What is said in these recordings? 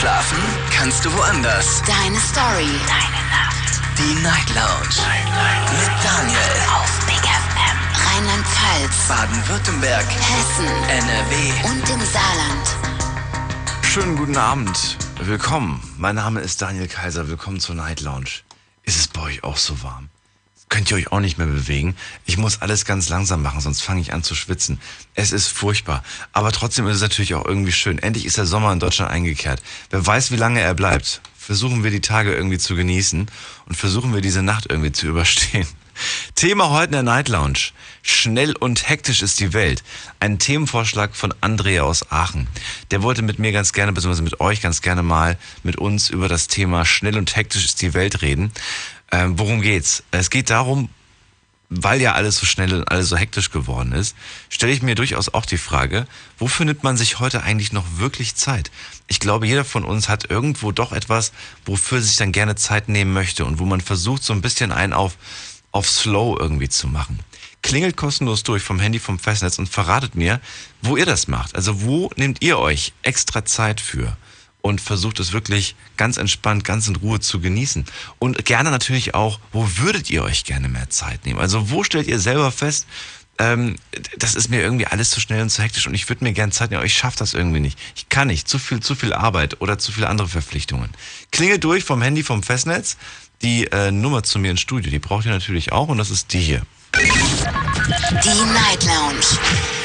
Schlafen kannst du woanders. Deine Story. Deine Nacht. Die Night Lounge. Night, Mit Daniel. Auf Big FM. Rheinland-Pfalz. Baden-Württemberg. Hessen. NRW. Und im Saarland. Schönen guten Abend. Willkommen. Mein Name ist Daniel Kaiser. Willkommen zur Night Lounge. Ist es bei euch auch so warm? Könnt ihr euch auch nicht mehr bewegen? Ich muss alles ganz langsam machen, sonst fange ich an zu schwitzen. Es ist furchtbar. Aber trotzdem ist es natürlich auch irgendwie schön. Endlich ist der Sommer in Deutschland eingekehrt. Wer weiß, wie lange er bleibt. Versuchen wir die Tage irgendwie zu genießen und versuchen wir diese Nacht irgendwie zu überstehen. Thema heute in der Night Lounge. Schnell und hektisch ist die Welt. Ein Themenvorschlag von Andrea aus Aachen. Der wollte mit mir ganz gerne, beziehungsweise mit euch ganz gerne mal mit uns über das Thema Schnell und hektisch ist die Welt reden. Ähm, worum geht's? Es geht darum, weil ja alles so schnell und alles so hektisch geworden ist, stelle ich mir durchaus auch die Frage, wofür nimmt man sich heute eigentlich noch wirklich Zeit? Ich glaube, jeder von uns hat irgendwo doch etwas, wofür sich dann gerne Zeit nehmen möchte und wo man versucht, so ein bisschen einen auf, auf Slow irgendwie zu machen. Klingelt kostenlos durch vom Handy vom Festnetz und verratet mir, wo ihr das macht. Also wo nehmt ihr euch extra Zeit für? Und versucht es wirklich ganz entspannt, ganz in Ruhe zu genießen. Und gerne natürlich auch, wo würdet ihr euch gerne mehr Zeit nehmen? Also wo stellt ihr selber fest, ähm, das ist mir irgendwie alles zu schnell und zu hektisch und ich würde mir gerne Zeit nehmen, aber ich schaffe das irgendwie nicht. Ich kann nicht. Zu viel, zu viel Arbeit oder zu viele andere Verpflichtungen. Klingelt durch vom Handy vom Festnetz. Die äh, Nummer zu mir ins Studio, die braucht ihr natürlich auch und das ist die hier. Die Night Lounge.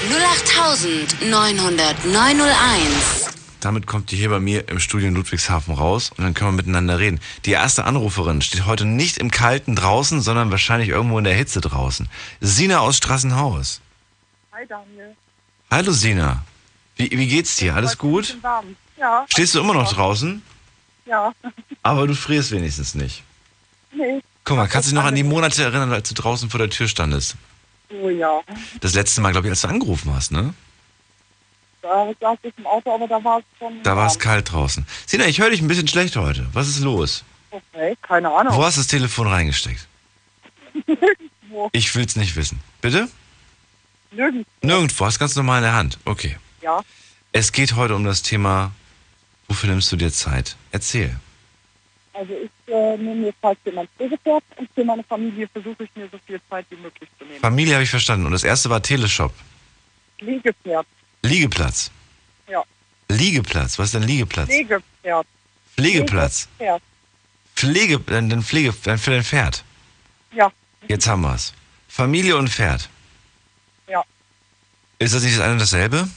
08901. Damit kommt die hier bei mir im Studio in Ludwigshafen raus und dann können wir miteinander reden. Die erste Anruferin steht heute nicht im Kalten draußen, sondern wahrscheinlich irgendwo in der Hitze draußen. Sina aus Strassenhaus. Hi Daniel. Hallo Sina. Wie, wie geht's dir? Alles gut? warm. Ja. Stehst du immer noch draußen? Ja. Aber du frierst wenigstens nicht. Nee. Guck mal, kannst du dich noch an die Monate erinnern, als du draußen vor der Tür standest? Oh ja. Das letzte Mal, glaube ich, als du angerufen hast, ne? Da saß ich im Auto, aber da war es schon. Da war es kalt draußen. Sina, ich höre dich ein bisschen schlecht heute. Was ist los? Okay, keine Ahnung. Wo hast du das Telefon reingesteckt? Nirgendwo. Ich will's nicht wissen. Bitte? Nirgendwo. Nirgendwo, hast ganz normal in der Hand. Okay. Ja. Es geht heute um das Thema, wofür nimmst du dir Zeit? Erzähl. Also ich äh, nehme mir Zeit für mein Pflegepferd und für meine Familie versuche ich mir so viel Zeit wie möglich zu nehmen. Familie habe ich verstanden. Und das erste war Teleshop. Liegepferd. Liegeplatz. Ja. Liegeplatz. Was ist denn Liegeplatz? Pflegepferd. Pflegeplatz. Pflegepferd. Pflege, dann, dann Pflege, dann für dein Pferd. Ja. Jetzt haben wir's. Familie und Pferd. Ja. Ist das nicht das eine und dasselbe?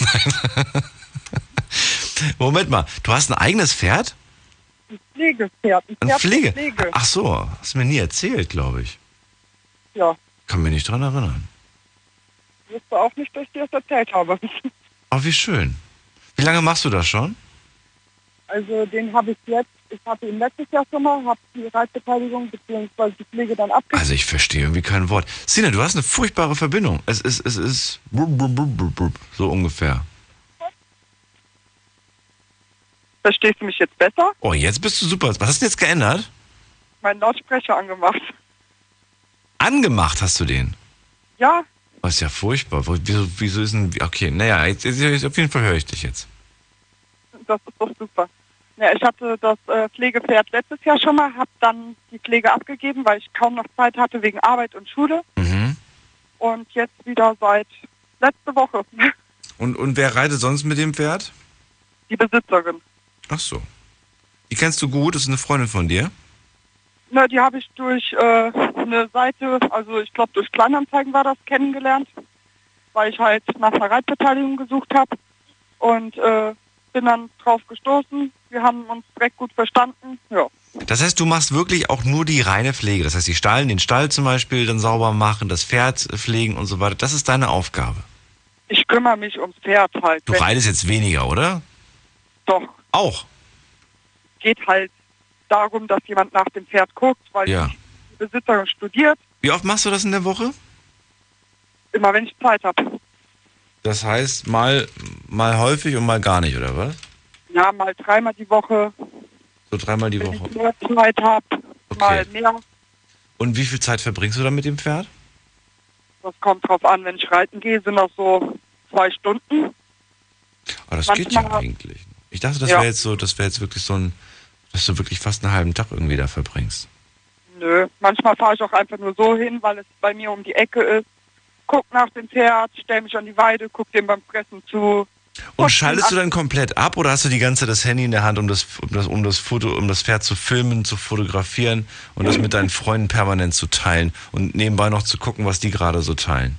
Nein. Moment mal, du hast ein eigenes Pferd? Ein Pflegepferd. Ein Ein Pferd für Pflege? Pflege. Ach so, hast du mir nie erzählt, glaube ich. Ja. Kann mich nicht dran erinnern. Du auch nicht, dass ich dir das erzählt habe. Oh, wie schön. Wie lange machst du das schon? Also den habe ich jetzt, ich hatte ihn letztes Jahr schon mal, habe die Reitbeteiligung bzw. die Pflege dann abgegeben. Also ich verstehe irgendwie kein Wort. Sina, du hast eine furchtbare Verbindung. Es ist, es ist brub, brub, brub, so ungefähr. Verstehst du mich jetzt besser? Oh, jetzt bist du super. Was hast du jetzt geändert? Meinen Lautsprecher angemacht. Angemacht hast du den. Ja, Oh, ist ja furchtbar. Wieso, wieso ist denn. Okay, naja, jetzt, jetzt, jetzt, auf jeden Fall höre ich dich jetzt. das ist doch super. Ja, ich hatte das äh, Pflegepferd letztes Jahr schon mal, habe dann die Pflege abgegeben, weil ich kaum noch Zeit hatte wegen Arbeit und Schule. Mhm. Und jetzt wieder seit letzte Woche Und, und wer reitet sonst mit dem Pferd? die Besitzerin. Ach so. Die kennst du gut, das ist eine Freundin von dir. Na, die habe ich durch äh, eine Seite, also ich glaube durch Kleinanzeigen war das, kennengelernt, weil ich halt nach einer Reitbeteiligung gesucht habe und äh, bin dann drauf gestoßen. Wir haben uns direkt gut verstanden. Ja, Das heißt, du machst wirklich auch nur die reine Pflege. Das heißt, die Stall, den Stall zum Beispiel dann sauber machen, das Pferd pflegen und so weiter. Das ist deine Aufgabe. ich kümmere mich ums Pferd halt. Du reitest jetzt weniger, oder? Doch, Auch. geht halt darum, dass jemand nach dem Pferd guckt, weil Ja. die Besitzerin studiert, Wie oft machst du das in der Woche? immer wenn ich Zeit habe. Das heißt, mal, mal häufig und mal gar nicht, oder was? Ja, mal dreimal die Woche, So dreimal die wenn Woche. ich mehr Zeit habe, Okay. mal mehr. Und wie viel Zeit verbringst du da mit dem Pferd? Das kommt drauf an, wenn ich reiten gehe, sind das so zwei Stunden. Ah, das geht ja Manchmal- eigentlich. Ich dachte, das Ja. wäre jetzt so, das wäre jetzt wirklich so ein, dass du wirklich fast einen halben Tag irgendwie da verbringst. Nö, manchmal fahre ich auch einfach nur so hin, weil es bei mir um die Ecke ist. Guck nach dem Pferd, stell mich an die Weide, guck dem beim Fressen zu. Und schaltest du dann komplett ab oder hast du die ganze Zeit das Handy in der Hand, um das, um das, um das Foto, um das Pferd zu filmen, zu fotografieren und das mit deinen Freunden permanent zu teilen und nebenbei noch zu gucken, was die gerade so teilen?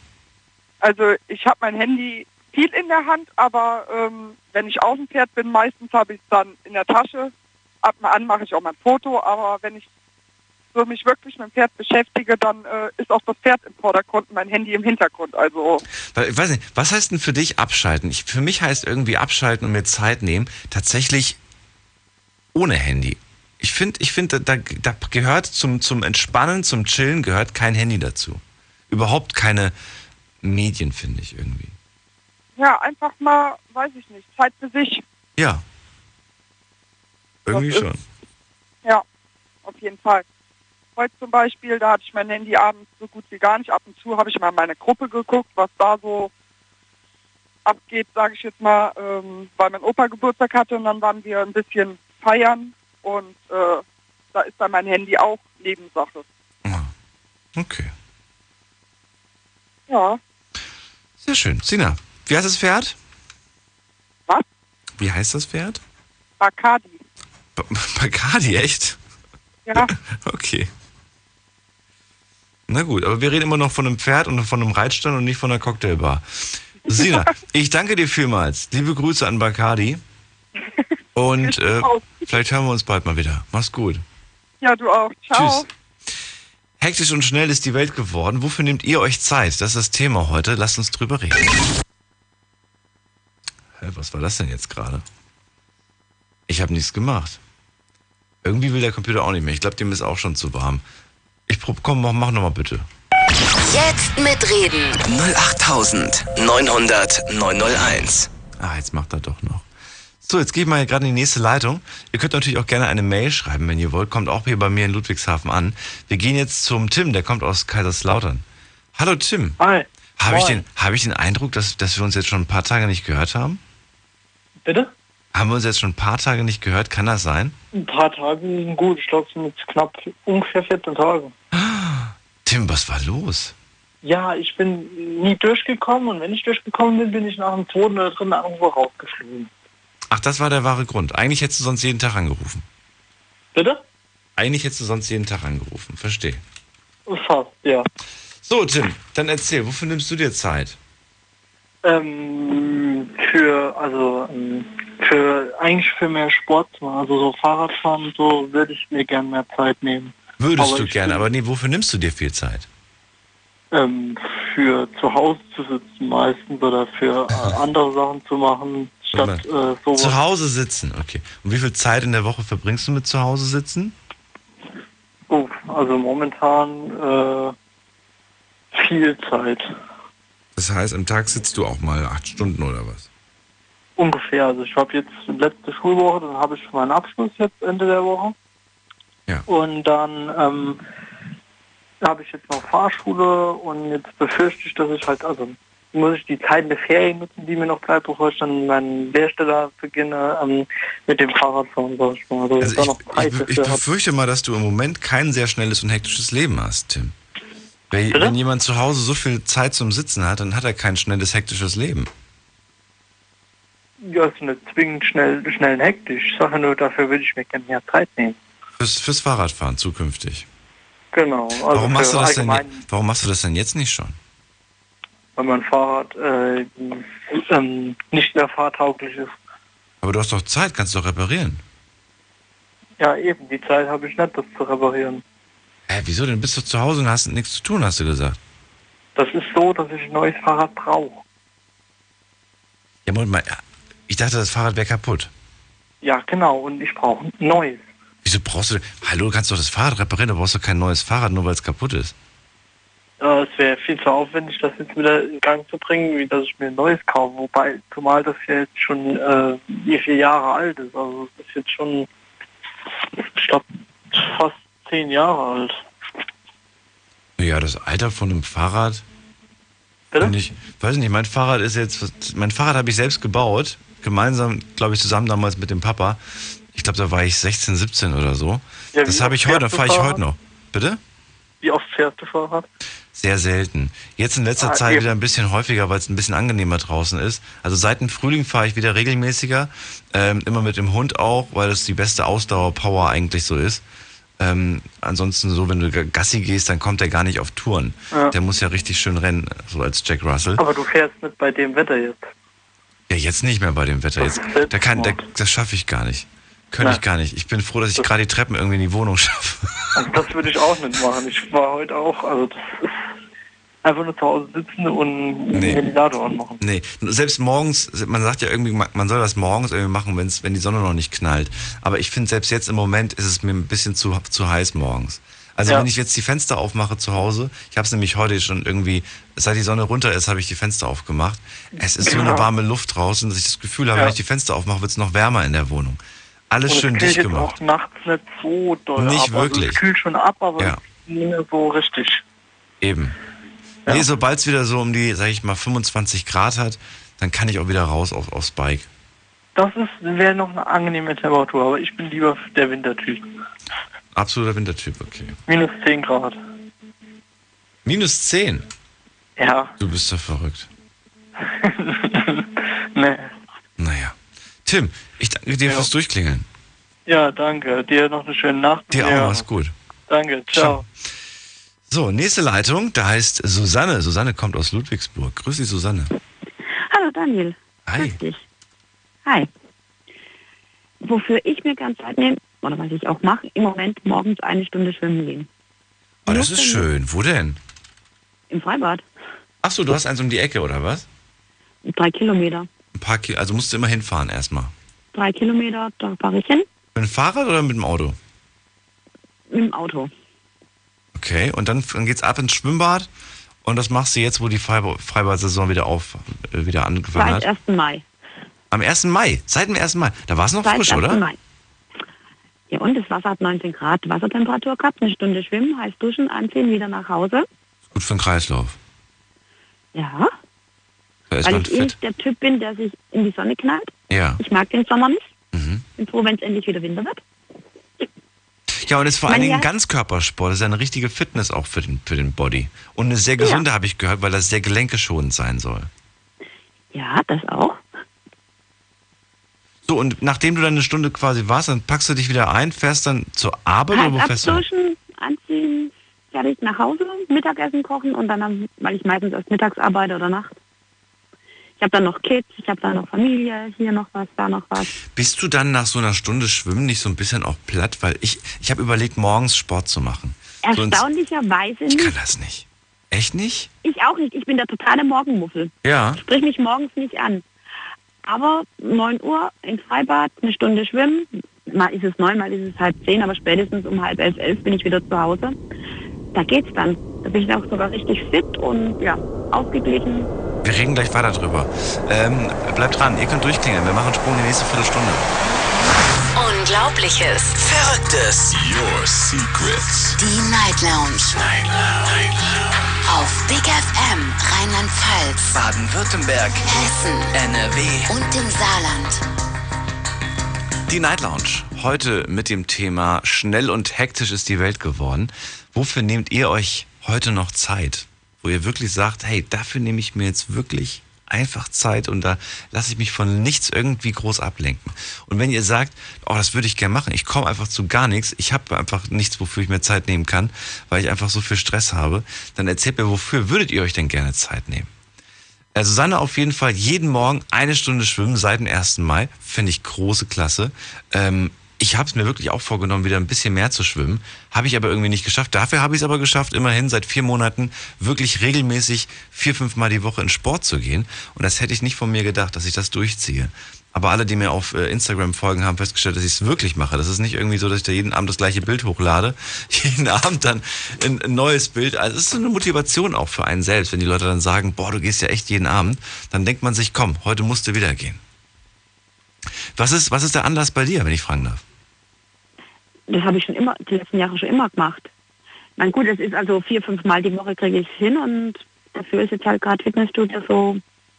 Also ich habe mein Handy viel in der Hand, aber ähm, wenn ich auf dem Pferd bin, meistens habe ich es dann in der Tasche. Ab und an mache ich auch mal ein Foto, aber wenn ich so mich wirklich mit dem Pferd beschäftige, dann äh, ist auch das Pferd im Vordergrund und mein Handy im Hintergrund. Also ich weiß nicht, was heißt denn für dich abschalten? Ich, für mich heißt irgendwie abschalten und mir Zeit nehmen, tatsächlich ohne Handy. Ich finde, ich finde, da, da gehört zum, zum Entspannen, zum Chillen gehört kein Handy dazu. Überhaupt keine Medien, finde ich irgendwie. ja, einfach mal, weiß ich nicht, Zeit für sich. Ja. Irgendwie ist- schon. Ja, auf jeden Fall. Heute zum Beispiel, da hatte ich mein Handy abends so gut wie gar nicht. Ab und zu habe ich mal in meine Gruppe geguckt, was da so abgeht, sage ich jetzt mal, ähm, weil mein Opa Geburtstag hatte und dann waren wir ein bisschen feiern und äh, da ist dann mein Handy auch Nebensache. Ah, Okay. Ja, Sehr schön. Sina, wie heißt das Pferd? Was? Wie heißt das Pferd? Bacardi. Bacardi, echt? Ja, Okay. Na gut, aber wir reden immer noch von einem Pferd und von einem Reitstand und nicht von einer Cocktailbar. Sina, ich danke dir vielmals. Liebe Grüße an Bacardi. Und äh, vielleicht hören wir uns bald mal wieder. Mach's gut. ja, du auch. Ciao. Tschüss. Hektisch und schnell ist die Welt geworden. Wofür nehmt ihr euch Zeit? Das ist das Thema heute. Lasst uns drüber reden. Hä, was war das denn jetzt gerade? Ich habe nichts gemacht. Irgendwie will der Computer auch nicht mehr. Ich glaube, dem ist auch schon zu warm. Ich prob, komm, mach, mach nochmal bitte. Jetzt mitreden. 08900 901. Ah, jetzt macht er doch noch. So, jetzt gehe ich mal gerade in die nächste Leitung. Ihr könnt natürlich auch gerne eine Mail schreiben, wenn ihr wollt. Kommt auch hier bei mir in Ludwigshafen an. Wir gehen jetzt zum Tim, der kommt aus Kaiserslautern. Hallo Tim. Hi. Habe ich, den, habe ich den Eindruck, dass, dass wir uns jetzt schon ein paar Tage nicht gehört haben? Bitte? Haben wir uns jetzt schon ein paar Tage nicht gehört? Kann das sein? Ein paar Tage sind gut. Ich glaube, es sind jetzt knapp ungefähr 14 Tage. Tim, was war los? Ja, ich bin nie durchgekommen und wenn ich durchgekommen bin, bin ich nach dem zweiten oder dritten Anruf rausgeflogen. Ach, das war der wahre Grund. Eigentlich hättest du sonst jeden Tag angerufen. Bitte? Eigentlich hättest du sonst jeden Tag angerufen. Verstehe. Fast, ja. So, Tim, dann erzähl, wofür nimmst du dir Zeit? Ähm, für, also, ähm, für, eigentlich für mehr Sport, also so Fahrradfahren und so, würde ich mir gerne mehr Zeit nehmen. Würdest Aber du gerne, bin- aber nee, wofür nimmst du dir viel Zeit? Ähm, für zu Hause zu sitzen meistens oder für äh, andere Sachen zu machen, statt äh, sowas. Zu Hause sitzen, okay. Und wie viel Zeit in der Woche verbringst du mit zu Hause sitzen? Oh, also momentan äh, viel Zeit. Das heißt, am Tag sitzt du auch mal acht Stunden oder was? Ungefähr. Also ich habe jetzt letzte Schulwoche, dann habe ich meinen Abschluss jetzt Ende der Woche. Ja. Und dann ähm, habe ich jetzt noch Fahrschule und jetzt befürchte ich, dass ich halt, also muss ich die Zeit der Ferien nutzen, die mir noch bleibt, bevor ich dann meinen Lehrstelle beginne ähm, mit dem Fahrradfahren, sag ich mal. Also, Also ich, Zeit ich, ich hab. befürchte mal, dass du im Moment kein sehr schnelles und hektisches Leben hast, Tim. Wenn, wenn jemand zu Hause so viel Zeit zum Sitzen hat, dann hat er kein schnelles, hektisches Leben. Ja, ist nicht zwingend schnell, schnell und hektisch. Ich sage nur, dafür würde ich mir gerne mehr Zeit nehmen. Fürs, fürs Fahrradfahren zukünftig. Genau. Also Warum machst, du das denn, warum machst du das denn jetzt nicht schon? weil mein Fahrrad äh, ähm, nicht mehr fahrtauglich ist. Aber du hast doch Zeit, kannst du doch reparieren. Ja, eben, die Zeit habe ich nicht, das zu reparieren. Hä, wieso denn? Bist du zu Hause und hast nichts zu tun, hast du gesagt. Das ist so, dass ich ein neues Fahrrad brauche. Ja, Moment mal. Ich dachte, das Fahrrad wäre kaputt. Ja, genau, und ich brauche ein neues. Wieso brauchst du. Hallo, du kannst doch das Fahrrad reparieren, du brauchst doch kein neues Fahrrad, nur weil es kaputt ist. Äh, es wäre viel zu aufwendig, das jetzt wieder in Gang zu bringen, wie dass ich mir ein neues kaufe. Wobei, zumal das ja jetzt schon äh, vier, vier Jahre alt ist. Also es ist jetzt schon, ich glaube, fast zehn Jahre alt. Ja, das Alter von einem Fahrrad. Bitte? Ich weiß nicht, mein Fahrrad ist jetzt, mein Fahrrad habe ich selbst gebaut, gemeinsam, glaube ich, zusammen damals mit dem Papa. Ich glaube, da war ich 16, 17 oder so. Ja, das habe ich heute, fahre ich heute noch. Bitte? Wie oft fährst du Fahrrad? Sehr selten. Jetzt in letzter Ah, Zeit eben. wieder ein bisschen häufiger, weil es ein bisschen angenehmer draußen ist. Also seit dem Frühling fahre ich wieder regelmäßiger. Ähm, immer mit dem Hund auch, weil das die beste Ausdauerpower eigentlich so ist. Ähm, ansonsten so, wenn du Gassi gehst, dann kommt er gar nicht auf Touren. Ja. Der muss ja richtig schön rennen, so als Jack Russell. Aber du fährst nicht bei dem Wetter jetzt. Ja, jetzt nicht mehr bei dem Wetter. Jetzt, da kann, da, das schaffe ich gar nicht. Könnte ich gar nicht. Ich bin froh, dass ich gerade die Treppen irgendwie in die Wohnung schaffe. Also das würde ich auch nicht machen. Ich war heute auch, also das ist einfach nur zu Hause sitzen und Nee. den Ventilator anmachen. Nee, selbst morgens, man sagt ja irgendwie, man man soll das morgens irgendwie machen, wenn's, wenn die Sonne noch nicht knallt. Aber ich finde, selbst jetzt im Moment ist es mir ein bisschen zu, zu heiß morgens. Also Ja. wenn ich jetzt die Fenster aufmache zu Hause, ich habe es nämlich heute schon irgendwie, seit die Sonne runter ist, habe ich die Fenster aufgemacht. Es ist so eine Ja. warme Luft draußen, dass ich das Gefühl habe, Ja. wenn ich die Fenster aufmache, wird es noch wärmer in der Wohnung. Alles Und schön dicht gemacht. auch nachts nicht so doll Nicht ab. Also wirklich. es kühlt schon ab, aber Ja. nicht mehr so richtig. Eben. Nee, sobald es wieder so um die, sag ich mal, 25 Grad hat, dann kann ich auch wieder raus auf, aufs Bike. Das ist wäre noch eine angenehme Temperatur, aber ich bin lieber der Wintertyp. Absoluter Wintertyp, okay. Minus 10 Grad. Minus 10. Ja, Du bist doch verrückt. ne. Naja. Tim, ich danke dir Ja. fürs Durchklingeln. Ja, danke. Dir noch eine schöne Nacht. Dir auch, ja. mach's gut. Danke, ciao. So, nächste Leitung, da heißt Susanne. Susanne kommt aus Ludwigsburg. Grüß dich, Susanne. Hallo Daniel. Hi. Grüß dich. Hi. Wofür ich mir ganz Zeit nehme, oder was ich auch mache, im Moment morgens eine Stunde schwimmen gehen. Oh, das ist schön. Wo denn? Im Freibad. Ach so, du hast eins um die Ecke, oder was? Drei Kilometer. Ein paar Ki also musst du immer hinfahren erstmal. Drei Kilometer, da fahre ich hin Mit dem Fahrrad oder mit dem Auto? mit dem Auto. Okay, und dann, dann geht's ab ins Schwimmbad. Und das machst du jetzt, wo die Freibad- Freibad-Saison wieder auf, äh, wieder angefangen Seit hat? 1. Mai. Am 1. Mai. Seit dem 1. Mai. Da war es noch Seit frisch, 1. oder? Mai. Ja, und das Wasser hat 19 Grad Wassertemperatur gehabt, eine Stunde schwimmen, heiß duschen, anziehen, wieder nach Hause. Gut für den Kreislauf. Ja, Da ist weil man ich eh fit. nicht der Typ bin, der sich in die Sonne knallt. Ja. Ich mag den Sommer nicht. Mhm. Bin froh, wenn es endlich wieder Winter wird. Ja, und es ist vor allen Dingen ein ja- Ganzkörpersport. Das ist eine richtige Fitness auch für den, für den Body. Und eine sehr gesunde, habe ich gehört, weil das sehr gelenkeschonend sein soll. Ja, das auch. So, und nachdem du dann eine Stunde quasi warst, dann packst du dich wieder ein, fährst dann zur Arbeit oder wo Halt fährst du? abduschen, anziehen, fertig nach Hause, Mittagessen kochen und dann, weil ich meistens erst mittags arbeite oder Nacht. Ich habe dann noch Kids, ich habe dann noch Familie, hier noch was, da noch was. Bist du dann nach so einer Stunde Schwimmen nicht so ein bisschen auch platt? Weil ich, ich habe überlegt, morgens Sport zu machen. Erstaunlicherweise ich kann nicht. das nicht. Echt nicht? Ich auch nicht. Ich bin der totale Morgenmuffel. Ja. Sprich mich morgens nicht an. Aber 9 Uhr ins Freibad, eine Stunde schwimmen. Mal ist es neun, mal ist es halb zehn, aber spätestens um halb elf, elf bin ich wieder zu Hause. Da geht's dann. Da bin ich auch sogar richtig fit und ja, ausgeglichen. Wir reden gleich weiter drüber. Ähm, bleibt dran, ihr könnt durchklingeln. Wir machen Sprung in die nächste Viertelstunde. Unglaubliches. Verrücktes. Your secrets. Die Night Lounge. Night Lounge. Auf Big FM Rheinland-Pfalz, Baden-Württemberg. Hessen NRW. und im Saarland. Die Night Lounge. Heute mit dem Thema Schnell und hektisch ist die Welt geworden. Wofür nehmt ihr euch heute noch Zeit? Wo ihr wirklich sagt, hey, dafür nehme ich mir jetzt wirklich einfach Zeit und da lasse ich mich von nichts irgendwie groß ablenken. Und wenn ihr sagt, oh, das würde ich gerne machen, ich komme einfach zu gar nichts, ich habe einfach nichts, wofür ich mir Zeit nehmen kann, weil ich einfach so viel Stress habe, dann erzählt mir, wofür würdet ihr euch denn gerne Zeit nehmen? Also Susanne auf jeden Fall jeden Morgen eine Stunde schwimmen seit dem 1. Mai. Finde ich große Klasse. Ähm, ich habe es mir wirklich auch vorgenommen, wieder ein bisschen mehr zu schwimmen. Habe ich aber irgendwie nicht geschafft. Dafür habe ich es aber geschafft, immerhin seit vier Monaten wirklich regelmäßig vier, fünf Mal die Woche in Sport zu gehen. Und das hätte ich nicht von mir gedacht, dass ich das durchziehe. Aber alle, die mir auf äh, Instagram folgen, haben festgestellt, dass ich es wirklich mache. Das ist nicht irgendwie so, dass ich da jeden Abend das gleiche Bild hochlade. Jeden Abend dann ein, neues Bild. Also es ist so eine Motivation auch für einen selbst. Wenn die Leute dann sagen, boah, du gehst ja echt jeden Abend, dann denkt man sich, komm, heute musst du wieder gehen. Was ist, was ist der Anlass bei dir, wenn ich fragen darf? Das habe ich schon immer, die letzten Jahre schon immer gemacht. Mein gut, es ist also vier, fünf Mal die Woche kriege ich hin und dafür ist jetzt halt gerade Fitnessstudio so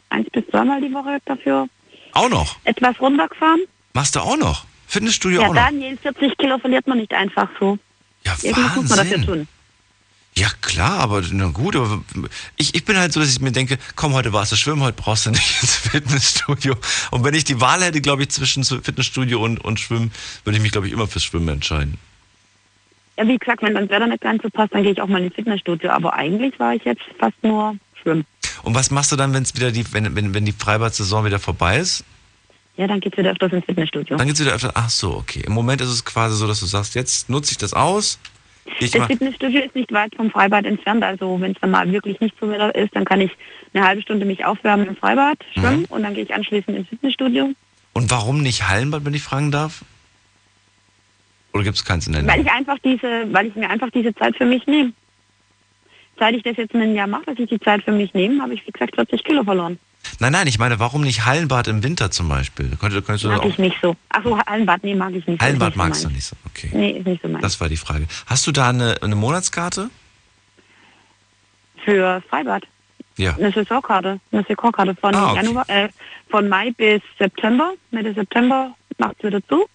eins bis zweimal die Woche dafür. Auch noch. etwas runtergefahren. Machst du auch noch? Fitnessstudio Ja, auch noch? Daniel, 40 Kilo verliert man nicht einfach so. Ja, Irgendwas muss man dafür Wahnsinn. tun. Ja, klar, aber na gut, aber ich, ich bin halt so, dass ich mir denke, komm, heute warst du schwimmen, heute brauchst du nicht ins Fitnessstudio. Und wenn ich die Wahl hätte, glaube ich, zwischen Fitnessstudio und, und Schwimmen, würde ich mich, glaube ich, immer fürs Schwimmen entscheiden. Ja, wie gesagt, wenn dann Wetter nicht ganz so passt, dann gehe ich auch mal ins Fitnessstudio. Aber eigentlich war ich jetzt fast nur schwimmen. Und was machst du dann, wenn es wieder die, wenn, wenn, wenn die Freibad-Saison wieder vorbei ist? Ja, dann geht's wieder öfters ins Fitnessstudio. Dann geht's wieder öfter. Ach so, okay. Im Moment ist es quasi so, dass du sagst, jetzt nutze ich das aus. Ich Das Fitnessstudio ist nicht weit vom Freibad entfernt. Also wenn es dann mal wirklich nicht so Wetter ist, dann kann ich eine halbe Stunde mich aufwärmen im Freibad, schwimmen Mhm. und dann gehe ich anschließend ins Fitnessstudio. und warum nicht Hallenbad, wenn ich fragen darf? Oder gibt es keins in der Weil Nähe? ich einfach diese, weil ich mir einfach diese Zeit für mich nehme. Seit ich das jetzt ein Jahr mache, dass ich die Zeit für mich nehme, habe ich wie gesagt 40 Kilo verloren. Nein, nein, ich meine, warum nicht Hallenbad im Winter zum Beispiel? Könntest, könntest Mag ich nicht so. Ach so, Hallenbad, nee, mag ich nicht. Hallenbad nicht magst so du nicht so. Okay. Nee, ist nicht so meins. Das war die Frage. Hast du da eine, eine Monatskarte? Für Freibad. Ja. Eine Saisonkarte. Eine Saisonkarte von Ah, okay. Januar, äh, von Mai bis September. Mitte September macht es wieder zu.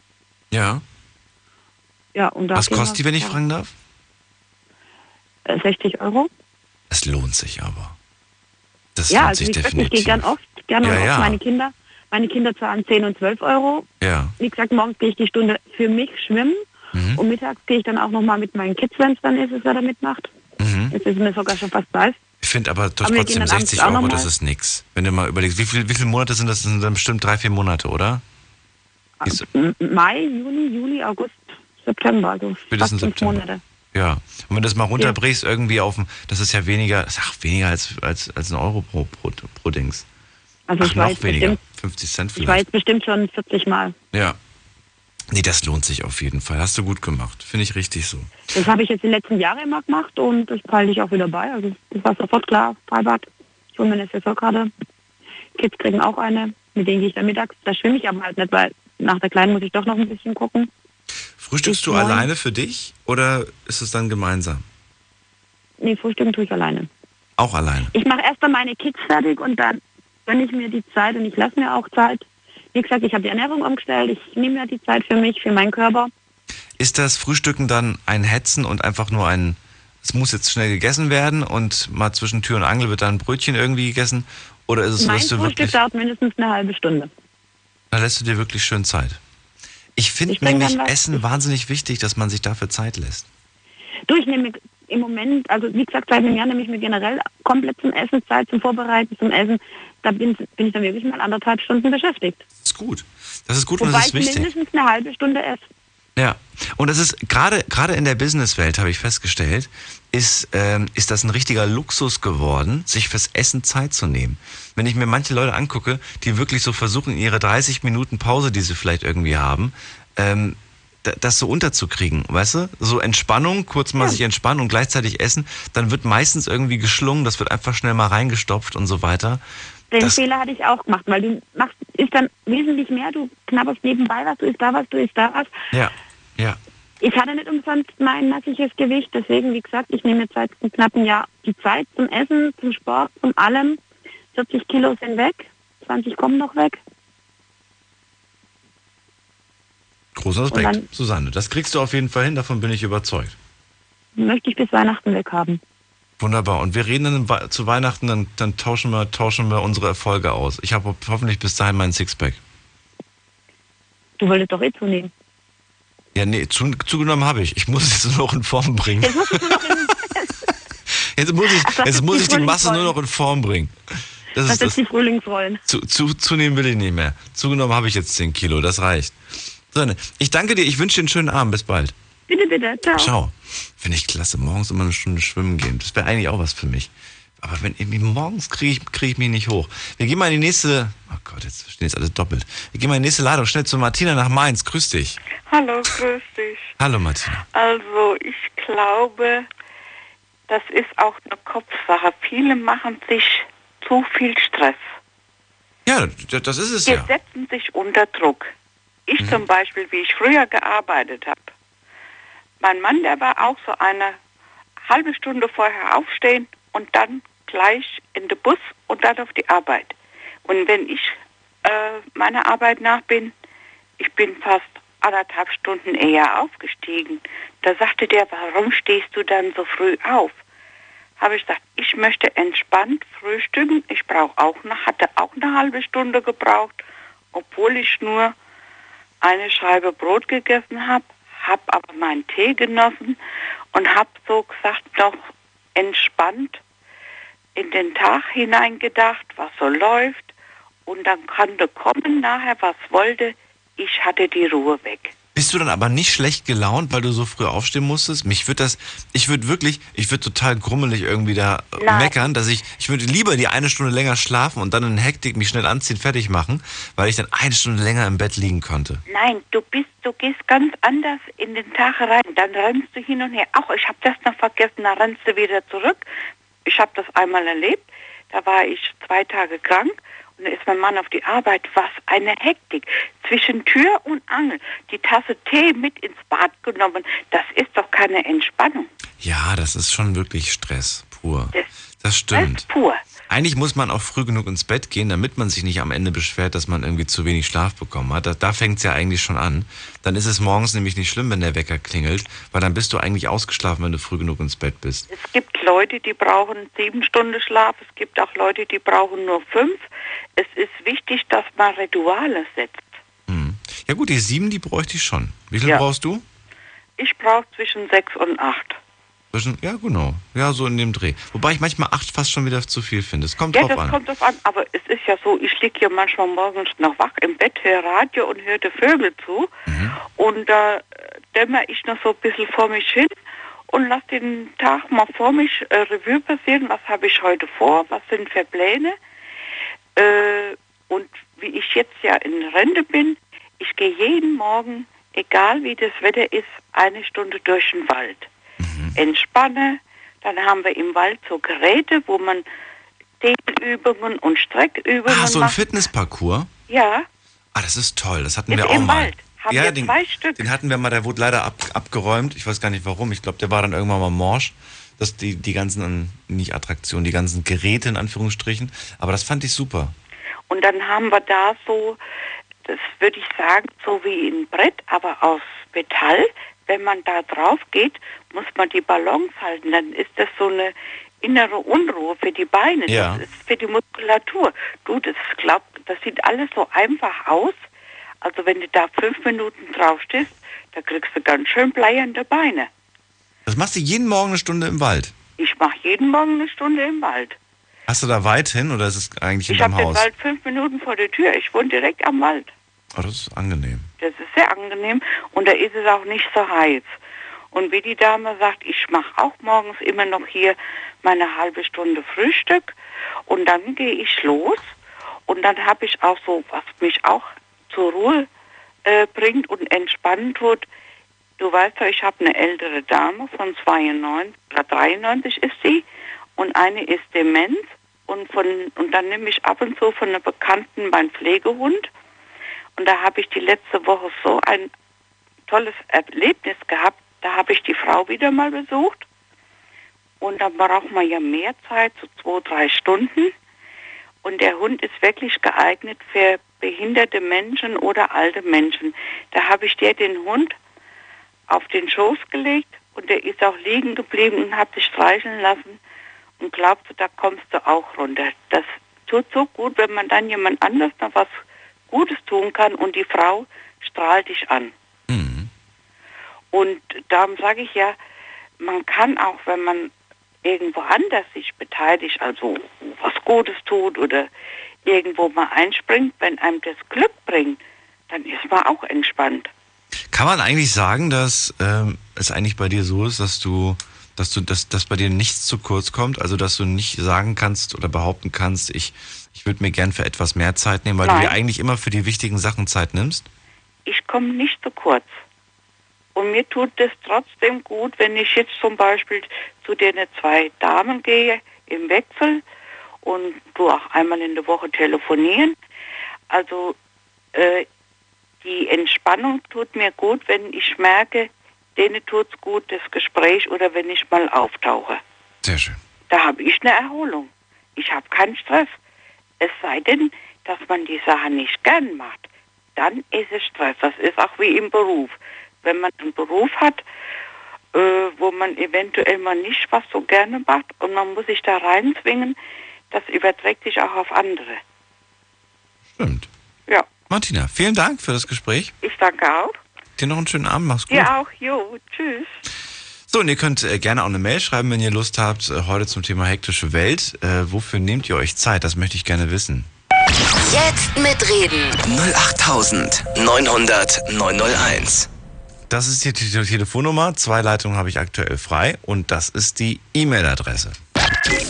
Ja. Ja, und da Was kostet die, wenn ich ja, fragen darf? äh, 60 Euro. Es lohnt sich aber. Das ja, also ich definitiv. gehe gern oft, gerne Ja, oft. ja. Meine Kinder, meine Kinder zahlen 10 und 12 Euro. Ja. Wie gesagt, morgens gehe ich die Stunde für mich schwimmen. Mhm. Und mittags gehe ich dann auch nochmal mit meinen Kids, wenn es dann ist, wer da mitmacht. Mhm. Jetzt ist mir sogar schon fast live. Ich finde aber Aber trotzdem dann abends 60 auch Euro, das ist nix. Wenn du mal überlegst, wie, viel, wie viele Monate sind das? Das sind dann bestimmt drei, vier Monate, oder? M- Mai, Juni, Juli, August, September. Also fast Spätestens fünf September. Monate. Ja. Und wenn du das mal runterbrichst, irgendwie auf dem, das ist ja weniger, ach, weniger als, als, als ein Euro pro, pro, pro Dings. Also Ach, ich noch weniger. bestimmt, 50 Cent ich war vielleicht. jetzt bestimmt schon 40 Mal. Ja. Nee, das lohnt sich auf jeden Fall. Hast du gut gemacht. Finde ich richtig so. Das habe ich jetzt die letzten Jahre immer gemacht und das halte ich auch wieder bei. Also das war sofort klar, Freibad. Ich hole mir eine Saisonkarte. Kids kriegen auch eine, mit denen gehe ich dann mittags. Da schwimme ich aber halt nicht, weil nach der Kleinen muss ich doch noch ein bisschen gucken. Frühstückst du alleine für dich oder ist es dann gemeinsam? Nee, frühstücken tue ich alleine. Auch alleine. Ich mache erst dann meine Kids fertig und dann gönne ich mir die Zeit und ich lasse mir auch Zeit. Wie gesagt, ich habe die Ernährung umgestellt. Ich nehme mir die Zeit für mich, für meinen Körper. Ist das Frühstücken dann ein Hetzen und einfach nur ein, es muss jetzt schnell gegessen werden und mal zwischen Tür und Angel wird dann ein Brötchen irgendwie gegessen? Oder ist es so, dass du Frühstück wirklich, dauert mindestens eine halbe Stunde. da lässt du dir wirklich schön Zeit? Ich finde Ich nämlich Essen wahnsinnig wichtig, dass man sich dafür Zeit lässt. Du, ich nehme im Moment, also wie gesagt, seit einem Jahr nehme ich mir generell komplett zum Essen Zeit, zum Vorbereiten, zum Essen. Da bin, bin ich dann wirklich mal anderthalb Stunden beschäftigt. Das ist gut. Das ist gut und Wobei das ist ich wichtig. mindestens eine halbe Stunde esse. Ja, und das ist gerade gerade in der Businesswelt habe ich festgestellt, ist ähm, ist das ein richtiger Luxus geworden, sich fürs Essen Zeit zu nehmen. Wenn ich mir manche Leute angucke, die wirklich so versuchen, ihre 30 Minuten Pause, die sie vielleicht irgendwie haben, ähm, da- das so unterzukriegen, weißt du? So Entspannung, kurz mal sich entspannen und gleichzeitig essen, dann wird meistens irgendwie geschlungen, das wird einfach schnell mal reingestopft und so weiter. Den Das- Fehler hatte ich auch gemacht, weil du machst, ist dann wesentlich mehr, du knabberst nebenbei was, du isst da was, du isst da was. Ja, ja. Ich hatte nicht umsonst mein massiges Gewicht, deswegen, wie gesagt, ich nehme jetzt seit einem knappen Jahr die Zeit zum Essen, zum Sport, zum allem. 40 Kilo sind weg, 20 kommen noch weg. Großer Respekt, Susanne. Das kriegst du auf jeden Fall hin, davon bin ich überzeugt. Möchte ich bis Weihnachten weg haben. Wunderbar. Und wir reden dann zu Weihnachten, dann, dann tauschen, wir, tauschen wir unsere Erfolge aus. Ich habe hoffentlich bis dahin meinen Sixpack. Du wolltest doch eh zunehmen. Ja, nee, zu, zugenommen habe ich. Ich muss es jetzt nur noch in Form bringen. Jetzt muss ich, Ach, jetzt muss die ich die Masse nur noch in Form bringen. Das das ist das. die Frühlingsrollen. Zu, zu, zunehmen will ich nicht mehr. Zugenommen habe ich jetzt 10 Kilo, das reicht. Susanne, ich danke dir, ich wünsche dir einen schönen Abend. Bis bald. Bitte, bitte, ciao. Ciao. Finde ich klasse. Morgens immer eine Stunde schwimmen gehen. Das wäre eigentlich auch was für mich. Aber wenn irgendwie morgens kriege ich, krieg ich mich nicht hoch. Wir gehen mal in die nächste. Oh Gott, jetzt stehen jetzt alles doppelt. Wir gehen mal in die nächste Ladung. Schnell zu Martina nach Mainz. Grüß dich. Hallo, grüß dich. Hallo Martina. Also ich glaube, das ist auch eine Kopfsache. Viele machen sich zu viel Stress. Ja, das ist es Die ja. setzen sich unter Druck. Ich Mhm. zum Beispiel, wie ich früher gearbeitet habe. Mein Mann, der war auch so eine halbe Stunde vorher aufstehen und dann gleich in den Bus und dann auf die Arbeit. Und wenn ich äh, meiner Arbeit nach bin, ich bin fast anderthalb Stunden eher aufgestiegen. Da sagte der, warum stehst du dann so früh auf? Habe ich gesagt, ich möchte entspannt frühstücken. Ich brauche auch noch, hatte auch eine halbe Stunde gebraucht, obwohl ich nur eine Scheibe Brot gegessen habe, habe aber meinen Tee genossen und habe so gesagt noch entspannt in den Tag hineingedacht, was so läuft und dann konnte kommen nachher, was wollte. Ich hatte die Ruhe weg. Bist du dann aber nicht schlecht gelaunt, weil du so früh aufstehen musstest? Mich würde das, ich würde wirklich, ich würde total grummelig irgendwie da Nein. meckern, dass ich, ich würde lieber die eine Stunde länger schlafen und dann in Hektik mich schnell anziehen, fertig machen, weil ich dann eine Stunde länger im Bett liegen konnte. Nein, du bist, du gehst ganz anders in den Tag rein. Dann rennst du hin und her. Ach, ich habe das noch vergessen, dann rennst du wieder zurück. Ich habe das einmal erlebt. Da war ich zwei Tage krank und da ist mein Mann auf die Arbeit. Was eine Hektik. Zwischen Tür und Angel. Die Tasse Tee mit ins Bad genommen. Das ist doch keine Entspannung. Ja, das ist schon wirklich Stress pur. Das, Das stimmt. Das pur. Eigentlich muss man auch früh genug ins Bett gehen, damit man sich nicht am Ende beschwert, dass man irgendwie zu wenig Schlaf bekommen hat. Da, da fängt es ja eigentlich schon an. Dann ist es morgens nämlich nicht schlimm, wenn der Wecker klingelt, weil dann bist du eigentlich ausgeschlafen, wenn du früh genug ins Bett bist. Es gibt Leute, die brauchen sieben Stunden Schlaf. Es gibt auch Leute, die brauchen nur fünf. Es ist wichtig, dass man Rituale setzt. Hm. Ja gut, die sieben, die bräuchte ich schon. Wie viel Ja. brauchst du? Ich brauche zwischen sechs und acht. Zwischen, ja, genau. Ja, so in dem Dreh. Wobei ich manchmal acht fast schon wieder zu viel finde. Es kommt Ja, drauf das an. kommt drauf an. Aber es ist ja so, ich liege ja manchmal morgens noch wach im Bett, höre Radio und höre Vögel zu. Mhm. Und da äh, dämmer ich noch so ein bisschen vor mich hin und lasse den Tag mal vor mich äh, Revue passieren. Was habe ich heute vor? Was sind für Pläne? Äh, und wie ich jetzt ja in Rente bin, ich gehe jeden Morgen, egal wie das Wetter ist, eine Stunde durch den Wald. Entspanne. Dann haben wir im Wald so Geräte, wo man Dehnübungen und Streckübungen Ah, so ein macht. Fitnessparcours? Ja, Ah, das ist toll. Das hatten Ist wir auch im mal. Wald. Haben ja, wir den, zwei Stück. den hatten wir mal, der wurde leider ab, abgeräumt. Ich weiß gar nicht warum. Ich glaube, der war dann irgendwann mal morsch. Das, die, die ganzen, nicht Attraktionen, die ganzen Geräte in Anführungsstrichen. Aber das fand ich super. Und dann haben wir da so, das würde ich sagen, so wie ein Brett, aber aus Metall. Wenn man da drauf geht, muss man die Balance halten. Dann ist das so eine innere Unruhe für die Beine. Ja. Das ist für die Muskulatur. Du, das glaubt, das sieht alles so einfach aus. Also wenn du da fünf Minuten drauf stehst, da kriegst du ganz schön bleiernde Beine. Das machst du jeden Morgen eine Stunde im Wald. Ich mache jeden Morgen eine Stunde im Wald. Hast du da weit hin oder ist es eigentlich Ich hinterm habe den Haus? Wald fünf Minuten vor der Tür. Ich wohne direkt am Wald. Oh, das ist angenehm. Das ist sehr angenehm und da ist es auch nicht so heiß. Und wie die Dame sagt, ich mache auch morgens immer noch hier meine halbe Stunde Frühstück und dann gehe ich los und dann habe ich auch so, was mich auch zur Ruhe äh, bringt und entspannen tut. Du weißt ja, ich habe eine ältere Dame von 92 oder 93 ist sie und eine ist Demenz und von und dann nehme ich ab und zu von einer Bekannten meinen Pflegehund und da habe ich die letzte Woche so ein tolles Erlebnis gehabt. Da habe ich die Frau wieder mal besucht. Und dann braucht man ja mehr Zeit, so zwei, drei Stunden. Und der Hund ist wirklich geeignet für behinderte Menschen oder alte Menschen. Da habe ich dir den Hund auf den Schoß gelegt und der ist auch liegen geblieben und hat sich streicheln lassen. Und glaubst du, da kommst du auch runter. Das tut so gut, wenn man dann jemand anders noch was Gutes tun kann und die Frau strahlt dich an. Mhm. Und darum sage ich ja, man kann auch, wenn man irgendwo anders sich beteiligt, also was Gutes tut oder irgendwo mal einspringt, wenn einem das Glück bringt, dann ist man auch entspannt. Kann man eigentlich sagen, dass ähm, es eigentlich bei dir so ist, dass du, dass du, dass, dass bei dir nichts zu kurz kommt, also dass du nicht sagen kannst oder behaupten kannst, ich, ich würde mir gern für etwas mehr Zeit nehmen, weil du Nein. dir eigentlich immer für die wichtigen Sachen Zeit nimmst? ich komme nicht zu kurz. Und mir tut es trotzdem gut, wenn ich jetzt zum Beispiel zu den zwei Damen gehe im Wechsel und du auch einmal in der Woche telefonieren. Also äh, die Entspannung tut mir gut, wenn ich merke, denen tut's gut, das Gespräch oder wenn ich mal auftauche. Sehr schön. Da habe ich eine Erholung. Ich habe keinen Stress. Es sei denn, dass man die Sache nicht gern macht, dann ist es Stress. Das ist auch wie im Beruf. Wenn man einen Beruf hat, äh, wo man eventuell mal nicht was so gerne macht und man muss sich da reinzwingen, das überträgt sich auch auf andere. Stimmt. Ja, Martina, vielen Dank für das Gespräch. ich danke auch. Dir noch einen schönen Abend, mach's gut. Dir auch, jo, tschüss. So, und ihr könnt äh, gerne auch eine Mail schreiben, wenn ihr Lust habt, äh, heute zum Thema hektische Welt. Äh, wofür nehmt ihr euch Zeit? Das möchte ich gerne wissen. Jetzt mitreden. 08900 901. Das ist die Te- Telefonnummer. Zwei Leitungen habe ich aktuell frei und das ist die E-Mail-Adresse.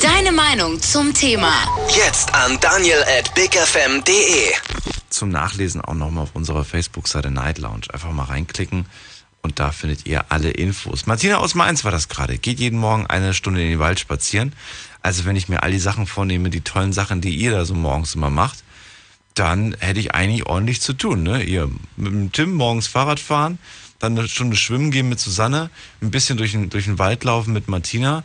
Deine Meinung zum Thema. Jetzt an daniel at bigfm.de. Zum Nachlesen auch nochmal auf unserer Facebook-Seite Night Lounge. Einfach mal reinklicken und da findet ihr alle Infos. Martina aus Mainz war das gerade. Geht jeden Morgen eine Stunde in den Wald spazieren. Also wenn ich mir all die Sachen vornehme, die tollen Sachen, die ihr da so morgens immer macht, dann hätte ich eigentlich ordentlich zu tun. Ne? Ihr mit dem Tim morgens Fahrrad fahren, dann eine Stunde schwimmen gehen mit Susanne, ein bisschen durch den, durch den Wald laufen mit Martina.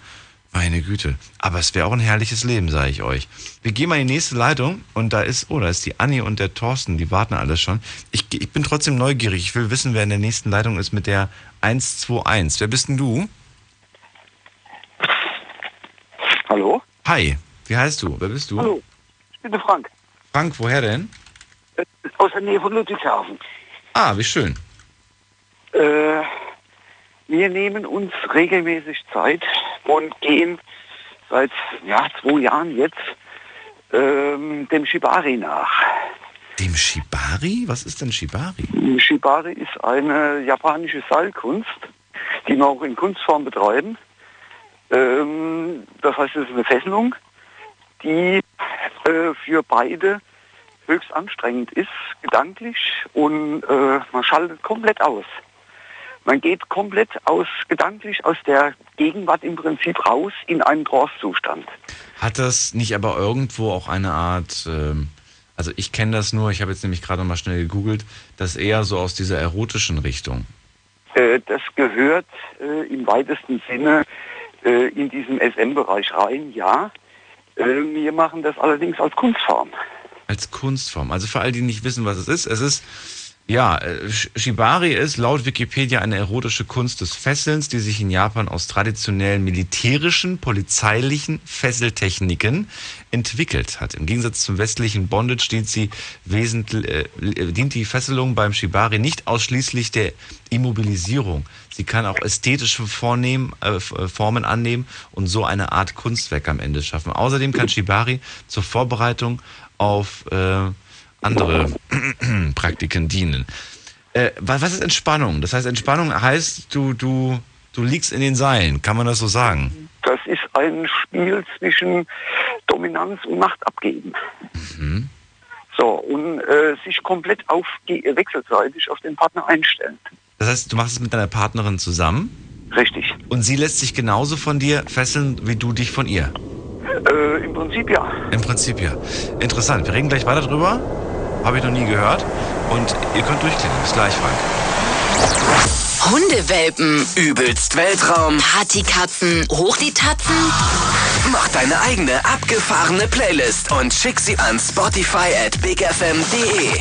Meine Güte. Aber es wäre auch ein herrliches Leben, sage ich euch. Wir gehen mal in die nächste Leitung und da ist, oh, da ist die Anni und der Thorsten, die warten alle schon. Ich, ich bin trotzdem neugierig. Ich will wissen, wer in der nächsten Leitung ist mit der 121. Wer bist denn du? Hallo? Hi, wie heißt du? Wer bist du? Hallo, ich bin der Frank. Frank, woher denn? Äh, Aus der Nähe von Ludwigshafen. Ah, wie schön. Äh, wir nehmen uns regelmäßig Zeit und gehen seit ja, zwei Jahren jetzt ähm, dem Shibari nach. Dem Shibari? Was ist denn Shibari? Shibari ist eine japanische Seilkunst, die wir auch in Kunstform betreiben. Ähm, das heißt, es ist eine Fesselung, die äh, für beide höchst anstrengend ist, gedanklich, und äh, man schaltet komplett aus. Man geht komplett aus, gedanklich aus der Gegenwart im Prinzip raus in einen Trance-Zustand. Hat das nicht aber irgendwo auch eine Art, ähm, also ich kenne das nur, ich habe jetzt nämlich gerade mal schnell gegoogelt, das eher so aus dieser erotischen Richtung. Äh, das gehört äh, im weitesten Sinne äh, in diesen SM-Bereich rein, ja. Äh, wir machen das allerdings als Kunstform. Als Kunstform. Also für all die nicht wissen, was es ist, es ist, ja, äh, Sh- Shibari ist laut Wikipedia eine erotische Kunst des Fesselns, die sich in Japan aus traditionellen militärischen, polizeilichen Fesseltechniken entwickelt hat. Im Gegensatz zum westlichen Bondage dient, sie wesentlich, äh, dient die Fesselung beim Shibari nicht ausschließlich der Immobilisierung. Sie kann auch ästhetische Vornehmen, äh, äh, Formen annehmen und so eine Art Kunstwerk am Ende schaffen. Außerdem kann Shibari zur Vorbereitung auf äh, andere Praktiken dienen. Äh, wa- was ist Entspannung? Das heißt, Entspannung heißt, du, du, du liegst in den Seilen. Kann man das so sagen? Das ist ein Spiel zwischen Dominanz und Macht abgeben. Mhm. So, und äh, sich komplett auf die, wechselseitig auf den Partner einstellen. Das heißt, du machst es mit deiner Partnerin zusammen Richtig. und sie lässt sich genauso von dir fesseln, wie du dich von ihr. Äh, Im Prinzip ja. Im Prinzip ja. Interessant. Wir reden gleich weiter drüber. Habe ich noch nie gehört. Und ihr könnt durchklicken. Bis gleich, Frank. Hundewelpen. Übelst Weltraum. Partykatzen. Hoch die Tatzen. Mach deine eigene abgefahrene Playlist und schick sie an Spotify at bigfm.de.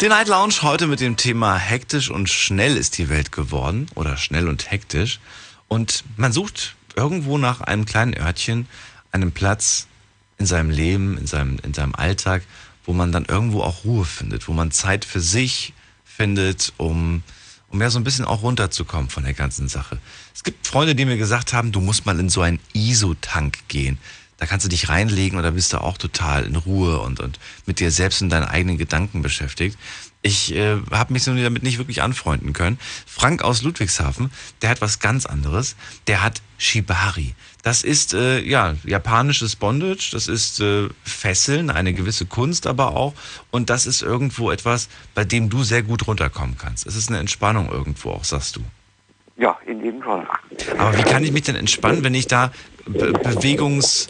Die Night Lounge heute mit dem Thema hektisch und schnell ist die Welt geworden oder schnell und hektisch. Und man sucht irgendwo nach einem kleinen Örtchen, einem Platz in seinem Leben, in seinem, in seinem Alltag, wo man dann irgendwo auch Ruhe findet, wo man Zeit für sich findet, um, um ja so ein bisschen auch runterzukommen von der ganzen Sache. Es gibt Freunde, die mir gesagt haben, du musst mal in so einen ISO-Tank gehen. Da kannst du dich reinlegen und da bist du auch total in Ruhe und, und mit dir selbst und deinen eigenen Gedanken beschäftigt. Ich äh, habe mich so damit nicht wirklich anfreunden können. Frank aus Ludwigshafen, der hat was ganz anderes. Der hat Shibari. Das ist äh, ja japanisches Bondage, das ist äh, Fesseln, eine gewisse Kunst aber auch. Und das ist irgendwo etwas, bei dem du sehr gut runterkommen kannst. Es ist eine Entspannung irgendwo auch, sagst du. Ja, in jedem Fall. Aber wie kann ich mich denn entspannen, wenn ich da be bewegungs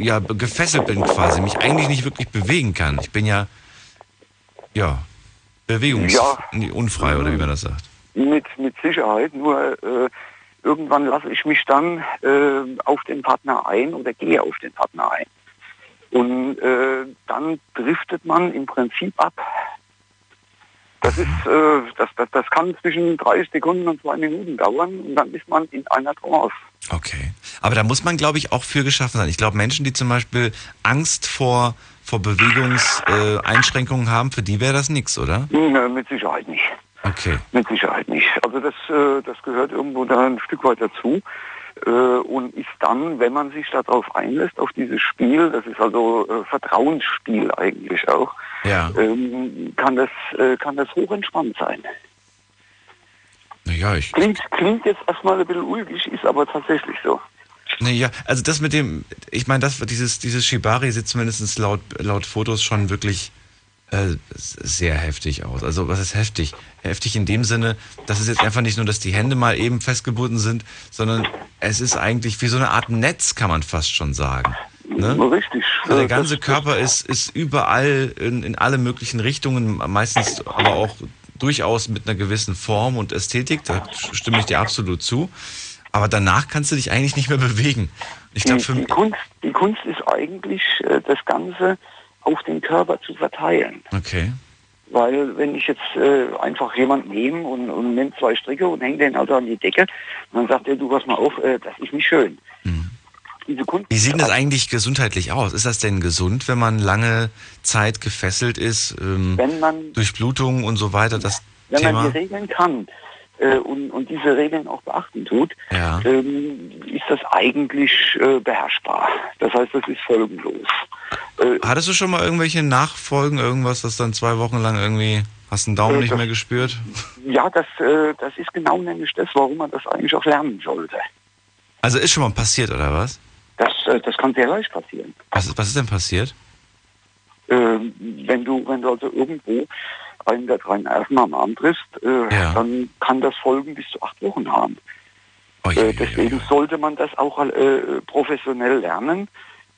ja gefesselt bin quasi, mich eigentlich nicht wirklich bewegen kann? Ich bin ja ja bewegungsunfrei oder wie man das sagt. Mit, mit Sicherheit, nur äh, irgendwann lasse ich mich dann äh, auf den Partner ein oder gehe auf den Partner ein. Und äh, dann driftet man im Prinzip ab. Das ist, äh, das, das, das kann zwischen 30 Sekunden und zwei Minuten dauern und dann ist man in einer Trance. Okay. Aber da muss man, glaube ich, auch für geschaffen sein. Ich glaube, Menschen, die zum Beispiel Angst vor, vor Bewegungseinschränkungen äh, Einschränkungen haben, für die wäre das nichts, oder? Hm, äh, mit Sicherheit nicht. Okay. Mit Sicherheit nicht. Also das, äh, das gehört irgendwo da ein Stück weit dazu und ist dann, wenn man sich darauf einlässt, auf dieses Spiel, das ist also äh, Vertrauensspiel eigentlich auch, Ja. ähm, kann das äh, kann das hochentspannt sein. Naja, ich. Klingt, klingt jetzt erstmal ein bisschen ulkig, ist aber tatsächlich so. Naja, also das mit dem, ich meine, das, dieses, dieses Shibari sieht zumindest laut, laut Fotos schon wirklich äh, sehr heftig aus. Also was ist heftig? Heftig in dem Sinne, dass es jetzt einfach nicht nur, dass die Hände mal eben festgebunden sind, sondern es ist eigentlich wie so eine Art Netz, kann man fast schon sagen. Ne? Richtig. Also der ganze das- Körper ist, ist überall in, in alle möglichen Richtungen, meistens aber auch durchaus mit einer gewissen Form und Ästhetik, da stimme ich dir absolut zu. Aber danach kannst du dich eigentlich nicht mehr bewegen. Ich glaube, die, für die. Kunst, die Kunst ist eigentlich, äh, das Ganze auf den Körper zu verteilen. Okay. Weil wenn ich jetzt äh, einfach jemand nehme und, und nehme zwei Stricke und hänge den also an die Decke, dann sagt er, du pass mal auf, äh, das ist nicht schön. Diese Kunst Wie sieht denn das eigentlich gesundheitlich aus? Ist das denn gesund, wenn man lange Zeit gefesselt ist? Ähm, Wenn man- durch Blutung und so weiter, das wenn man Thema? die Regeln kann äh, und, und diese Regeln auch beachten tut, Ja. ähm, ist das eigentlich äh, beherrschbar. Das heißt, das ist folgenlos. Äh, Hattest du schon mal irgendwelche Nachfolgen, irgendwas, das dann zwei Wochen lang irgendwie, hast einen Daumen Äh, nicht das- mehr gespürt? ja, das, äh, das ist genau nämlich das, warum man das eigentlich auch lernen sollte. Also ist schon mal passiert, oder was? Das, äh, das kann sehr leicht passieren. Was, ist- was ist denn passiert? Ähm, wenn du, wenn du also irgendwo einen der drei Nerven am Arm triffst, äh, Ja. dann kann das Folgen bis zu acht Wochen haben. Oh, äh, deswegen sollte man das auch äh, professionell lernen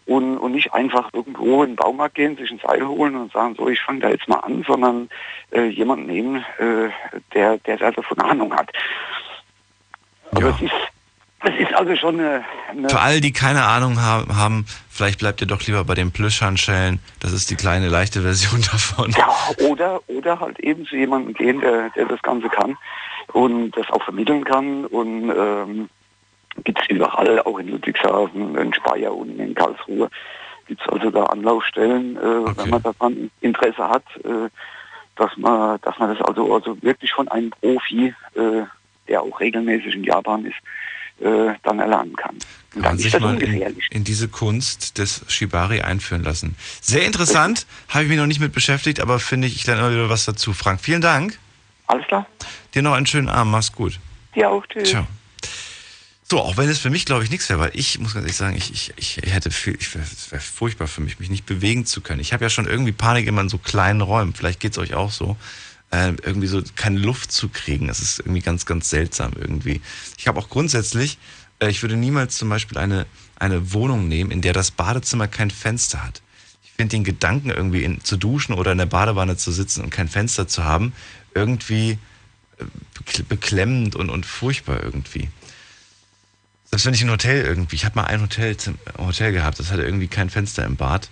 und, und nicht einfach irgendwo in den Baumarkt gehen, sich ein Seil holen und sagen, so, ich fange da jetzt mal an, sondern äh, jemanden nehmen, äh, der, der da davon Ahnung hat. Aber es ist, es ist also schon eine, eine Für all die keine Ahnung haben, vielleicht bleibt ihr doch lieber bei den Plüschhandschellen. Das ist die kleine, leichte Version davon. Ja, oder, oder halt eben zu jemandem gehen, der, der das Ganze kann und das auch vermitteln kann. Und ähm, gibt es überall, auch in Ludwigshafen, in Speyer und in Karlsruhe, gibt es also da Anlaufstellen, äh, wenn man daran Interesse hat, äh, dass man, dass man das also, also wirklich von einem Profi, äh, der auch regelmäßig in Japan ist, äh, dann erlernen kann. Und Kann man sich mal in, in diese Kunst des Shibari einführen lassen. Sehr interessant, habe ich mich noch nicht mit beschäftigt, aber finde ich, ich lerne immer wieder was dazu. Frank, vielen Dank. Alles klar. Dir noch einen schönen Abend, mach's gut. Ja, auch tschüss. Ciao. So, auch wenn es für mich, glaube ich, nichts wäre, weil ich muss ganz ehrlich sagen, ich, ich, ich hätte viel, ich wäre wär furchtbar für mich, mich nicht bewegen zu können. Ich habe ja schon irgendwie Panik immer in so kleinen Räumen. Vielleicht geht's euch auch so. Äh, irgendwie so keine Luft zu kriegen. Das ist irgendwie ganz, ganz seltsam irgendwie. Ich habe auch grundsätzlich, äh, ich würde niemals zum Beispiel eine, eine Wohnung nehmen, in der das Badezimmer kein Fenster hat. Ich finde den Gedanken irgendwie in, zu duschen oder in der Badewanne zu sitzen und kein Fenster zu haben, irgendwie äh, bekl- beklemmend und, und furchtbar irgendwie. Selbst wenn ich ein Hotel irgendwie, ich habe mal ein Hotel, Hotel gehabt, das hatte irgendwie kein Fenster im Bad.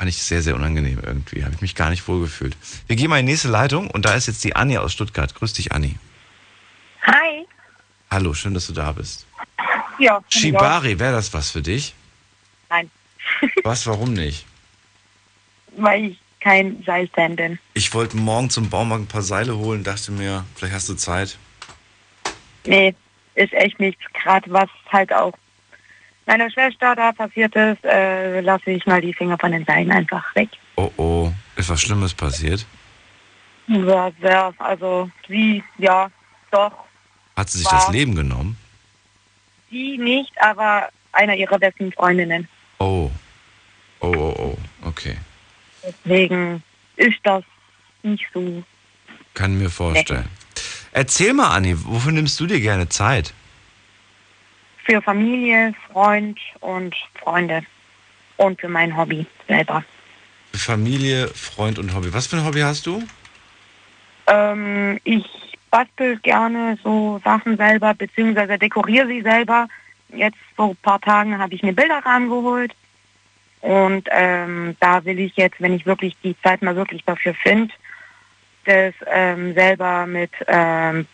Fand ich sehr, sehr unangenehm irgendwie. Habe ich mich gar nicht wohlgefühlt. Wir gehen mal in die nächste Leitung und da ist jetzt die Anni aus Stuttgart. Grüß dich, Anni. Hi. Hallo, schön, dass du da bist. Ja. Shibari, wäre das was für dich? Nein, Was, warum nicht? weil ich kein Seilfan bin. Ich wollte morgen zum Baumarkt ein paar Seile holen, dachte mir, vielleicht hast du Zeit. Nee, ist echt nichts. Gerade was halt auch meiner Schwester da passiert ist, äh, lasse ich mal die Finger von den Seilen einfach weg. Oh oh, ist was Schlimmes passiert? Ja, sehr. Also sie, ja, doch. Hat sie sich War- das Leben genommen? Sie nicht, aber einer ihrer besten Freundinnen. Oh. Oh, oh, oh. Okay. Deswegen ist das nicht so. Kann mir vorstellen. Erzähl mal, Anni, wofür nimmst du dir gerne Zeit? Für Familie, Freund und Freunde. Und für mein Hobby selber. Für Familie, Freund und Hobby. Was für ein Hobby hast du? Ähm, ich bastel gerne so Sachen selber, beziehungsweise dekoriere sie selber. Jetzt vor ein paar Tagen habe ich mir Bilderrahmen geholt. Und ähm, da will ich jetzt, wenn ich wirklich die Zeit mal wirklich dafür finde, das ähm, selber mit ähm,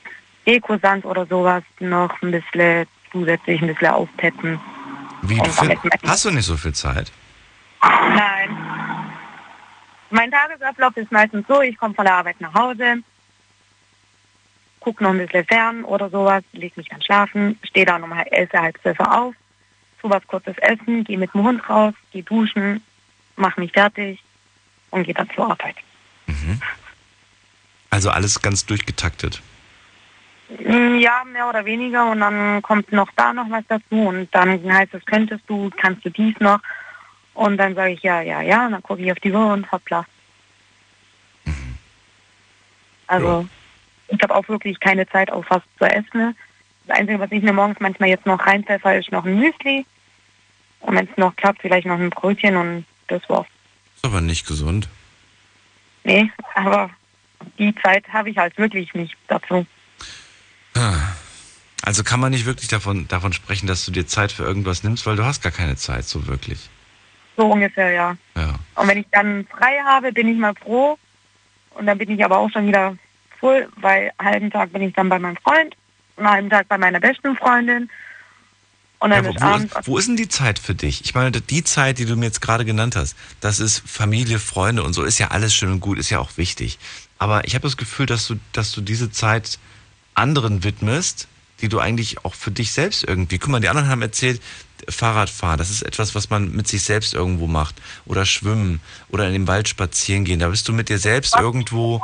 Dekosand oder sowas noch ein bisschen zusätzlich ein bisschen aufpeppen. Wie, du find, hast du nicht so viel Zeit? Nein. Mein Tagesablauf ist meistens so, ich komme von der Arbeit nach Hause, gucke noch ein bisschen fern oder sowas, leg mich dann schlafen, stehe dann um halb elf, halb zwölf Uhr auf, tu was kurzes essen, gehe mit dem Hund raus, gehe duschen, mache mich fertig und gehe dann zur Arbeit. Also alles ganz durchgetaktet. Mm, Ja, mehr oder weniger und dann kommt noch da noch was dazu und dann heißt es, könntest du, kannst du dies noch und dann sage ich ja, ja, ja und dann gucke ich auf die Uhr und hoppla. Also ich habe auch wirklich keine Zeit auf was zu essen. Das Einzige, was ich mir morgens manchmal jetzt noch reinpfeffer, ist noch ein Müsli und wenn es noch klappt, vielleicht noch ein Brötchen und das war's. Ist aber nicht gesund. Nee, aber die Zeit habe ich halt wirklich nicht dazu. Also kann man nicht wirklich davon, davon sprechen, dass du dir Zeit für irgendwas nimmst, weil du hast gar keine Zeit so wirklich. So ungefähr, ja. Ja. Und wenn ich dann frei habe, bin ich mal froh. Und dann bin ich aber auch schon wieder voll, weil einen halben Tag bin ich dann bei meinem Freund, einen halben Tag bei meiner besten Freundin. Und dann Ja, ist wo, wo, abends. ist, wo ist denn die Zeit für dich? Ich meine, die Zeit, die du mir jetzt gerade genannt hast, das ist Familie, Freunde und so, ist ja alles schön und gut, ist ja auch wichtig. Aber ich habe das Gefühl, dass du, dass du diese Zeit anderen widmest, die du eigentlich auch für dich selbst irgendwie. Guck mal, die anderen haben erzählt, Fahrradfahren, das ist etwas, was man mit sich selbst irgendwo macht. Oder schwimmen oder in den Wald spazieren gehen. Da bist du mit dir selbst irgendwo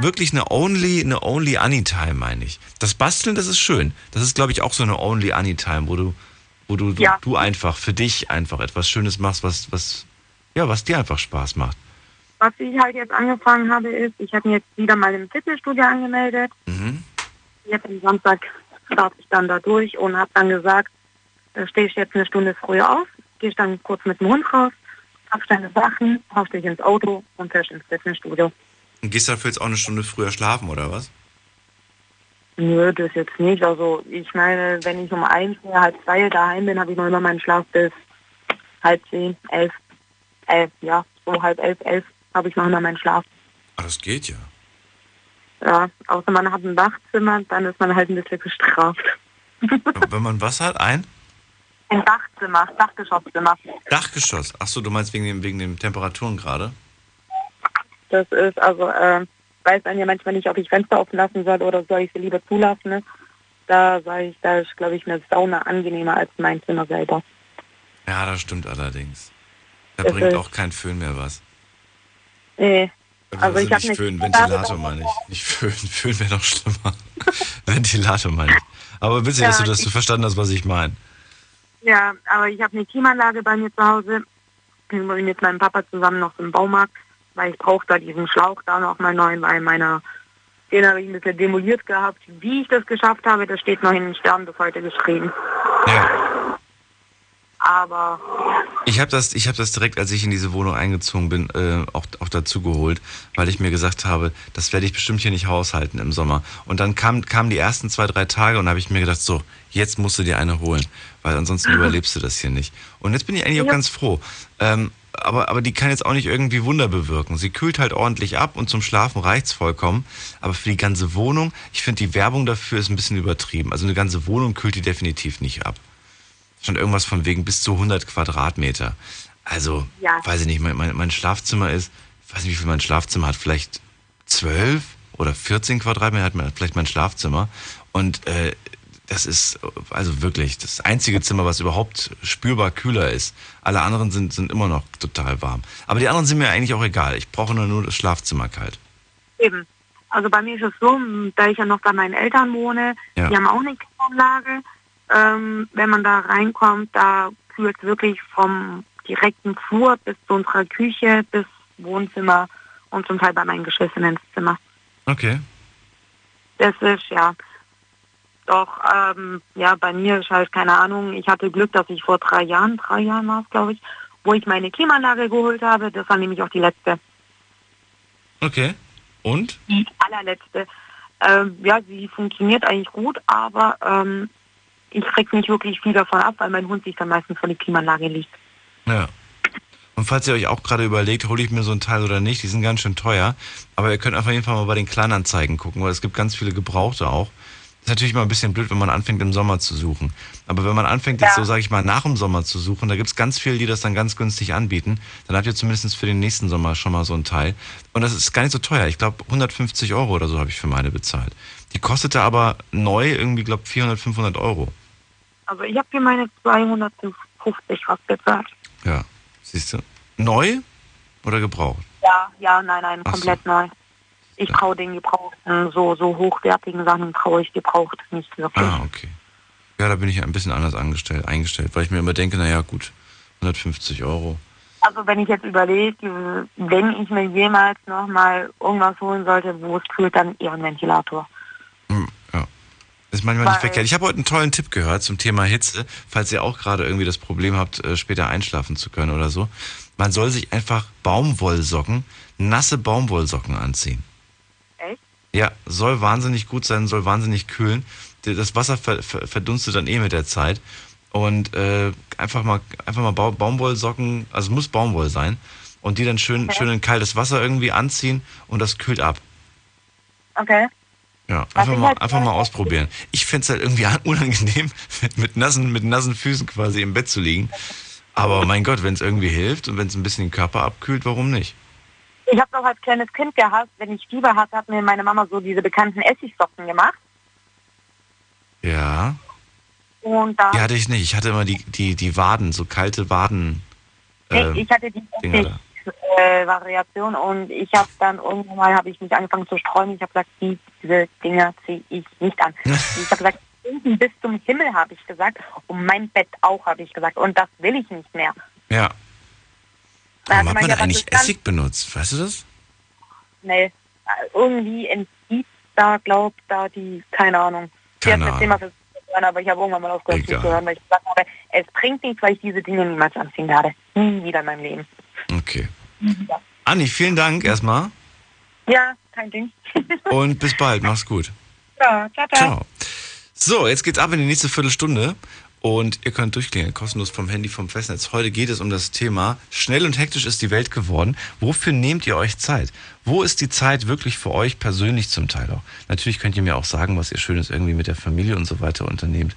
wirklich eine Only, eine Only Anytime, meine ich. Das Basteln, das ist schön. Das ist, glaube ich, auch so eine Only Anytime, wo du, wo du, du, Ja. du einfach für dich einfach etwas Schönes machst, was, was, ja, was dir einfach Spaß macht. Was ich halt jetzt angefangen habe, ist, ich habe mir jetzt wieder mal im Fitnessstudio angemeldet. Mhm. Jetzt am Samstag starte ich dann da durch und habe dann gesagt, da stehe ich jetzt eine Stunde früher auf, gehe ich dann kurz mit dem Hund raus, pack deine Sachen, haust dich ins Auto und fährst ins Fitnessstudio. Und gehst dafür jetzt auch eine Stunde früher schlafen, oder was? Nö, das jetzt nicht. Also ich meine, wenn ich um eins, halb zwei daheim bin, habe ich noch immer meinen Schlaf bis halb zehn, elf, elf, ja, so halb elf, elf habe ich noch immer meinen Schlaf. Ah, das geht ja. Ja, außer man hat ein Dachzimmer, dann ist man halt ein bisschen gestraft. Wenn man was hat, ein Ein Dachzimmer, Dachgeschosszimmer. Dachgeschoss. Ach so, du meinst wegen den, wegen den Temperaturen gerade? Das ist also, äh, weiß man ja manchmal nicht, ob ich Fenster offen lassen soll oder soll ich sie lieber zulassen. Ne? Da sage ich, da ist, glaube ich, eine Sauna angenehmer als mein Zimmer selber. Ja, das stimmt allerdings. Da Es bringt auch kein Föhn mehr was. Nee. Also ich habe nicht Föhn, Ventilator meine ich. Nicht Föhn, Föhn wäre noch schlimmer. Ventilator meine ich. Aber witzig, dass Ja, du das so verstanden hast, was ich meine. Ja, aber ich habe eine Klimaanlage bei mir zu Hause. Ich bin mit meinem Papa zusammen noch im Baumarkt, weil ich brauche da diesen Schlauch da noch mal neu, weil meiner den habe ich ein bisschen demoliert gehabt. Wie ich das geschafft habe, das steht noch in den Sternen bis heute geschrieben. Ja. Aber Ich habe das, ich hab das direkt, als ich in diese Wohnung eingezogen bin, äh, auch, auch dazu geholt, weil ich mir gesagt habe, das werde ich bestimmt hier nicht haushalten im Sommer. Und dann kam, kamen die ersten zwei, drei Tage und habe ich mir gedacht, so, jetzt musst du dir eine holen, weil ansonsten überlebst du das hier nicht. Und jetzt bin ich eigentlich auch Ja. ganz froh. Ähm, aber, aber die kann jetzt auch nicht irgendwie Wunder bewirken. Sie kühlt halt ordentlich ab und zum Schlafen reicht's vollkommen. Aber für die ganze Wohnung, ich finde die Werbung dafür ist ein bisschen übertrieben. Also eine ganze Wohnung kühlt die definitiv nicht ab. Schon irgendwas von wegen bis zu 100 Quadratmeter. Also, Ja. weiß ich nicht, mein, mein, mein Schlafzimmer ist, ich weiß nicht, wie viel mein Schlafzimmer hat, vielleicht 12 oder 14 Quadratmeter hat vielleicht mein Schlafzimmer. Und äh, das ist also wirklich das einzige Zimmer, was überhaupt spürbar kühler ist. Alle anderen sind, sind immer noch total warm. Aber die anderen sind mir eigentlich auch egal. Ich brauche nur, nur das Schlafzimmer kalt. eben, Also bei mir ist es so, da ich ja noch bei meinen Eltern wohne, Ja. die haben auch eine Klimaanlage. Ähm, wenn man da reinkommt, da es wirklich vom direkten Flur bis zu unserer Küche, bis Wohnzimmer und zum Teil bei meinen Geschwistern ins Zimmer. Okay. Das ist ja doch, ähm, ja, bei mir ist halt keine Ahnung. Ich hatte Glück, dass ich vor drei Jahren, drei Jahren war es, glaube ich, wo ich meine Klimaanlage geholt habe. Das war nämlich auch die letzte, Okay. Und? die allerletzte. Ähm, ja, sie funktioniert eigentlich gut, aber ähm, ich krieg nicht wirklich viel davon ab, weil mein Hund sich dann meistens vor die Klimaanlage liegt. Ja. Und falls ihr euch auch gerade überlegt, hole ich mir so ein Teil oder nicht, die sind ganz schön teuer. Aber ihr könnt auf jeden Fall mal bei den Kleinanzeigen gucken, weil es gibt ganz viele Gebrauchte auch. Ist natürlich mal ein bisschen blöd, wenn man anfängt im Sommer zu suchen. Aber wenn man anfängt jetzt so, sage ich mal, nach dem Sommer zu suchen, da gibt es ganz viele, die das dann ganz günstig anbieten. Dann habt ihr zumindest für den nächsten Sommer schon mal so ein Teil. Und das ist gar nicht so teuer. Ich glaube, 150 Euro oder so habe ich für meine bezahlt. Die kostete aber neu irgendwie, glaube 400, 500 Euro. Also ich habe für meine 250 was bezahlt. Ja, siehst du? Neu oder gebraucht? Ja, ja, nein, nein, Ach so. komplett neu. Ich traue den gebrauchten, so, so hochwertigen Sachen traue ich gebraucht nicht wirklich. Ah, okay. Ja, da bin ich ein bisschen anders angestellt, eingestellt, weil ich mir immer denke, naja, gut, 150 Euro. Also wenn ich jetzt überlege, wenn ich mir jemals nochmal irgendwas holen sollte, wo es kühlt, dann eher ein Ventilator. Ist manchmal Weil- nicht verkehrt. Ich habe heute einen tollen Tipp gehört zum Thema Hitze, falls ihr auch gerade irgendwie das Problem habt, äh, später einschlafen zu können oder so. Man soll sich einfach Baumwollsocken, nasse Baumwollsocken anziehen. Echt? Ja, soll wahnsinnig gut sein, soll wahnsinnig kühlen. Das Wasser ver ver verdunstet dann eh mit der Zeit. Und äh, einfach mal, einfach mal Bau Baumwollsocken, also muss Baumwoll sein. Und die dann schön, schön in kaltes Wasser irgendwie anziehen und das kühlt ab. Okay. Ja, einfach mal, halt einfach mal ausprobieren. Ich fänd's halt irgendwie unangenehm, mit, nassen, mit nassen Füßen quasi im Bett zu liegen. Aber mein Gott, wenn es irgendwie hilft und wenn es ein bisschen den Körper abkühlt, warum nicht? Ich habe auch als kleines Kind gehabt, wenn ich Fieber hatte, hat mir meine Mama so diese bekannten Essigsocken gemacht. Ja, Und da die hatte ich nicht. Ich hatte immer die, die, die Waden, so kalte Waden. Nee, ähm, ich hatte die Dinger da. Äh, Variation und ich habe dann irgendwann mal habe ich mich angefangen zu sträuben. Ich habe gesagt, die, diese Dinger ziehe ich nicht an. ich habe gesagt, unten bis zum Himmel habe ich gesagt und mein Bett auch habe ich gesagt und das will ich nicht mehr. Ja. Warum hat man was eigentlich Essig benutzt? Weißt du das? schnell. Irgendwie entzieht da glaubt da die keine Ahnung. Keine das Thema für hören, aber ich habe irgendwann mal aufgehört zu hören, weil ich gesagt habe, es bringt nichts, weil ich diese Dinge niemals anziehen werde. Nie wieder in meinem Leben. Okay. Anni, vielen Dank erstmal Ja, kein Ding. und bis bald. Mach's gut. ja, ciao, ciao. Ciao. So, jetzt geht's ab in die nächste Viertelstunde und ihr könnt durchklingeln, kostenlos vom Handy, vom Festnetz. Heute geht es um das Thema, schnell und hektisch ist die Welt geworden. Wofür nehmt ihr euch Zeit? Wo ist die Zeit wirklich für euch persönlich zum Teil auch? Natürlich könnt ihr mir auch sagen, was ihr Schönes irgendwie mit der Familie und so weiter unternehmt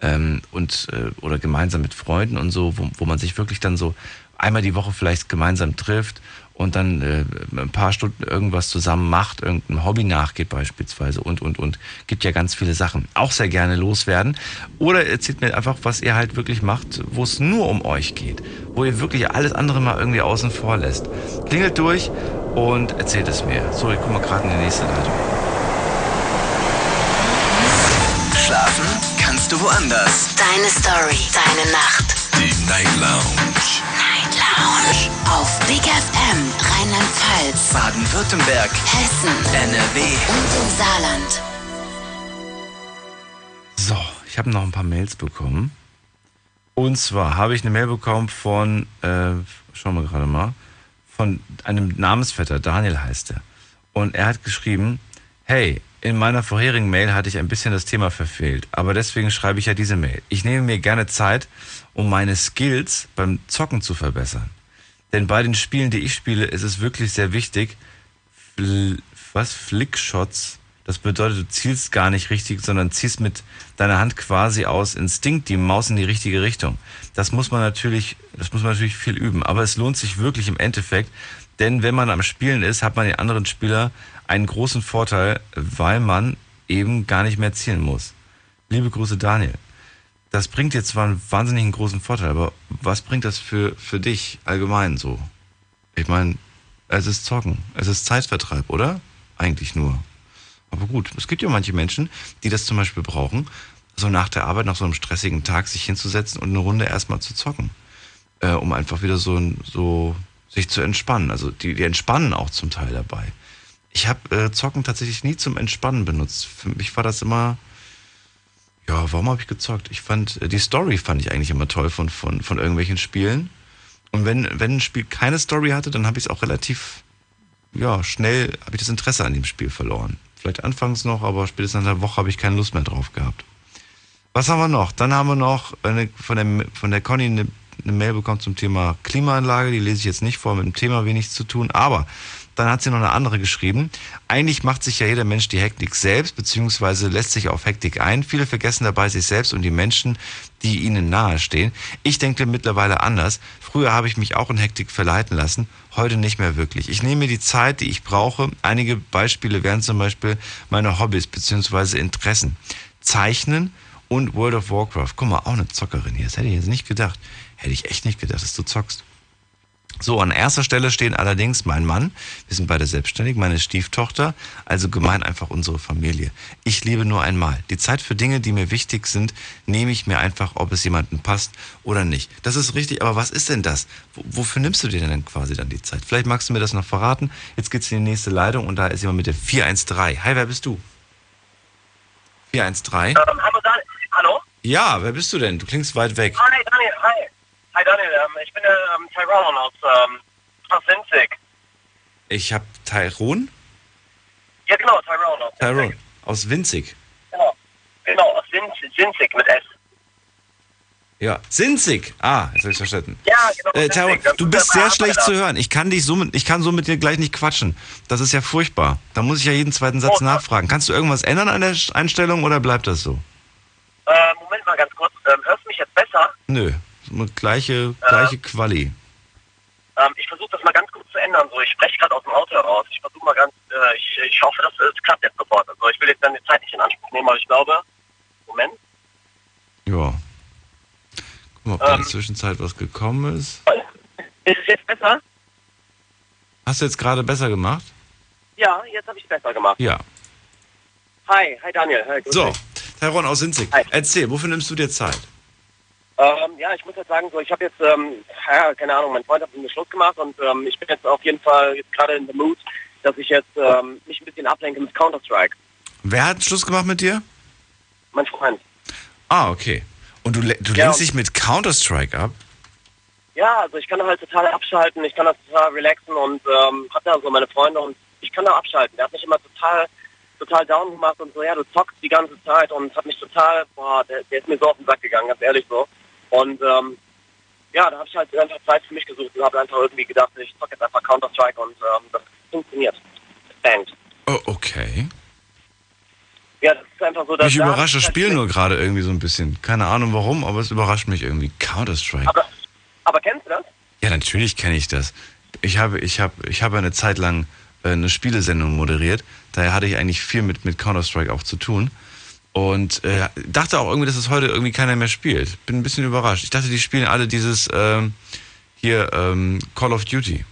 ähm, und äh, oder gemeinsam mit Freunden und so, wo, wo man sich wirklich dann so einmal die Woche vielleicht gemeinsam trifft und dann äh, ein paar Stunden irgendwas zusammen macht, irgendein Hobby nachgeht beispielsweise und, und, und. Gibt ja ganz viele Sachen. Auch sehr gerne loswerden. Oder erzählt mir einfach, was ihr halt wirklich macht, wo es nur um euch geht. Wo ihr wirklich alles andere mal irgendwie außen vor lässt. Klingelt durch und erzählt es mir. So, ich guck mal gerade in die nächste Leitung. Schlafen kannst du woanders. Deine Story, deine Nacht. Die Night Lounge. Lounge. Auf Big FM, Rheinland-Pfalz, Baden-Württemberg, Hessen, NRW. und im Saarland. So, ich habe noch ein paar Mails bekommen. Und zwar habe ich eine Mail bekommen von, äh, schauen wir gerade mal, von einem Namensvetter, Daniel heißt er. Und er hat geschrieben, hey, in meiner vorherigen Mail hatte ich ein bisschen das Thema verfehlt, aber deswegen schreibe ich ja diese Mail. Ich nehme mir gerne Zeit, um meine Skills beim Zocken zu verbessern. Denn bei den Spielen, die ich spiele, ist es wirklich sehr wichtig, Fl was? Flickshots. Das bedeutet, du zielst gar nicht richtig, sondern ziehst mit deiner Hand quasi aus Instinkt die Maus in die richtige Richtung. Das muss man natürlich, das muss man natürlich viel üben. Aber es lohnt sich wirklich im Endeffekt, denn wenn man am Spielen ist, hat man den anderen Spieler einen großen Vorteil, weil man eben gar nicht mehr zielen muss. Liebe Grüße, Daniel. Das bringt jetzt zwar einen wahnsinnigen großen Vorteil, aber was bringt das für, für dich allgemein so? Ich meine, es ist Zocken, es ist Zeitvertreib, oder? Eigentlich nur. Aber gut, es gibt ja manche Menschen, die das zum Beispiel brauchen, so nach der Arbeit, nach so einem stressigen Tag, sich hinzusetzen und eine Runde erstmal zu zocken. Äh, um einfach wieder so, so sich zu entspannen. Also die, die entspannen auch zum Teil dabei. Ich habe äh, Zocken tatsächlich nie zum Entspannen benutzt. Für mich war das immer, ja, warum habe ich gezockt? Ich fand, äh, die Story fand ich eigentlich immer toll von, von, von irgendwelchen Spielen. Und wenn, wenn ein Spiel keine Story hatte, dann habe ich es auch relativ, ja, schnell, habe ich das Interesse an dem Spiel verloren. Vielleicht anfangs noch, aber spätestens nach einer Woche habe ich keine Lust mehr drauf gehabt. Was haben wir noch? Dann haben wir noch eine, von, der, von der Conny eine, eine Mail bekommen zum Thema Klimaanlage. Die lese ich jetzt nicht vor, mit dem Thema wenig zu tun. Aber dann hat sie noch eine andere geschrieben. Eigentlich macht sich ja jeder Mensch die Hektik selbst, beziehungsweise lässt sich auf Hektik ein. Viele vergessen dabei sich selbst und die Menschen, die ihnen nahestehen. Ich denke mittlerweile anders. Früher habe ich mich auch in Hektik verleiten lassen, heute nicht mehr wirklich. Ich nehme mir die Zeit, die ich brauche. Einige Beispiele wären zum Beispiel meine Hobbys beziehungsweise Interessen. Zeichnen und World of Warcraft. Guck mal, auch eine Zockerin hier. Das hätte ich jetzt nicht gedacht. Hätte ich echt nicht gedacht, dass du zockst. So, an erster Stelle stehen allerdings mein Mann, wir sind beide selbstständig, meine Stieftochter, also gemein einfach unsere Familie. Ich liebe nur einmal. Die Zeit für Dinge, die mir wichtig sind, nehme ich mir einfach, ob es jemandem passt oder nicht. Das ist richtig, aber was ist denn das? W wofür nimmst du dir denn quasi dann die Zeit? Vielleicht magst du mir das noch verraten. Jetzt geht's in die nächste Leitung und da ist jemand mit der 413. Hi, wer bist du? 413? Ähm, hallo, Daniel. Hallo? Ja, wer bist du denn? Du klingst weit weg. Hi, Daniel, hi. Hi, Daniel, ähm, ich bin der ähm, Tyrone aus, ähm, aus Sinzig. Ich habe Tyrone? Ja, genau, Tyrone aus Tyrone. Aus Winzig. Genau, genau aus Sinzig, Sinzig mit S. Ja, Sinzig. Ah, jetzt habe ich verstanden. Ja, genau. Äh, Tyrone, du ist bist sehr schlecht Bearbeiter. zu hören. Ich kann dich so mit, ich kann so mit dir gleich nicht quatschen. Das ist ja furchtbar. Da muss ich ja jeden zweiten Satz Oh, nachfragen. Kannst du irgendwas ändern an der Einstellung oder bleibt das so? Äh, Moment mal ganz kurz. Ähm, hörst du mich jetzt besser? Nö, mit gleiche, gleiche Quali. Ähm, ich versuche das mal ganz kurz zu ändern. So, ich spreche gerade aus dem Auto heraus. Ich versuche mal ganz, äh, ich, ich hoffe, dass es klappt jetzt sofort. Also ich will jetzt dann die Zeit nicht in Anspruch nehmen, aber ich glaube, Moment. Ja. Guck mal, ob da in Ähm. der Zwischenzeit was gekommen ist. Ist es jetzt besser? Hast du jetzt gerade besser gemacht? Ja, jetzt habe ich es besser gemacht. Ja. Hi, hi Daniel. Hi, So. Tyrone aus Sinzig. Erzähl, wofür nimmst du dir Zeit? Ähm, ja, ich muss jetzt sagen, so ich habe jetzt, ähm, ja, keine Ahnung, mein Freund hat mir Schluss gemacht und ähm, ich bin jetzt auf jeden Fall jetzt gerade in the mood, dass ich jetzt ähm, mich ein bisschen ablenke mit Counter-Strike. Wer hat Schluss gemacht mit dir? Mein Freund. Ah, okay. Und du, du Ja. lenkst dich mit Counter-Strike ab? Ja, also ich kann da halt total abschalten, ich kann da total relaxen und ähm, hab da so meine Freunde und ich kann da abschalten. Der hat mich immer total, total down gemacht und so, ja, du zockst die ganze Zeit und hat mich total, boah, der, der ist mir so auf den Sack gegangen, ganz ehrlich so. Und ähm, ja, da habe ich halt einfach Zeit für mich gesucht und habe einfach irgendwie gedacht, ich zock jetzt einfach Counter-Strike und ähm, das funktioniert. Bangt. Oh, okay. Ja, das ist einfach so, dass Mich da- überrascht das Spiel nur gerade irgendwie so ein bisschen. Keine Ahnung warum, aber es überrascht mich irgendwie. Counter-Strike. Aber, aber kennst du das? Ja, natürlich kenne ich das. Ich habe, ich habe, ich habe eine Zeit lang äh, eine Spielesendung moderiert. Daher hatte ich eigentlich viel mit, mit Counter-Strike auch zu tun. Und äh, dachte auch irgendwie, dass es heute irgendwie keiner mehr spielt. Bin ein bisschen überrascht. Ich dachte, die spielen alle dieses ähm, hier ähm, Call of Duty.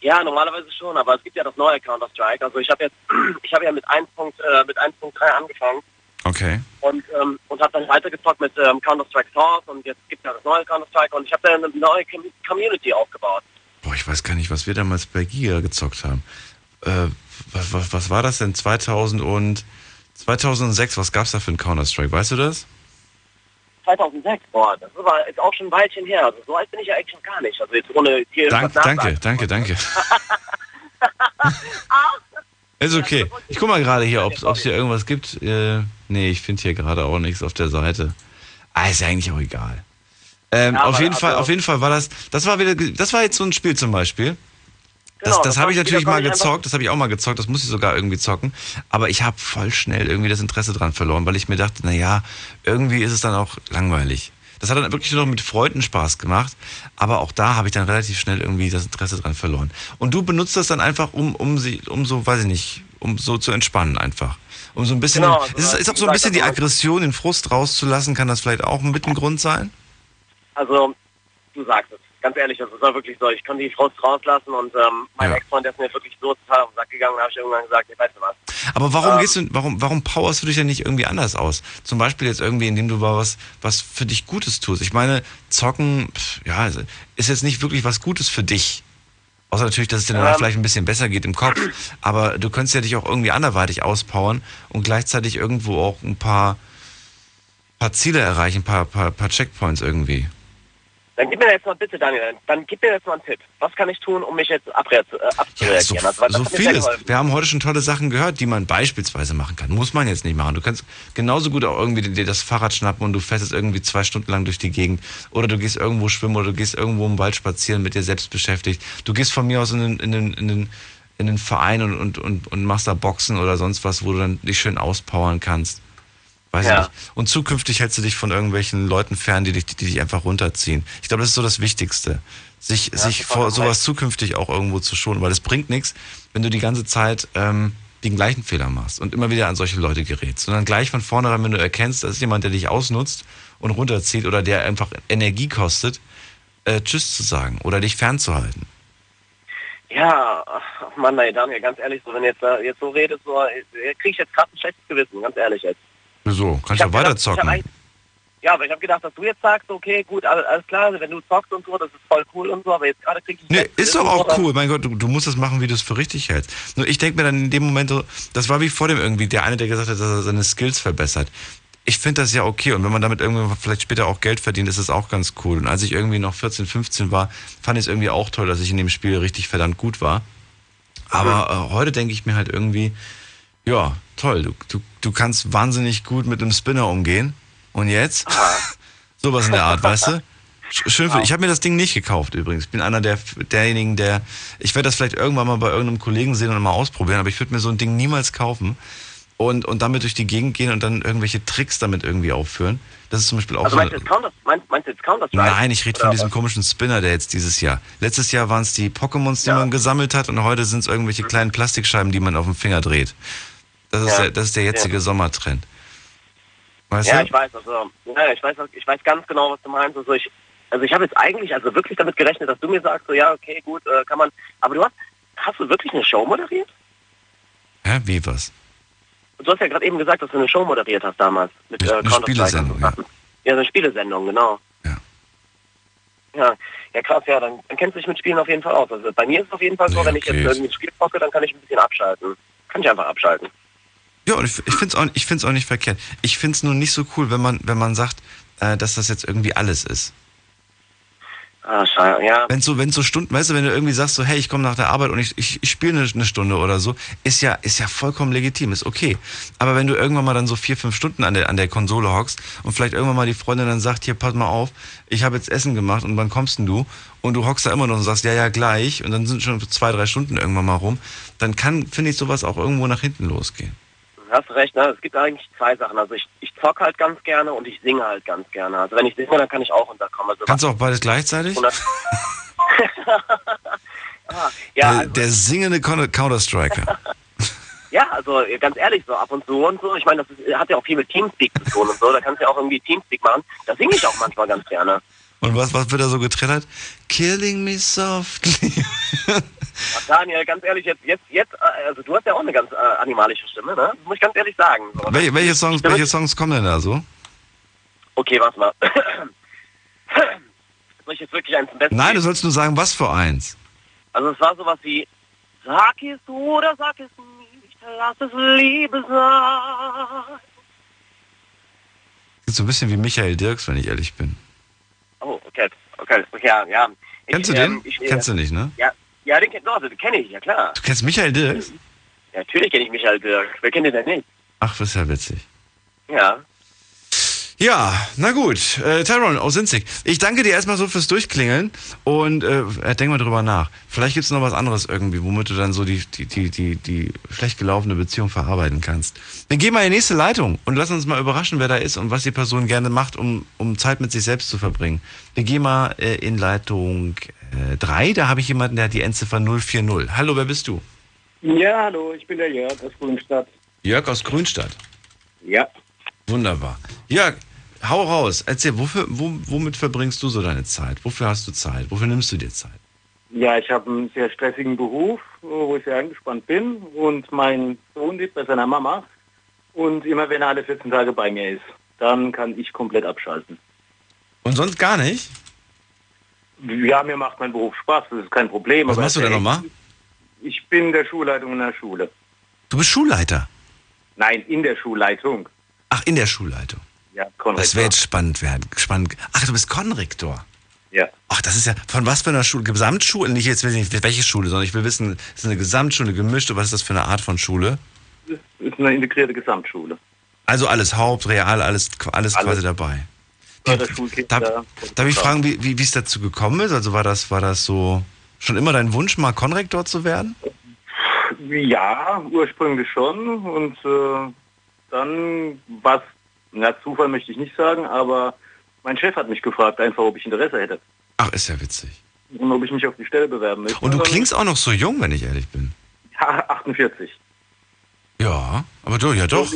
Ja, normalerweise schon, aber es gibt ja das neue Counter-Strike. Also ich habe jetzt, ich habe ja mit 1. äh, mit 1.3 angefangen Okay. und ähm, und habe dann weitergezockt mit ähm, Counter-Strike Source und jetzt gibt es ja das neue Counter-Strike und ich habe dann eine neue Com Community aufgebaut. Boah, ich weiß gar nicht, was wir damals bei Giga gezockt haben. Äh, was, was, was war das denn? 2000 und 2006, was gab's da für ein Counter-Strike? Weißt du das? 2006, boah, das ist aber jetzt auch schon ein Weilchen her. Also so alt bin ich ja eigentlich noch gar nicht. Also jetzt ohne hier Dank, danke, danke, danke. Ist okay. Ich guck mal gerade hier, ob es hier irgendwas gibt. Äh, nee, ich finde hier gerade auch nichts auf der Seite. Ah, ist ja eigentlich auch egal. Ähm, Ja, auf jeden Fall, auf jeden Fall war das, das war wieder, das war jetzt so ein Spiel zum Beispiel. Das, Genau, das das habe ich natürlich mal gezockt, das habe ich auch mal gezockt, das muss ich sogar irgendwie zocken. Aber ich habe voll schnell irgendwie das Interesse dran verloren, weil ich mir dachte, na ja, irgendwie ist es dann auch langweilig. Das hat dann wirklich nur noch mit Freunden Spaß gemacht, aber auch da habe ich dann relativ schnell irgendwie das Interesse dran verloren. Und du benutzt das dann einfach, um, um sie, um so, weiß ich nicht, um so zu entspannen einfach. Um so ein bisschen, Genau, es ist, also, ist auch so ein bisschen die also- Aggression, den Frust rauszulassen, kann das vielleicht auch mit ein Grund sein? Also, du sagst es. Ganz ehrlich, das war wirklich so. Ich konnte die Frust rauslassen und ähm, mein Ja. Ex-Freund der ist mir wirklich so total auf den Sack gegangen. Da habe ich irgendwann gesagt, ich weißt du was. Aber warum Ähm. gehst du, warum, warum powerst du dich denn nicht irgendwie anders aus? Zum Beispiel jetzt irgendwie, indem du mal was, was für dich Gutes tust. Ich meine, zocken, pff, ja, ist jetzt nicht wirklich was Gutes für dich. Außer natürlich, dass es dir danach Ähm. vielleicht ein bisschen besser geht im Kopf. Aber du könntest ja dich auch irgendwie anderweitig auspowern und gleichzeitig irgendwo auch ein paar, paar Ziele erreichen, ein paar, paar, paar Checkpoints irgendwie. Dann gib mir jetzt mal bitte, Daniel, dann gib mir jetzt mal einen Tipp. Was kann ich tun, um mich jetzt äh, abzureagieren? so, also, so vieles. Wir haben heute schon tolle Sachen gehört, die man beispielsweise machen kann. Muss man jetzt nicht machen. Du kannst genauso gut auch irgendwie dir das Fahrrad schnappen und du fährst jetzt irgendwie zwei Stunden lang durch die Gegend. Oder du gehst irgendwo schwimmen oder du gehst irgendwo im Wald spazieren, mit dir selbst beschäftigt. Du gehst von mir aus in den, in den, in den, in den Verein und, und, und, und machst da Boxen oder sonst was, wo du dann dich schön auspowern kannst. Weiß Ja. ich nicht. Und zukünftig hältst du dich von irgendwelchen Leuten fern, die dich, die dich einfach runterziehen. Ich glaube, das ist so das Wichtigste. Sich, Ja, sich vor sowas recht. zukünftig auch irgendwo zu schonen, weil es bringt nichts, wenn du die ganze Zeit ähm, den gleichen Fehler machst und immer wieder an solche Leute gerätst. Sondern gleich von vornherein, wenn du erkennst, da ist jemand, der dich ausnutzt und runterzieht oder der einfach Energie kostet, äh, Tschüss zu sagen oder dich fernzuhalten. Ja, ach Mann, ey, Daniel, ganz ehrlich, so wenn jetzt äh, jetzt so redest, so, äh, kriege ich jetzt gerade ein schlechtes Gewissen, ganz ehrlich jetzt. Wieso? Kannst Ich ja hab weiter gedacht, Ja, aber ich habe gedacht, dass du jetzt sagst, okay, gut, alles, klar, wenn du zockst und so, das ist voll cool und so, aber jetzt gerade krieg ich... Nee, ist doch auch cool. Mein Gott, du, du musst das machen, wie du es für richtig hältst. Nur ich denke mir dann in dem Moment so, das war wie vor dem irgendwie, der eine, der gesagt hat, dass er seine Skills verbessert. Ich finde das ja okay und wenn man damit irgendwann vielleicht später auch Geld verdient, ist das auch ganz cool. Und als ich irgendwie noch 14, 15 war, fand ich es irgendwie auch toll, dass ich in dem Spiel richtig verdammt gut war. Aber äh, heute denke ich mir halt irgendwie, ja, toll, du, du, du kannst wahnsinnig gut mit einem Spinner umgehen. Und jetzt? Sowas in der Art, weißt du? Sch- Schön für Ich habe mir das Ding nicht gekauft übrigens. Ich bin einer der, derjenigen, der. Ich werde das vielleicht irgendwann mal bei irgendeinem Kollegen sehen und mal ausprobieren, aber ich würde mir so ein Ding niemals kaufen und, und damit durch die Gegend gehen und dann irgendwelche Tricks damit irgendwie aufführen. Das ist zum Beispiel auch Also so. meinst du jetzt Counter, meinst, meinst du jetzt Counter-Strike? Nein, ich rede von diesem was? komischen Spinner, der jetzt dieses Jahr. Letztes Jahr waren es die Pokémons, die man gesammelt hat und heute sind es irgendwelche kleinen Plastikscheiben, die man auf dem Finger dreht. Das ist, Ja. der, das ist der jetzige Ja. Sommertrend. Weißt ja, du? ich weiß, also, ja, ich weiß, ich weiß ganz genau, was du meinst. Also ich, also ich habe jetzt eigentlich, also wirklich damit gerechnet, dass du mir sagst, so ja, okay, gut, äh, kann man. Aber du hast, hast du wirklich eine Show moderiert? Hä, wie was? Du hast ja gerade eben gesagt, dass du eine Show moderiert hast damals mit äh. Spielesendung, ja. Ja, eine Spielesendung, genau. Ja. Ja, ja krass, ja, dann, dann kennst du dich mit Spielen auf jeden Fall aus. Also bei mir ist es auf jeden Fall so, Nee, wenn ich jetzt irgendwie ein Spiel zocke, dann kann ich ein bisschen abschalten. Kann ich einfach abschalten. Ja, und ich, ich finde es auch, ich find's auch nicht verkehrt. Ich finde es nur nicht so cool, wenn man, wenn man sagt, äh, dass das jetzt irgendwie alles ist. Ah, scheiße, ja. Wenn so, wenn so Stunden, weißt du, wenn du irgendwie sagst, so, hey, ich komme nach der Arbeit und ich, ich, ich spiele eine, eine Stunde oder so, ist ja, ist ja vollkommen legitim, ist okay. Aber wenn du irgendwann mal dann so vier, fünf Stunden an der, an der Konsole hockst und vielleicht irgendwann mal die Freundin dann sagt, hier, pass mal auf, ich habe jetzt Essen gemacht und wann kommst denn du? Und du hockst da immer noch und sagst, ja, ja, gleich, und dann sind schon zwei, drei Stunden irgendwann mal rum, dann kann, finde ich, sowas auch irgendwo nach hinten losgehen. Hast recht, ne? Es gibt eigentlich zwei Sachen. Also ich, ich zock halt ganz gerne und ich singe halt ganz gerne. Also wenn ich singe, dann kann ich auch unterkommen. Also Kannst du auch beides gleichzeitig? ah, ja, der, also, der singende Counter-Striker. ja, also ganz ehrlich, so ab und zu und so. Ich meine, das ist, hat ja auch viel mit Teamspeak zu tun und so. Da kannst du ja auch irgendwie Teamspeak machen. Da singe ich auch manchmal ganz gerne. Und was, was wird da so getrillert? Killing me softly. Ach, Daniel, ganz ehrlich, jetzt, jetzt, jetzt, äh, also du hast ja auch eine ganz äh, animalische Stimme, ne? Das muss ich ganz ehrlich sagen. So. welche, welche, Songs, welche Songs kommen denn da so? Okay, warte mal. Soll ich jetzt wirklich eins zum Besten Nein, du sollst nur sagen, was für eins. Also es war sowas wie, sag es oder sag es nicht, lass es Liebe sein. Klingt so ein bisschen wie Michael Dirks, wenn ich ehrlich bin. Oh, okay, okay, okay, ja, ja. Ich, Kennst du den? ähm, ich, äh, Kennst du nicht, ne? Ja, ja, den kenn, den kenne ich, ja klar. Du kennst Michael Dirks? Ja, natürlich kenne ich Michael Dirk. Wer kennt den denn nicht? Ach, das ist ja witzig. Ja. Ja, na gut. Äh, Tyrone aus Sinzig. Ich danke dir erstmal so fürs Durchklingeln und äh, denk mal drüber nach. Vielleicht gibt's noch was anderes irgendwie, womit du dann so die, die, die, die, die schlecht gelaufene Beziehung verarbeiten kannst. Dann geh mal in die nächste Leitung und lass uns mal überraschen, wer da ist und was die Person gerne macht, um, um Zeit mit sich selbst zu verbringen. Wir gehen mal äh, in Leitung 3. Da habe ich jemanden, der hat die Endziffer 040. Hallo, wer bist du? Ja, hallo, ich bin der Jörg aus Grünstadt. Jörg aus Grünstadt. Ja. Wunderbar. Jörg, hau raus. Erzähl, wofür, wo, womit verbringst du so deine Zeit? Wofür hast du Zeit? Wofür nimmst du dir Zeit? Ja, ich habe einen sehr stressigen Beruf, wo ich sehr angespannt bin und mein Sohn lebt bei seiner Mama und immer wenn er alle 14 Tage bei mir ist, dann kann ich komplett abschalten. Und sonst gar nicht? Ja, mir macht mein Beruf Spaß, das ist kein Problem. Was machst du denn nochmal? Ich bin der Schulleitung in der Schule. Du bist Schulleiter? Nein, in der Schulleitung. Ach, in der Schulleitung. Ja, Konrektor. Das wäre jetzt spannend werden. Spannend. Ach, du bist Konrektor. Ja. Ach, das ist ja, von was für einer Schule? Gesamtschule? Nicht jetzt ich nicht, welche Schule, sondern ich will wissen, ist es eine Gesamtschule gemischt oder was ist das für eine Art von Schule? Das ist eine integrierte Gesamtschule. Also alles Haupt, Real, alles, alles, quasi dabei. Förderschulkinder. Darf, darf ich fragen, wie, wie es dazu gekommen ist? Also war das, war das so schon immer dein Wunsch, mal Konrektor zu werden? Ja, ursprünglich schon. Und äh, dann was, na Zufall möchte ich nicht sagen, aber mein Chef hat mich gefragt, einfach ob ich Interesse hätte. Ach, ist ja witzig. Und ob ich mich auf die Stelle bewerben möchte. Und du klingst auch noch so jung, wenn ich ehrlich bin. Ja, 48. Ja, aber du, ja doch.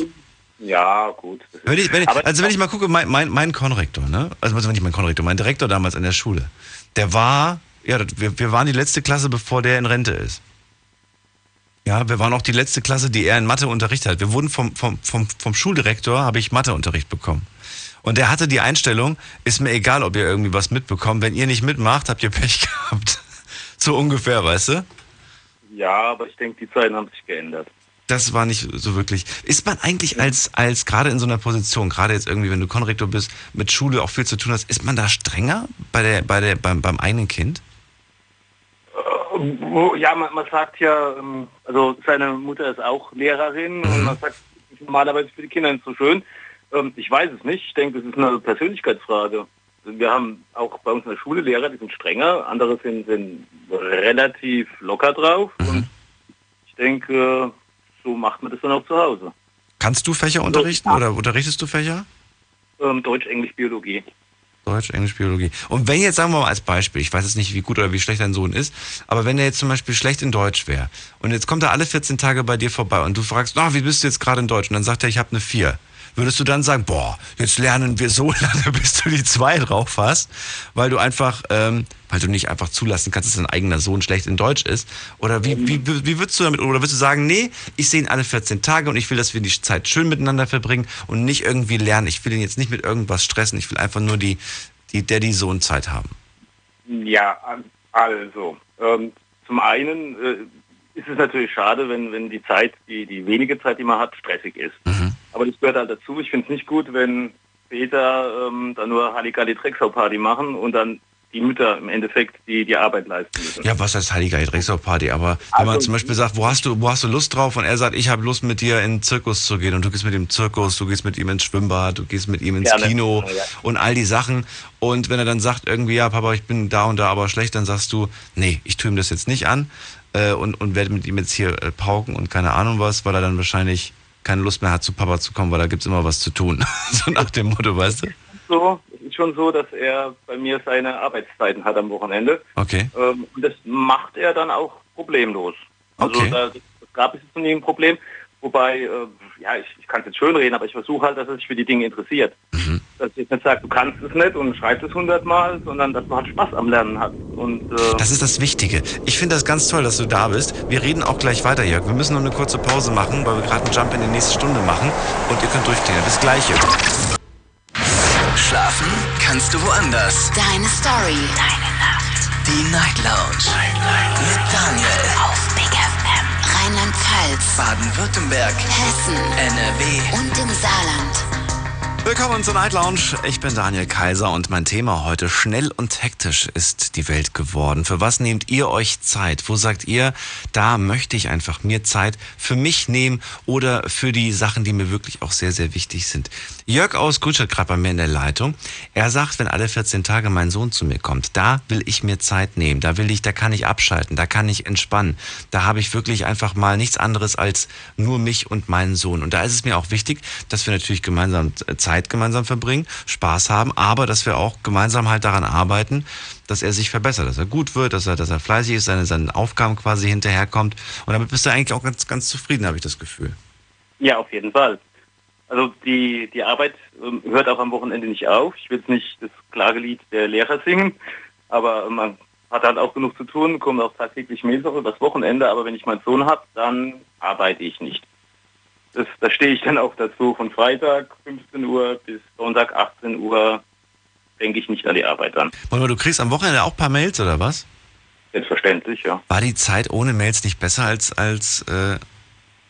Ja, gut. Wenn ich, wenn ich, also wenn ich mal gucke, mein, mein, mein Konrektor, ne? Also also nicht mein Konrektor, mein Direktor damals an der Schule, der war, ja, wir, wir waren die letzte Klasse, bevor der in Rente ist. Ja, wir waren auch die letzte Klasse, die er in Mathe unterrichtet hat. Wir wurden vom, vom, vom, vom Schuldirektor, habe ich Matheunterricht bekommen. Und der hatte die Einstellung, ist mir egal, ob ihr irgendwie was mitbekommt. Wenn ihr nicht mitmacht, habt ihr Pech gehabt. So ungefähr, weißt du? Ja, aber ich denke, die Zeiten haben sich geändert. Das war nicht so wirklich. Ist man eigentlich als, als gerade in so einer Position, gerade jetzt irgendwie, wenn du Konrektor bist, mit Schule auch viel zu tun hast, ist man da strenger bei der, bei der, beim, beim eigenen Kind? Ja, man, man sagt ja, ähm, also seine Mutter ist auch Lehrerin und man sagt normalerweise für die Kinder nicht so schön. Ähm, Ich weiß es nicht. Ich denke, das ist eine Persönlichkeitsfrage. Also Wir haben auch bei uns in der Schule Lehrer, die sind strenger, andere sind, sind relativ locker drauf und ich denke, so macht man das dann auch zu Hause. Kannst du Fächer unterrichten oder unterrichtest du Fächer? Ähm, Deutsch, Englisch, Biologie. Deutsch, Englisch, Biologie. Und wenn jetzt, sagen wir mal als Beispiel, ich weiß jetzt nicht, wie gut oder wie schlecht dein Sohn ist, aber wenn er jetzt zum Beispiel schlecht in Deutsch wäre und jetzt kommt er alle 14 Tage bei dir vorbei und du fragst, na, wie bist du jetzt gerade in Deutsch? Und dann sagt er, ich habe eine 4. Würdest du dann sagen, boah, jetzt lernen wir so lange, bis du die 2 drauf hast, weil du einfach, ähm, weil du nicht einfach zulassen kannst, dass dein eigener Sohn schlecht in Deutsch ist? Oder wie, wie, wie würdest du damit, oder würdest du sagen, nee, ich sehe ihn alle 14 Tage und ich will, dass wir die Zeit schön miteinander verbringen und nicht irgendwie lernen. Ich will ihn jetzt nicht mit irgendwas stressen, ich will einfach nur die, die Daddy-Sohn-Zeit haben. Ja, also, ähm, zum einen äh, ist es natürlich schade, wenn, wenn die Zeit, die, die wenige Zeit, die man hat, stressig ist. Aber das gehört halt dazu. Ich finde es nicht gut, wenn Väter ähm, da nur Halligalli Drecksau-Party machen und dann die Mütter im Endeffekt die, die Arbeit leisten müssen. Ja, was heißt Heiliger Drecksau-Party? Aber wenn man Also- zum Beispiel sagt, wo hast du, wo hast du Lust drauf? Und er sagt, ich habe Lust mit dir in den Zirkus zu gehen und du gehst mit ihm den Zirkus, du gehst mit ihm ins Schwimmbad, du gehst mit ihm ins Gerne. Kino Ja. und all die Sachen. Und wenn er dann sagt irgendwie, ja, Papa, ich bin da und da aber schlecht, dann sagst du, nee, ich tue ihm das jetzt nicht an äh, und, und werde mit ihm jetzt hier äh, pauken und keine Ahnung was, weil er dann wahrscheinlich keine Lust mehr hat, zu Papa zu kommen, weil da gibt's immer was zu tun. so nach dem Motto, weißt du? So, es ist schon so, dass er bei mir seine Arbeitszeiten hat am Wochenende. Okay. Ähm, und das macht er dann auch problemlos. Also Okay. da, gab es jetzt noch nie ein Problem. Wobei, äh, ja, ich, ich kann es jetzt schön reden, aber ich versuche halt, dass er sich für die Dinge interessiert. Mhm. Dass ich nicht sage, du kannst es nicht und schreibst es hundertmal, sondern dass man halt Spaß am Lernen hat. Und äh, Das ist das Wichtige. Ich finde das ganz toll, dass du da bist. Wir reden auch gleich weiter, Jörg. Wir müssen noch eine kurze Pause machen, weil wir gerade einen Jump in die nächste Stunde machen. Und ihr könnt durchklingeln. Bis gleich, Jörg. Schlafen kannst du woanders. Deine Story. Deine Nacht. Die Night Lounge. Mit Daniel. Auf Big FM. Rheinland-Pfalz. Baden-Württemberg. Hessen. NRW. Und im Saarland. Willkommen zur Night Lounge. Ich bin Daniel Kaiser und mein Thema heute schnell und hektisch ist die Welt geworden. Für was nehmt ihr euch Zeit? Wo sagt ihr, da möchte ich einfach mir Zeit für mich nehmen oder für die Sachen, die mir wirklich auch sehr, sehr wichtig sind? Jörg aus Grünstadt gerade bei mir in der Leitung. Er sagt, wenn alle 14 Tage mein Sohn zu mir kommt, da will ich mir Zeit nehmen. Da will ich, da kann ich abschalten, da kann ich entspannen. Da habe ich wirklich einfach mal nichts anderes als nur mich und meinen Sohn. Und da ist es mir auch wichtig, dass wir natürlich gemeinsam äh, Zeit gemeinsam verbringen, Spaß haben, aber dass wir auch gemeinsam halt daran arbeiten, dass er sich verbessert, dass er gut wird, dass er, dass er fleißig ist, seine, seinen Aufgaben quasi hinterherkommt. Und damit bist du eigentlich auch ganz, ganz zufrieden, habe ich das Gefühl. ja, auf jeden Fall. Also die, die Arbeit ähm, hört auch am Wochenende nicht auf. Ich will jetzt nicht das Klagelied der Lehrer singen, aber man hat halt auch genug zu tun, kommt auch tagtäglich Mails auch übers Wochenende, aber wenn ich meinen Sohn habe, dann arbeite ich nicht. Das, da stehe ich dann auch dazu. Von Freitag 15 Uhr bis Sonntag 18 Uhr denke ich nicht an die Arbeit an. Warte mal, du kriegst am Wochenende auch ein paar Mails oder was? Selbstverständlich, ja. War die Zeit ohne Mails nicht besser als, als, äh,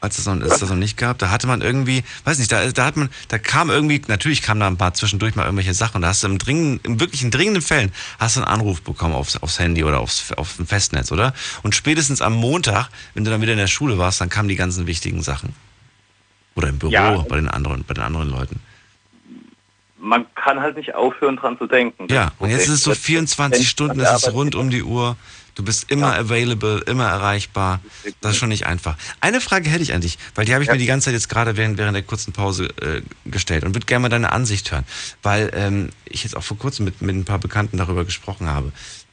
als es, noch, es das noch nicht gab? Da hatte man irgendwie, weiß nicht, da, da hat man, da kam irgendwie, natürlich kam da ein paar zwischendurch mal irgendwelche Sachen. Da hast du im dringenden, im wirklichen dringenden Fällen hast du einen Anruf bekommen aufs, aufs Handy oder aufs, auf dem Festnetz, oder? Und spätestens am Montag, wenn du dann wieder in der Schule warst, dann kamen die ganzen wichtigen Sachen. Oder im Büro Ja. bei den anderen, bei den anderen Leuten. Man kann halt nicht aufhören, dran zu denken. Ja, und jetzt ist es so Das- 24 Stunden, es ist rund um die Uhr. Du bist immer available, immer erreichbar. Das ist schon nicht einfach. Eine Frage hätte ich an dich, weil die habe ich mir die ganze Zeit jetzt gerade während, während der kurzen Pause äh, gestellt und würde gerne mal deine Ansicht hören, weil ähm, ich jetzt auch vor kurzem mit, mit ein paar Bekannten darüber gesprochen habe,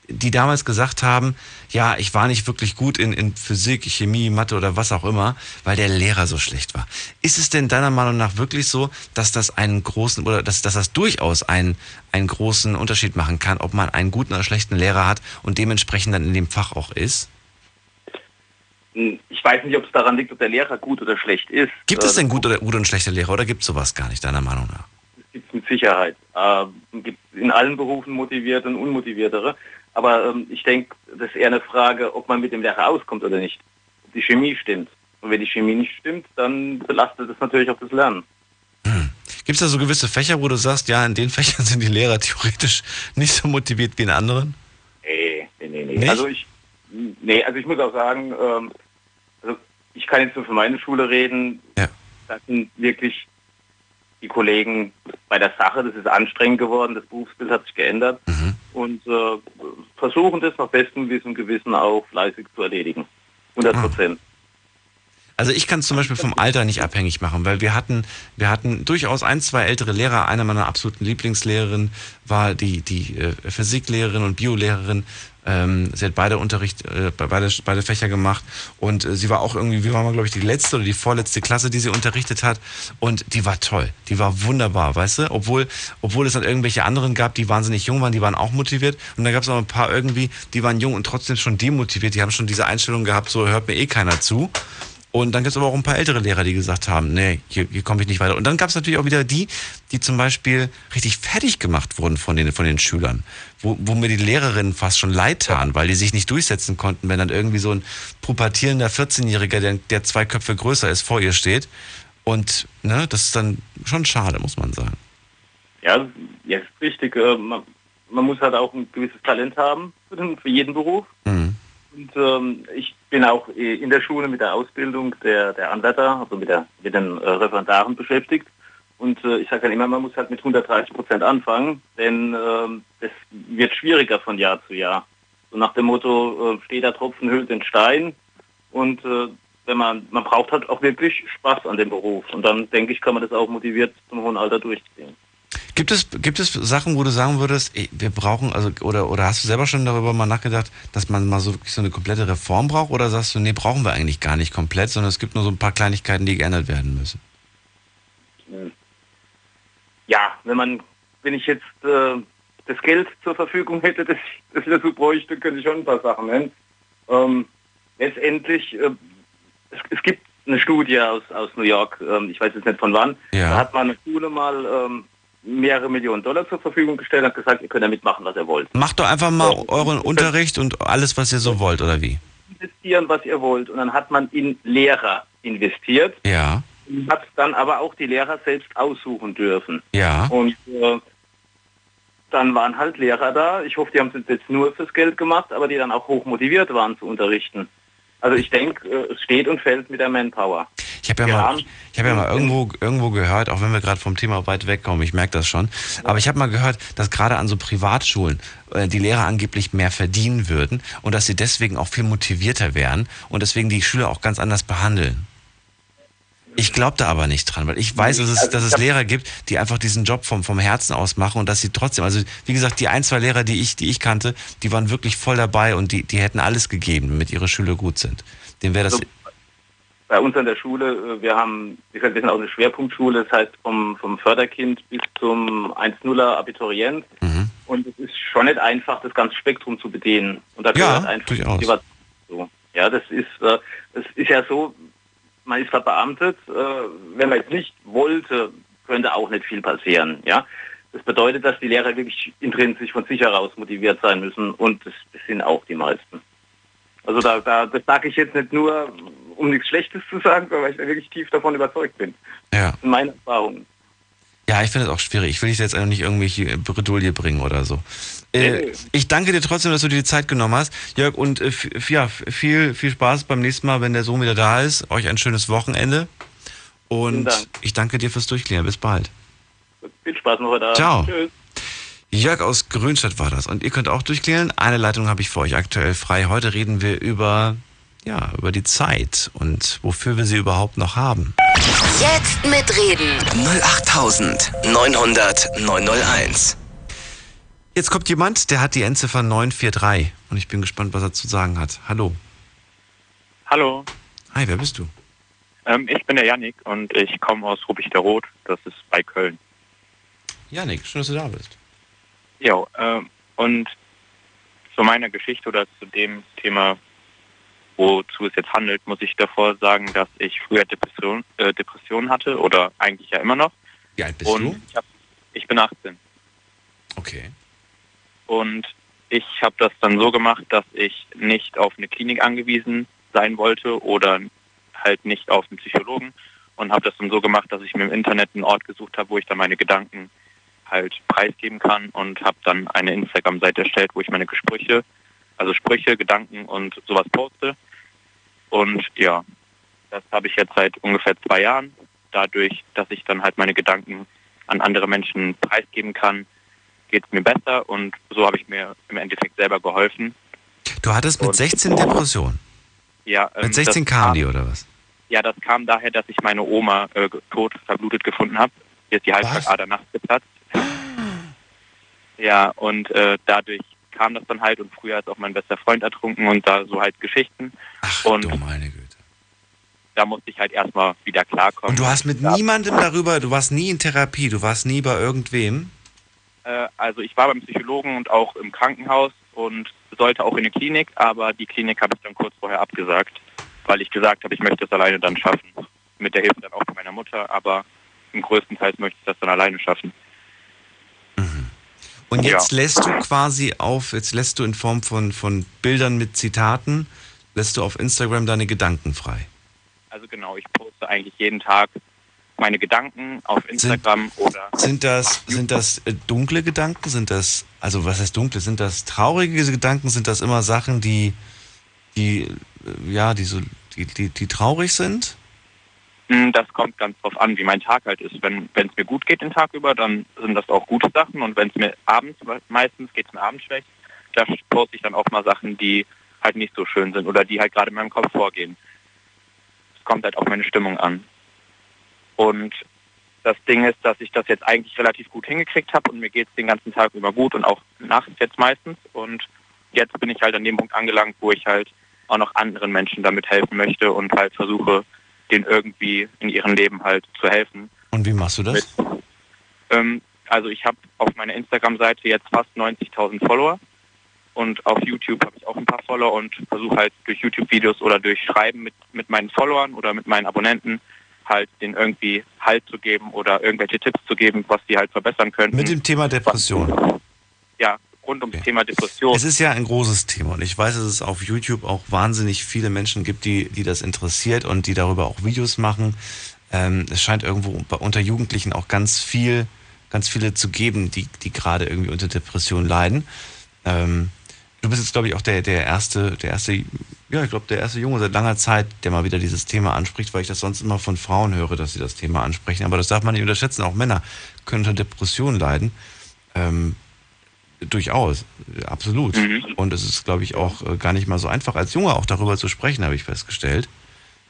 die damals gesagt haben, ja, ich war nicht wirklich gut in, in Physik, Chemie, Mathe oder was auch immer, weil der Lehrer so schlecht war. Ist es denn deiner Meinung nach wirklich so, dass das einen großen oder dass, dass das durchaus einen, einen großen Unterschied machen kann, ob man einen guten oder schlechten Lehrer hat und dementsprechend dann in dem Fach auch ist? Ich weiß nicht, ob es daran liegt, ob der Lehrer gut oder schlecht ist. Gibt es denn gute oder gute und schlechte Lehrer oder gibt es sowas gar nicht, deiner Meinung nach? gibt es mit Sicherheit. Äh, gibt in allen Berufen motivierte und unmotiviertere. Aber ähm, ich denke, das ist eher eine Frage, ob man mit dem Lehrer auskommt oder nicht. Ob die Chemie stimmt. Und wenn die Chemie nicht stimmt, dann belastet das natürlich auch das Lernen. Gibt es da so gewisse Fächer, wo du sagst, ja, in den Fächern sind die Lehrer theoretisch nicht so motiviert wie in anderen? Nee, nee, nee, nee. Nicht? Also ich, nee, also ich muss auch sagen, ähm, also ich kann jetzt nur für meine Schule reden. Ja. Das sind wirklich die Kollegen bei der Sache. Das ist anstrengend geworden. Das Berufsbild hat sich geändert Mhm. und äh, versuchen das nach bestem Wissen und Gewissen auch fleißig zu erledigen. 100 Prozent. Also ich kann es zum Beispiel vom Alter nicht abhängig machen, weil wir hatten, wir hatten durchaus ein, zwei ältere Lehrer. Eine meiner absoluten Lieblingslehrerinnen war die, die äh, Physiklehrerin und Biolehrerin. Ähm, sie hat beide Unterricht, äh, beide, beide Fächer gemacht. Und äh, sie war auch irgendwie, wie war mal, glaube ich, die letzte oder die vorletzte Klasse, die sie unterrichtet hat. Und die war toll, die war wunderbar, weißt du, obwohl, obwohl es dann irgendwelche anderen gab, die wahnsinnig jung waren, die waren auch motiviert. Und dann gab es auch ein paar irgendwie, die waren jung und trotzdem schon demotiviert, die haben schon diese Einstellung gehabt, so hört mir eh keiner zu und dann gibt es aber auch ein paar ältere Lehrer, die gesagt haben, nee, hier, hier komme ich nicht weiter. Und dann gab es natürlich auch wieder die, die zum Beispiel richtig fertig gemacht wurden von den, von den Schülern, wo, wo mir die Lehrerinnen fast schon leid taten, weil die sich nicht durchsetzen konnten, wenn dann irgendwie so ein pubertierender 14-Jähriger, der, der zwei Köpfe größer ist, vor ihr steht. Und ne, das ist dann schon schade, muss man sagen. Ja, ja, ist richtig. Äh, man, man muss halt auch ein gewisses Talent haben für, den, für jeden Beruf. Mhm. Und ähm, ich bin auch äh, in der Schule mit der Ausbildung der, der Anwärter, also mit, der, mit den äh, Referendaren beschäftigt. Und äh, ich sage dann immer, man muss halt mit 130 Prozent anfangen, denn ähm, das wird schwieriger von Jahr zu Jahr. So nach dem Motto, äh, steht der Tropfen hüllt den Stein. Und äh, wenn man, man braucht halt auch wirklich Spaß an dem Beruf. Und dann denke ich, kann man das auch motiviert zum hohen Alter durchziehen. Gibt es, gibt es Sachen, wo du sagen würdest, ey, wir brauchen, also, oder, oder hast du selber schon darüber mal nachgedacht, dass man mal so wirklich so eine komplette Reform braucht? Oder sagst du, nee, brauchen wir eigentlich gar nicht komplett, sondern es gibt nur so ein paar Kleinigkeiten, die geändert werden müssen? Ja, wenn man, wenn ich jetzt äh, das Geld zur Verfügung hätte, das, das ich dazu bräuchte, könnte ich schon ein paar Sachen nennen. Ähm, letztendlich, äh, es, es gibt eine Studie aus, aus New York, ähm, ich weiß jetzt nicht von wann, Ja. da hat man eine Schule mal ähm, mehrere Millionen Dollar zur Verfügung gestellt und gesagt, ihr könnt damit machen, was ihr wollt. Macht doch einfach mal euren Unterricht und alles, was ihr so wollt, oder wie? Investieren, was ihr wollt. Und dann hat man in Lehrer investiert, Ja, hat dann aber auch die Lehrer selbst aussuchen dürfen. ja. Und äh, dann waren halt Lehrer da. Ich hoffe, die haben es jetzt nur fürs Geld gemacht, aber die dann auch hoch motiviert waren zu unterrichten. Also ich denke, äh, es steht und fällt mit der Manpower. Ich habe ja, mal, ich hab ja mal irgendwo, irgendwo gehört, auch wenn wir gerade vom Thema weit wegkommen, ich merke das schon, aber ich habe mal gehört, dass gerade an so Privatschulen äh, die Lehrer angeblich mehr verdienen würden und dass sie deswegen auch viel motivierter wären und deswegen die Schüler auch ganz anders behandeln. Ich glaube da aber nicht dran, weil ich weiß, dass es, dass es Lehrer gibt, die einfach diesen Job vom, vom Herzen aus machen und dass sie trotzdem, also wie gesagt, die ein, zwei Lehrer, die ich, die ich kannte, die waren wirklich voll dabei und die, die hätten alles gegeben, damit ihre Schüler gut sind. Dem wäre das. Also, bei uns an der Schule, äh, wir haben, wie gesagt, wir sind auch eine Schwerpunktschule, das heißt vom, vom Förderkind bis zum 1-0er Abiturient. Mhm. Und es ist schon nicht einfach, das ganze Spektrum zu bedienen. Und da Ja, einfach durchaus. Dazu. Ja, das ist, äh, das ist ja so, man ist verbeamtet, äh, wenn man jetzt nicht wollte, könnte auch nicht viel passieren. Ja, das bedeutet, dass die Lehrer wirklich intrinsisch von sich heraus motiviert sein müssen und das, das sind auch die meisten. Also da, da das sage ich jetzt nicht nur, um nichts Schlechtes zu sagen, weil ich da wirklich tief davon überzeugt bin. Ja. Das sind meine Erfahrungen. Ja, ich finde es auch schwierig. Ich will dich jetzt auch nicht irgendwelche Bredouille bringen oder so. Äh, ich danke dir trotzdem, dass du dir die Zeit genommen hast. Jörg, und äh, ja, viel, viel Spaß beim nächsten Mal, wenn der Sohn wieder da ist. Euch ein schönes Wochenende. Und Dank. ich danke dir fürs Durchklären. Bis bald. Viel Spaß noch heute Abend. Ciao. Tschüss. Jörg aus Grünstadt war das. Und ihr könnt auch durchklären. Eine Leitung habe ich für euch aktuell frei. Heute reden wir über, ja, über die Zeit und wofür wir sie überhaupt noch haben. Jetzt mitreden. 08900 901. Jetzt kommt jemand, der hat die Endziffer 943. Und ich bin gespannt, was er zu sagen hat. Hallo. Hallo, Hi, wer bist du? ähm, ich bin der Yannick und ich komme aus Rubik der Rot, das ist bei Köln. Janik, schön, dass du da bist. Ja, ähm, und zu meiner Geschichte oder zu dem Thema, wozu es jetzt handelt, muss ich davor sagen, dass ich früher Depression, äh, Depressionen hatte oder eigentlich ja immer noch. Wie alt bist und du? Ich, hab, ich bin 18 Okay. Und ich habe das dann so gemacht, dass ich nicht auf eine Klinik angewiesen sein wollte oder halt nicht auf einen Psychologen und habe das dann so gemacht, dass ich mir im Internet einen Ort gesucht habe, wo ich dann meine Gedanken halt preisgeben kann und habe dann eine Instagram-Seite erstellt, wo ich meine Gespräche, also Sprüche, Gedanken und sowas poste. Und ja, das habe ich jetzt seit ungefähr zwei Jahren. Dadurch, dass ich dann halt meine Gedanken an andere Menschen preisgeben kann, geht es mir besser und so habe ich mir im Endeffekt selber geholfen. Du hattest mit 16 Depression. Ja, ähm, Mit 16 das kam die, oder was? Ja, das kam daher, dass ich meine Oma äh, tot verblutet gefunden habe. Hier ist die Halsschlagader nachts geplatzt. Ja, und äh, dadurch kam das dann halt und früher ist auch mein bester Freund ertrunken und da so halt Geschichten. Ach, und du meine Güte. Da musste ich halt erstmal wieder klarkommen. Und du hast mit niemandem darüber, du warst nie in Therapie, du warst nie bei irgendwem. Äh, also ich war beim Psychologen und auch im Krankenhaus und sollte auch in eine Klinik, aber die Klinik habe ich dann kurz vorher abgesagt, weil ich gesagt habe, ich möchte es alleine dann schaffen. Mit der Hilfe dann auch von meiner Mutter, aber im größten Teil möchte ich das dann alleine schaffen. Und jetzt Ja. lässt du quasi auf, jetzt lässt du in Form von, von Bildern mit Zitaten, lässt du auf Instagram deine Gedanken frei. Also genau, ich poste eigentlich jeden Tag meine Gedanken auf Instagram oder Sind das, sind das äh, dunkle Gedanken? Sind das, also was heißt dunkle? Sind das traurige Gedanken? Sind das immer Sachen, die, die, äh, ja, die so, die, die, die traurig sind? Hm, Das kommt ganz drauf an, wie mein Tag halt ist. Wenn wenn es mir gut geht den Tag über, dann sind das auch gute Sachen. Und wenn es mir abends, meistens geht es mir abends schlecht, da poste ich dann auch mal Sachen, die halt nicht so schön sind oder die halt gerade in meinem Kopf vorgehen. Es kommt halt auf meine Stimmung an. Und das Ding ist, dass ich das jetzt eigentlich relativ gut hingekriegt habe und mir geht es den ganzen Tag über gut und auch nachts jetzt meistens. Und jetzt bin ich halt an dem Punkt angelangt, wo ich halt auch noch anderen Menschen damit helfen möchte und halt versuche, denen irgendwie in ihrem Leben halt zu helfen. Und wie machst du das? Ähm, also ich habe auf meiner Instagram-Seite jetzt fast 90.000 Follower und auf YouTube habe ich auch ein paar Follower und versuche halt durch YouTube-Videos oder durch Schreiben mit, mit meinen Followern oder mit meinen Abonnenten halt denen irgendwie Halt zu geben oder irgendwelche Tipps zu geben, was die halt verbessern könnten. Mit dem Thema Depression. ja, rund ums Thema Depression. Es ist ja ein großes Thema und ich weiß, dass es auf YouTube auch wahnsinnig viele Menschen gibt, die, die das interessiert und die darüber auch Videos machen. Ähm, es scheint irgendwo unter Jugendlichen auch ganz viel, ganz viele zu geben, die, die gerade irgendwie unter Depression leiden. Ähm, du bist jetzt, glaube ich, auch der, der erste, der erste, ja, ich glaube, der erste Junge seit langer Zeit, der mal wieder dieses Thema anspricht, weil ich das sonst immer von Frauen höre, dass sie das Thema ansprechen. Aber das darf man nicht unterschätzen. Auch Männer können unter Depression leiden. Ähm, Durchaus, absolut. Und es ist, glaube ich, auch äh, gar nicht mal so einfach, als Junge auch darüber zu sprechen, habe ich festgestellt.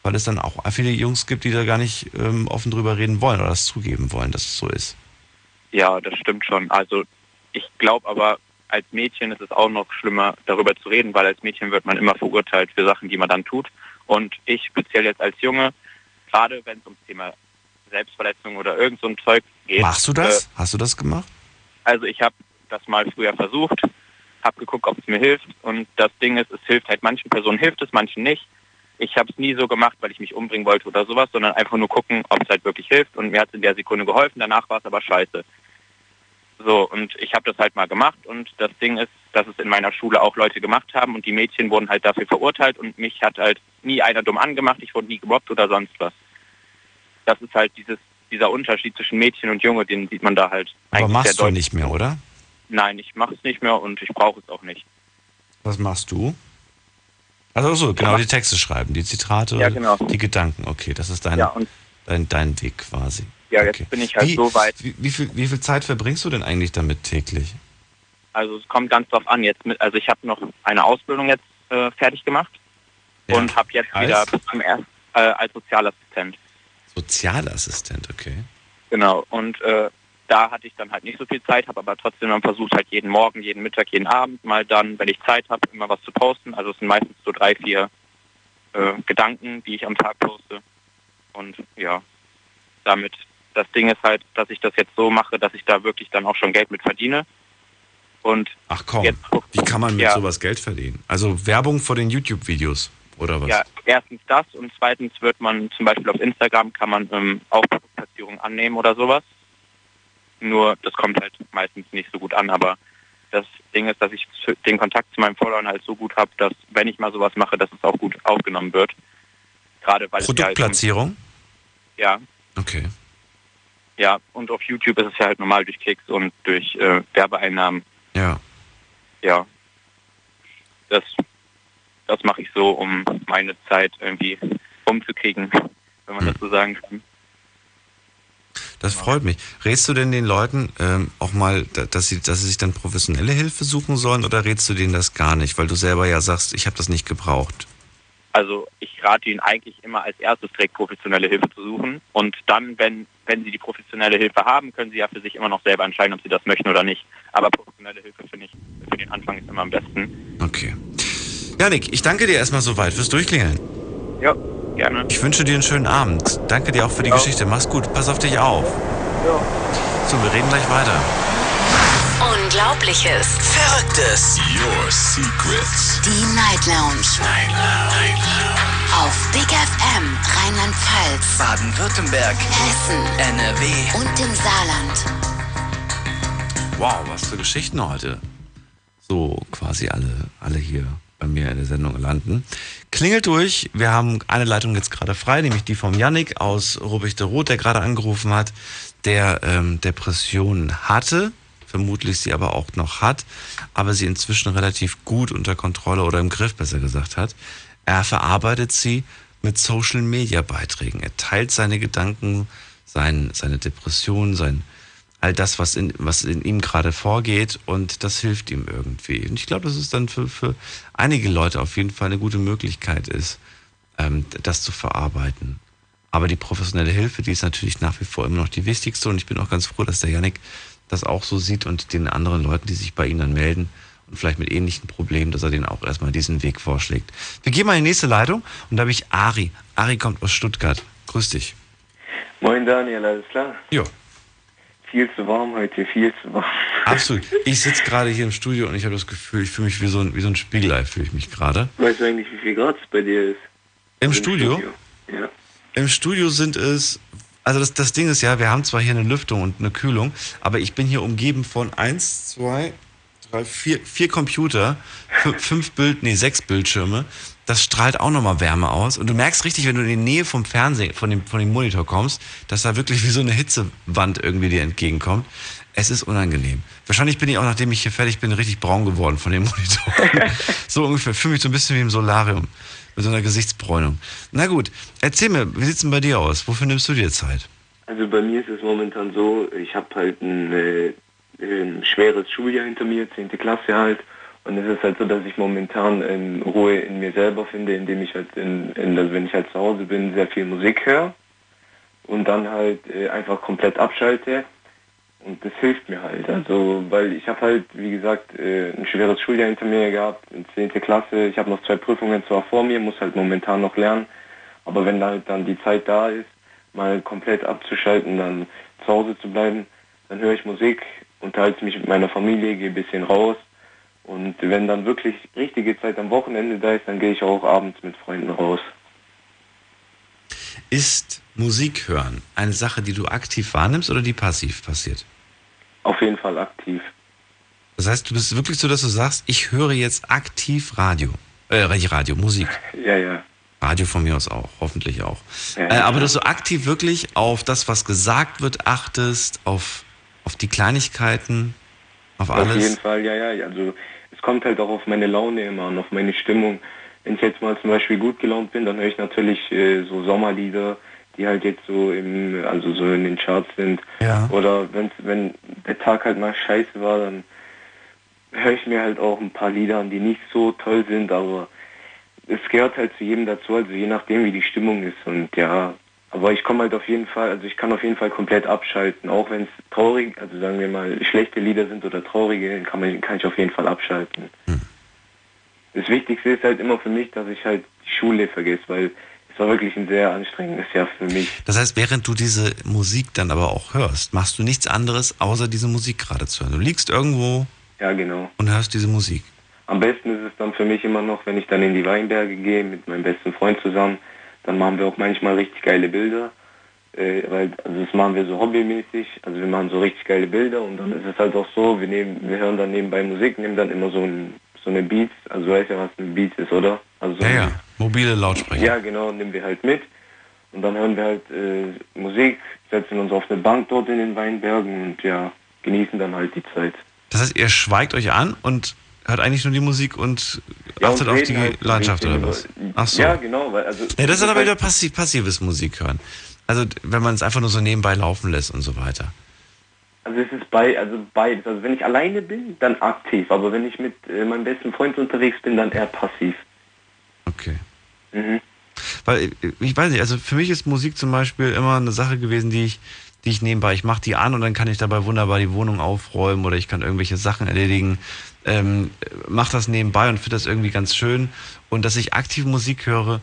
Weil es dann auch viele Jungs gibt, die da gar nicht ähm, offen drüber reden wollen oder das zugeben wollen, dass es so ist. Ja, das stimmt schon. Also ich glaube aber, als Mädchen ist es auch noch schlimmer, darüber zu reden, weil als Mädchen wird man immer verurteilt für Sachen, die man dann tut. Und ich speziell jetzt als Junge, gerade wenn es ums Thema Selbstverletzung oder irgend so ein Zeug geht. Machst du das? Äh, Hast du das gemacht? also ich habe das mal früher versucht, habe geguckt, ob es mir hilft. Und das Ding ist, es hilft halt manchen Personen hilft es, manchen nicht. Ich habe es nie so gemacht, weil ich mich umbringen wollte oder sowas, sondern einfach nur gucken, ob es halt wirklich hilft. Und mir hat es in der Sekunde geholfen, danach war es aber scheiße. So, und ich habe das halt mal gemacht und das Ding ist, dass es in meiner Schule auch Leute gemacht haben und die Mädchen wurden halt dafür verurteilt und mich hat halt nie einer dumm angemacht, ich wurde nie gemobbt oder sonst was. Das ist halt dieses, dieser Unterschied zwischen Mädchen und Junge, den sieht man da halt Aber eigentlich machst du deutlich. nicht mehr, oder? Nein, ich mache es nicht mehr und ich brauche es auch nicht. Was machst du? Also so, genau, die Texte schreiben, die Zitate, Ja, genau. die Gedanken. Okay, das ist dein, Ja, dein, dein Weg quasi. Ja, jetzt bin ich halt Wie, so weit. wie, wie, viel, wie viel Zeit verbringst du denn eigentlich damit täglich? Also es kommt ganz drauf an. Jetzt mit, also ich habe noch eine Ausbildung jetzt äh, fertig gemacht Ja. und habe jetzt Als? wieder bis zum ersten äh, als Sozialassistent. Sozialassistent, okay. Genau. Und äh, da hatte ich dann halt nicht so viel Zeit, habe aber trotzdem dann versucht, halt jeden Morgen, jeden Mittag, jeden Abend mal dann, wenn ich Zeit habe, immer was zu posten. Also es sind meistens so drei, vier äh, Gedanken, die ich am Tag poste. Und ja, damit, das Ding ist halt, dass ich das jetzt so mache, dass ich da wirklich dann auch schon Geld mit verdiene. Und Ach komm, jetzt, wie kann man mit ja, sowas Geld verdienen? Also Werbung vor den YouTube-Videos, oder was? Ja, erstens das und zweitens wird man zum Beispiel auf Instagram kann man ähm, auch Produktplatzierungen annehmen oder sowas. Nur das kommt halt meistens nicht so gut an, aber das Ding ist, dass ich den Kontakt zu meinen Followern halt so gut habe, dass wenn ich mal sowas mache, dass es auch gut aufgenommen wird. Gerade weil halt, Produktplatzierung? ja, Okay. Ja, und auf YouTube ist es ja halt normal durch Klicks und durch äh, Werbeeinnahmen. Ja. Ja. Das, das mache ich so, um meine Zeit irgendwie umzukriegen, wenn man das so sagen kann. Das freut mich. Rätst du denn den Leuten ähm, auch mal, da- dass sie, dass sie sich dann professionelle Hilfe suchen sollen oder rätst du denen das gar nicht, weil du selber ja sagst, ich habe das nicht gebraucht? Also ich rate Ihnen eigentlich immer als erstes direkt professionelle Hilfe zu suchen und dann, wenn, wenn Sie die professionelle Hilfe haben, können Sie ja für sich immer noch selber entscheiden, ob Sie das möchten oder nicht. Aber professionelle Hilfe finde ich für den Anfang ist immer am besten. Okay. Janik, ich danke dir erstmal soweit fürs Durchklingeln. Ja, gerne. Ich wünsche dir einen schönen Abend. Danke dir auch für die Geschichte. Mach's gut. Pass auf dich auf. So, wir reden gleich weiter. Unglaubliches. Verrücktes. Your secrets. Die Night Lounge. Night Lounge. Auf Big FM Rheinland-Pfalz, Baden-Württemberg. Hessen NRW. und im Saarland. Wow, was für Geschichten heute. So quasi alle, alle hier bei mir in der Sendung landen. Klingelt durch. Wir haben eine Leitung jetzt gerade frei, nämlich die vom Yannick aus Rubichte Rot, der gerade angerufen hat, der ähm, Depressionen hatte, vermutlich sie aber auch noch hat, aber sie inzwischen relativ gut unter Kontrolle oder im Griff besser gesagt hat. Er verarbeitet sie mit Social Media Beiträgen. Er teilt seine Gedanken, sein, seine Depression, sein, all das, was in, was in ihm gerade vorgeht und das hilft ihm irgendwie. Und ich glaube, dass es dann für, für einige Leute auf jeden Fall eine gute Möglichkeit ist, ähm, das zu verarbeiten. Aber die professionelle Hilfe, die ist natürlich nach wie vor immer noch die wichtigste und ich bin auch ganz froh, dass der Yannick das auch so sieht und den anderen Leuten, die sich bei ihm dann melden und vielleicht mit ähnlichen Problemen, dass er denen auch erstmal diesen Weg vorschlägt. Wir gehen mal in die nächste Leitung und da habe ich Ari. Ari kommt aus Stuttgart. Grüß dich. Moin Daniel, alles klar? Jo. Viel zu warm heute, viel zu warm. Absolut. Ich sitze gerade hier im Studio und ich habe das Gefühl, ich fühle mich wie so ein, wie so ein Spiegelei, fühle ich mich gerade. Weißt du eigentlich, wie viel Grad es bei dir ist? Im Studio? Ja. Im Studio sind es, also das, das Ding ist ja, wir haben zwar hier eine Lüftung und eine Kühlung, aber ich bin hier umgeben von eins, zwei, drei, vier, vier Computer, fü- fünf Bild, nee, sechs Bildschirme. Das strahlt auch nochmal Wärme aus. Und du merkst richtig, wenn du in die Nähe vom Fernsehen, von dem, von dem Monitor kommst, dass da wirklich wie so eine Hitzewand irgendwie dir entgegenkommt. Es ist unangenehm. Wahrscheinlich bin ich auch, nachdem ich hier fertig bin, richtig braun geworden von dem Monitor. so ungefähr. Fühle mich so ein bisschen wie im Solarium. Mit so einer Gesichtsbräunung. Na gut, erzähl mir, wie sieht's denn bei dir aus? Wofür nimmst du dir Zeit? Also bei mir ist es momentan so, ich habe halt ein, äh, ein schweres Schuljahr hinter mir, 10. Klasse halt. Und es ist halt so, dass ich momentan in Ruhe in mir selber finde, indem ich halt, in, in, also wenn ich halt zu Hause bin, sehr viel Musik höre und dann halt äh, einfach komplett abschalte Und das hilft mir halt. Also, weil ich habe halt, wie gesagt, äh, ein schweres Schuljahr hinter mir gehabt, in 10. Klasse. Ich habe noch zwei Prüfungen zwar vor mir, muss halt momentan noch lernen. Aber wenn halt dann die Zeit da ist, mal komplett abzuschalten, dann zu Hause zu bleiben, dann höre ich Musik, unterhalte mich mit meiner Familie, gehe ein bisschen raus. Und wenn dann wirklich richtige Zeit am Wochenende da ist, dann gehe ich auch abends mit Freunden raus. Ist Musik hören eine Sache, die du aktiv wahrnimmst oder die passiv passiert? Auf jeden Fall aktiv. Das heißt, du bist wirklich so, dass du sagst, ich höre jetzt aktiv Radio. Äh, Radio, Musik. Ja, ja. Radio von mir aus auch, hoffentlich auch. Ja, äh, aber dass du aktiv wirklich auf das, was gesagt wird, achtest, auf, auf die Kleinigkeiten, auf alles. Auf jeden Fall, ja, ja. Also es kommt halt auch auf meine Laune immer an, auf meine Stimmung. Wenn ich jetzt mal zum Beispiel gut gelaunt bin, dann höre ich natürlich äh, so Sommerlieder, die halt jetzt so im, also so in den Charts sind. Ja. Oder wenn's, wenn der Tag halt mal scheiße war, dann höre ich mir halt auch ein paar Lieder an, die nicht so toll sind, aber es gehört halt zu jedem dazu, also je nachdem wie die Stimmung ist und ja, aber ich komme halt auf jeden Fall, also ich kann auf jeden Fall komplett abschalten, auch wenn es traurig, also sagen wir mal schlechte Lieder sind oder traurige, kann, man, kann ich auf jeden Fall abschalten. Das Wichtigste ist halt immer für mich, dass ich halt die Schule vergesse, weil es war wirklich ein sehr anstrengendes Jahr für mich. Das heißt, während du diese Musik dann aber auch hörst, machst du nichts anderes, außer diese Musik gerade zu hören. Du liegst irgendwo Ja, genau. und hörst diese Musik. Am besten ist es dann für mich immer noch, wenn ich dann in die Weinberge gehe mit meinem besten Freund zusammen, dann machen wir auch manchmal richtig geile Bilder. Äh, weil, also das machen wir so hobbymäßig, also wir machen so richtig geile Bilder und dann ist es halt auch so, wir nehmen, wir hören dann nebenbei Musik, nehmen dann immer so ein so eine Beats, also du weißt ja, was ein Beats ist, oder? Also so Ja, ja, mobile Lautsprecher. ja, genau, nehmen wir halt mit. Und dann hören wir halt äh, Musik, setzen uns auf eine Bank dort in den Weinbergen und ja, genießen dann halt die Zeit. Das heißt, ihr schweigt euch an und hört eigentlich nur die Musik und Ja, achtet und auf die halt Landschaft oder was? Ach so. Ja, genau, weil also. Nee, das ist aber halt- wieder passiv, passives Musik hören. Also wenn man es einfach nur so nebenbei laufen lässt und so weiter. Also es ist bei, also beides. Also wenn ich alleine bin, dann aktiv, aber wenn ich mit äh, meinem besten Freund unterwegs bin, dann eher passiv. Okay. Mhm. Weil äh, ich weiß nicht, also für mich ist Musik zum Beispiel immer eine Sache gewesen, die ich, die ich nebenbei, ich mache die an und dann kann ich dabei wunderbar die Wohnung aufräumen oder ich kann irgendwelche Sachen erledigen. Ähm, mach das nebenbei und finde das irgendwie ganz schön. Und dass ich aktiv Musik höre,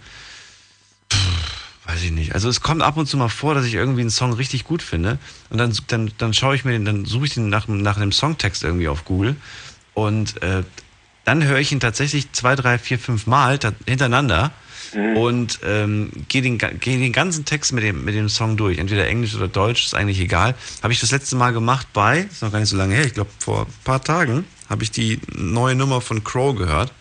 pff, weiß ich nicht. Also es kommt ab und zu mal vor, dass ich irgendwie einen Song richtig gut finde und dann, dann, dann schaue ich mir den, dann suche ich den nach, nach dem Songtext irgendwie auf Google und äh, dann höre ich ihn tatsächlich zwei, drei, vier, fünf Mal hintereinander und ähm, gehe den, geh den ganzen Text mit dem, mit dem Song durch. Entweder Englisch oder Deutsch, ist eigentlich egal. Habe ich das letzte Mal gemacht bei, ist noch gar nicht so lange her, ich glaube vor ein paar Tagen, habe ich die neue Nummer von Crow gehört.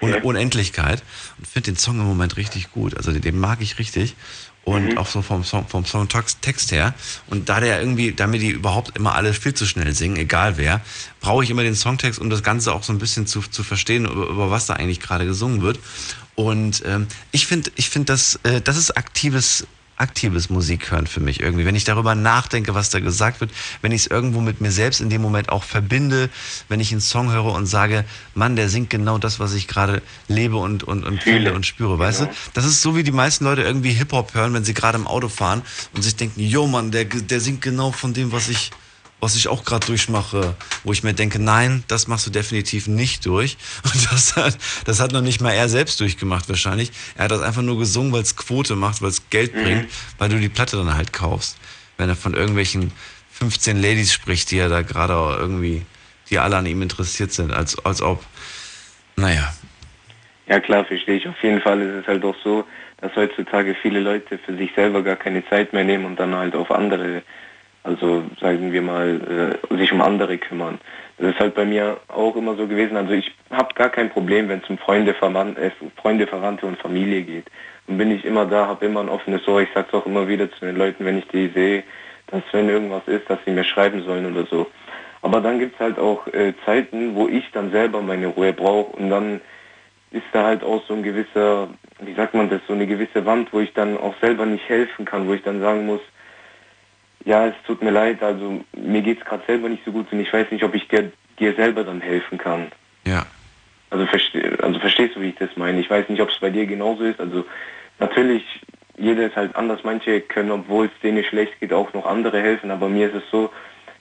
Un Unendlichkeit. Und finde den Song im Moment richtig gut. Also den, den mag ich richtig. Und auch so vom Song, vom Songtext her. Und da der irgendwie, da mir die überhaupt immer alle viel zu schnell singen, egal wer, brauche ich immer den Songtext, um das Ganze auch so ein bisschen zu, zu verstehen, über, über was da eigentlich gerade gesungen wird. Und ähm, ich finde, ich finde, das, äh, das ist aktives, aktives Musik hören für mich irgendwie. Wenn ich darüber nachdenke, was da gesagt wird, wenn ich es irgendwo mit mir selbst in dem Moment auch verbinde, wenn ich einen Song höre und sage, Mann, der singt genau das, was ich gerade lebe und, und, und fühle und spüre, weißt du? Das ist so, wie die meisten Leute irgendwie Hip-Hop hören, wenn sie gerade im Auto fahren und sich denken, yo Mann, der, der singt genau von dem, was ich, was ich auch gerade durchmache, wo ich mir denke, nein, das machst du definitiv nicht durch. Und das hat, das hat noch nicht mal er selbst durchgemacht wahrscheinlich. Er hat das einfach nur gesungen, weil es Quote macht, weil es Geld bringt, weil du die Platte dann halt kaufst. Wenn er von irgendwelchen 15 Ladies spricht, die er da gerade irgendwie, die alle an ihm interessiert sind, als, als ob, naja. Ja klar, verstehe ich. Auf jeden Fall ist es halt auch so, dass heutzutage viele Leute für sich selber gar keine Zeit mehr nehmen und dann halt auf andere, also sagen wir mal, äh, sich um andere kümmern. Das ist halt bei mir auch immer so gewesen. Also ich habe gar kein Problem, wenn es um Freunde, Verwandte, äh, Freunde, Verwandte und Familie geht. Und bin ich immer da, habe immer ein offenes Ohr. Ich sag's auch immer wieder zu den Leuten, wenn ich die sehe, dass wenn irgendwas ist, dass sie mir schreiben sollen oder so. Aber dann gibt's halt auch äh, Zeiten, wo ich dann selber meine Ruhe brauche und dann ist da halt auch so ein gewisser, wie sagt man das, so eine gewisse Wand, wo ich dann auch selber nicht helfen kann, wo ich dann sagen muss, ja, es tut mir leid, also mir geht's gerade selber nicht so gut und ich weiß nicht, ob ich dir, dir selber dann helfen kann. Ja. Also, verste also verstehst du, wie ich das meine? Ich weiß nicht, ob es bei dir genauso ist. Also natürlich, jeder ist halt anders. Manche können, obwohl es denen schlecht geht, auch noch andere helfen. Aber mir ist es so,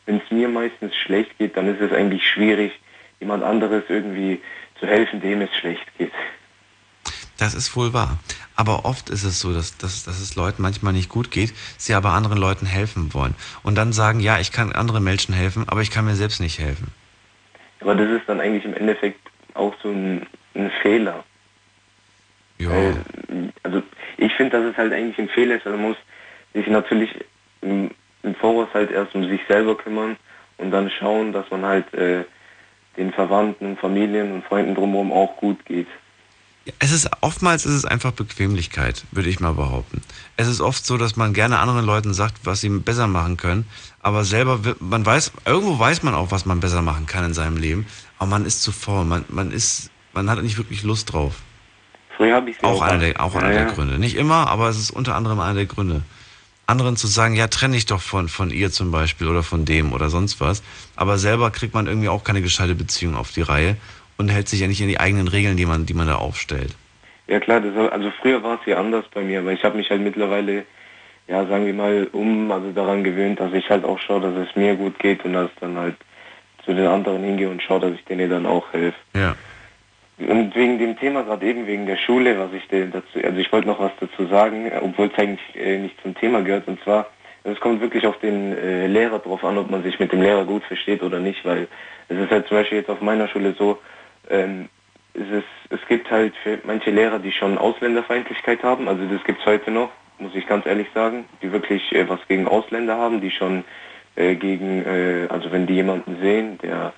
wenn es mir meistens schlecht geht, dann ist es eigentlich schwierig, jemand anderes irgendwie zu helfen, dem es schlecht geht. Das ist wohl wahr. Aber oft ist es so, dass, dass, dass es Leuten manchmal nicht gut geht, sie aber anderen Leuten helfen wollen. Und dann sagen, ja, ich kann anderen Menschen helfen, aber ich kann mir selbst nicht helfen. Aber das ist dann eigentlich im Endeffekt auch so ein, ein Fehler. Ja. Also ich finde, dass es halt eigentlich ein Fehler ist, weil man muss sich natürlich im, im Voraus halt erst um sich selber kümmern und dann schauen, dass man halt äh, den Verwandten, Familien und Freunden drumherum auch gut geht. Es ist oftmals ist es einfach Bequemlichkeit, würde ich mal behaupten. Es ist oft so, dass man gerne anderen Leuten sagt, was sie besser machen können, aber selber man weiß irgendwo weiß man auch, was man besser machen kann in seinem Leben, aber man ist zu faul, man man ist man hat nicht wirklich Lust drauf. Früher habe ich Auch einer der auch Ja, einer der ja. Gründe, nicht immer, aber es ist unter anderem einer der Gründe. Anderen zu sagen, ja, trenne dich doch von, von ihr zum Beispiel oder von dem oder sonst was. Aber selber kriegt man irgendwie auch keine gescheite Beziehung auf die Reihe und hält sich ja nicht in die eigenen Regeln, die man, die man da aufstellt. Ja klar, das, also früher war es ja anders bei mir, weil ich habe mich halt mittlerweile, ja sagen wir mal, um, also daran gewöhnt, dass ich halt auch schaue, dass es mir gut geht und dass dann halt zu den anderen hingehe und schaue, dass ich denen dann auch helfe. Ja. Und wegen dem Thema gerade eben, wegen der Schule, was ich denn dazu, also ich wollte noch was dazu sagen, obwohl es eigentlich äh, nicht zum Thema gehört, und zwar, es kommt wirklich auf den äh, Lehrer drauf an, ob man sich mit dem Lehrer gut versteht oder nicht, weil es ist halt zum Beispiel jetzt auf meiner Schule so, ähm, es, ist, es gibt halt für manche Lehrer, die schon Ausländerfeindlichkeit haben, also das gibt es heute noch, muss ich ganz ehrlich sagen, die wirklich äh, was gegen Ausländer haben, die schon äh, gegen, äh, also wenn die jemanden sehen, der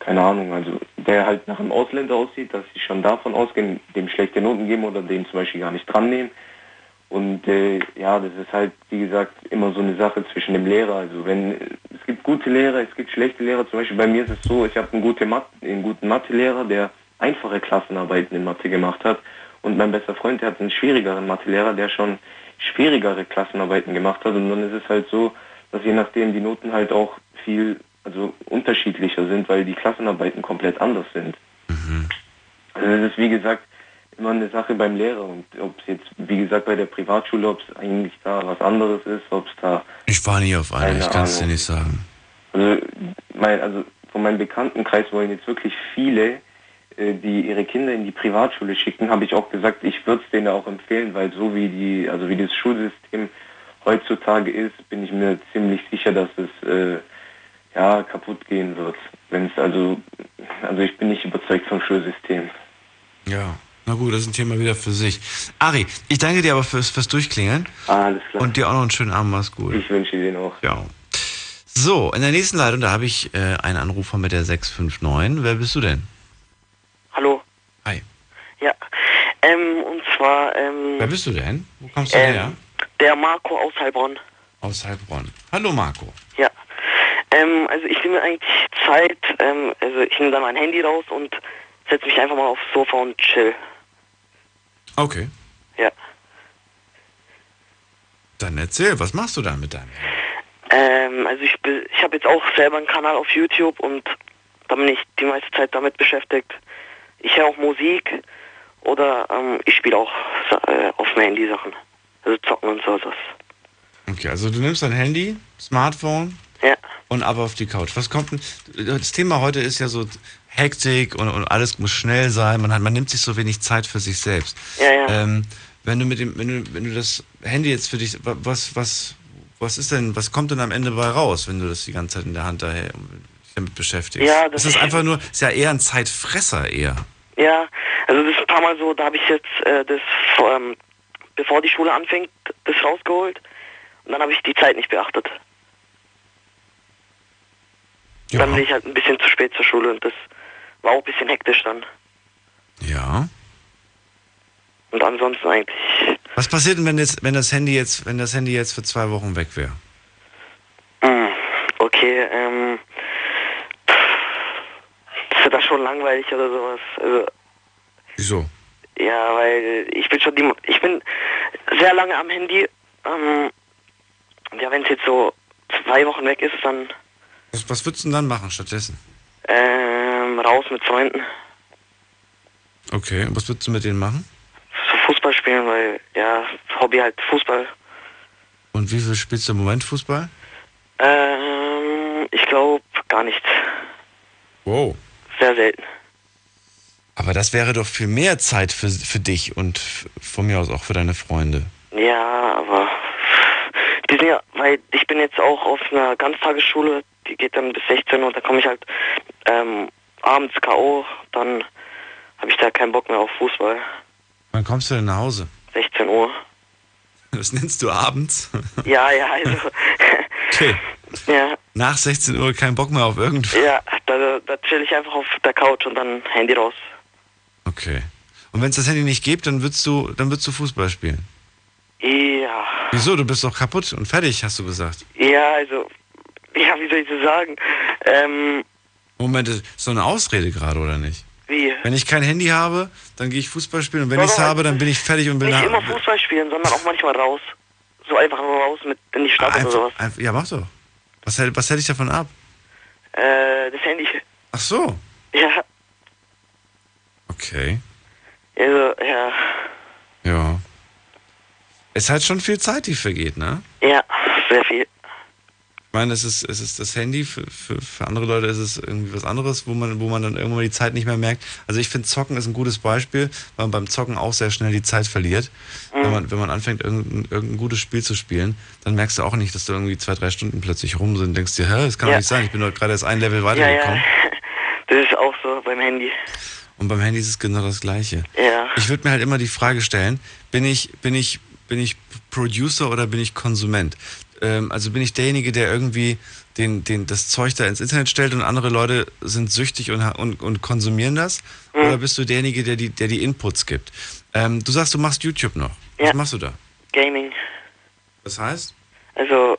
keine Ahnung, also der halt nach einem Ausländer aussieht, dass sie schon davon ausgehen, dem schlechte Noten geben oder den zum Beispiel gar nicht dran nehmen. Und äh, ja, das ist halt, wie gesagt, immer so eine Sache zwischen dem Lehrer. Also wenn es gibt gute Lehrer, es gibt schlechte Lehrer. Zum Beispiel bei mir ist es so, ich habe einen, gute Mat einen guten Mathelehrer, der einfache Klassenarbeiten in Mathe gemacht hat. Und mein bester Freund, der hat einen schwierigeren Mathelehrer, der schon schwierigere Klassenarbeiten gemacht hat. Und dann ist es halt so, dass je nachdem die Noten halt auch viel also unterschiedlicher sind, weil die Klassenarbeiten komplett anders sind. Also das ist wie gesagt immer eine Sache beim Lehrer und ob es jetzt, wie gesagt, bei der Privatschule, ob es eigentlich da was anderes ist, ob es da Ich war nie auf einer, ich kann es dir nicht sagen. also, mein, also von meinem Bekanntenkreis wollen jetzt wirklich viele, äh, die ihre Kinder in die Privatschule schicken, habe ich auch gesagt, ich würde es denen auch empfehlen, weil so wie die, also wie das Schulsystem heutzutage ist, bin ich mir ziemlich sicher, dass es äh, ja kaputt gehen wird. Wenn es also, also ich bin nicht überzeugt vom Schulsystem. Ja. Na gut, das ist ein Thema wieder für sich. Ari, ich danke dir aber fürs, fürs Durchklingeln. alles klar. Und dir auch noch einen schönen Abend, mach's gut. Ich wünsche dir auch. Ja. So, in der nächsten Leitung, da habe ich äh, einen Anrufer mit der 659. Wer bist du denn? Hallo. Hi. Ja. Ähm, und zwar, ähm, Wer bist du denn? Wo kommst du ähm, her? der Marco aus Heilbronn. Aus Heilbronn. Hallo Marco. Ja. Ähm, also ich nehme eigentlich Zeit, ähm, also ich nehme dann mein Handy raus und setze mich einfach mal aufs Sofa und chill. Okay. Ja. Dann erzähl, was machst du da mit deinem? Ähm, also ich, ich habe jetzt auch selber einen Kanal auf YouTube und da bin ich die meiste Zeit damit beschäftigt. Ich höre auch Musik oder ähm, ich spiele auch äh, auf dem Handy Sachen. Also zocken und so. Das. Okay, also du nimmst dein Handy, Smartphone Ja. und ab auf die Couch. Was kommt denn? Das Thema heute ist ja so Hektik und, und alles muss schnell sein. Man, hat, man nimmt sich so wenig Zeit für sich selbst. Ja, ja. Ähm, wenn du mit dem, wenn du, wenn du das Handy jetzt für dich, wa- was, was, was ist denn, was kommt denn am Ende bei raus, wenn du das die ganze Zeit in der Hand daher dich damit beschäftigst? Ja, das ist einfach nur, ist ja eher ein Zeitfresser eher. Ja, also das ist ein paar Mal so, da habe ich jetzt äh, das, ähm, bevor die Schule anfängt, das rausgeholt und dann habe ich die Zeit nicht beachtet. Dann bin ich halt ein bisschen zu spät zur Schule und das war auch ein bisschen hektisch dann. Ja. Und ansonsten eigentlich, Was passiert denn, wenn jetzt, wenn das Handy jetzt, wenn das Handy jetzt für zwei Wochen weg wäre? mh, okay, ähm, ist ja das schon langweilig oder sowas. Also, Wieso? ja, weil ich bin schon die, ich bin sehr lange am Handy. Ähm, ja, wenn es jetzt so zwei Wochen weg ist, dann Was, was würdest du denn dann machen stattdessen? ähm, raus mit Freunden, Okay, und was würdest du mit denen machen? so Fußball spielen, weil ja Hobby halt Fußball. Und wie viel spielst du im Moment Fußball? Ähm, ich gar nichts. Wow. Sehr selten. Aber das wäre doch viel mehr Zeit für, für dich und von mir aus auch für deine Freunde. Ja, aber die sind ja, weil ich bin jetzt auch auf einer Ganztagesschule, die geht dann bis 16 Uhr, da komme ich halt ähm, abends K.O., dann habe ich da keinen Bock mehr auf Fußball. Wann kommst du denn nach Hause? 16 Uhr. Das nennst du abends? Ja, ja, also, Okay. ja, Nach 16 Uhr kein Bock mehr auf irgendwas. ja, da, da chill ich einfach auf der Couch und dann Handy raus. Okay. Und wenn es das Handy nicht gibt, dann würdest du, dann würdest du Fußball spielen. Ja, Wieso? Du bist doch kaputt und fertig, hast du gesagt. ja, also, ja, wie soll ich das sagen? Ähm, Moment, das ist so eine Ausrede gerade, oder nicht? wie? Wenn ich kein Handy habe, dann gehe ich Fußball spielen und wenn ich es habe, dann bin ich fertig und bin Nicht immer Fußball spielen, sondern auch manchmal raus. So einfach nur raus mit in die Stadt oder sowas. Einfach, ja, mach doch. Was hält, was hält dich davon ab? Äh, das Handy. Ach so. Ja, Okay. also, ja, Ja. Es ist halt schon viel Zeit, die vergeht, ne? ja, sehr viel. Ich meine, es ist, es ist das Handy, für, für, für andere Leute ist es irgendwie was anderes, wo man, wo man dann irgendwann mal die Zeit nicht mehr merkt. Also ich finde, Zocken ist ein gutes Beispiel, weil man beim Zocken auch sehr schnell die Zeit verliert. Wenn, man, wenn man anfängt, irgendein, irgendein gutes Spiel zu spielen, dann merkst du auch nicht, dass du irgendwie zwei, drei Stunden plötzlich rum sind und denkst dir, hä, das kann Ja. doch nicht sein, ich bin doch gerade erst ein Level Ja, weitergekommen. ja, das ist auch so beim Handy. Und beim Handy ist es genau das Gleiche. Ja. Ich würde mir halt immer die Frage stellen, bin ich, bin ich, bin ich Producer oder bin ich Konsument? Ähm, also bin ich derjenige, der irgendwie den, den, das Zeug da ins Internet stellt und andere Leute sind süchtig und, und, und konsumieren das? Oder bist du derjenige, der die, der die Inputs gibt? Ähm, du sagst, du machst YouTube noch. Was machst du da? Gaming. Das heißt? Also,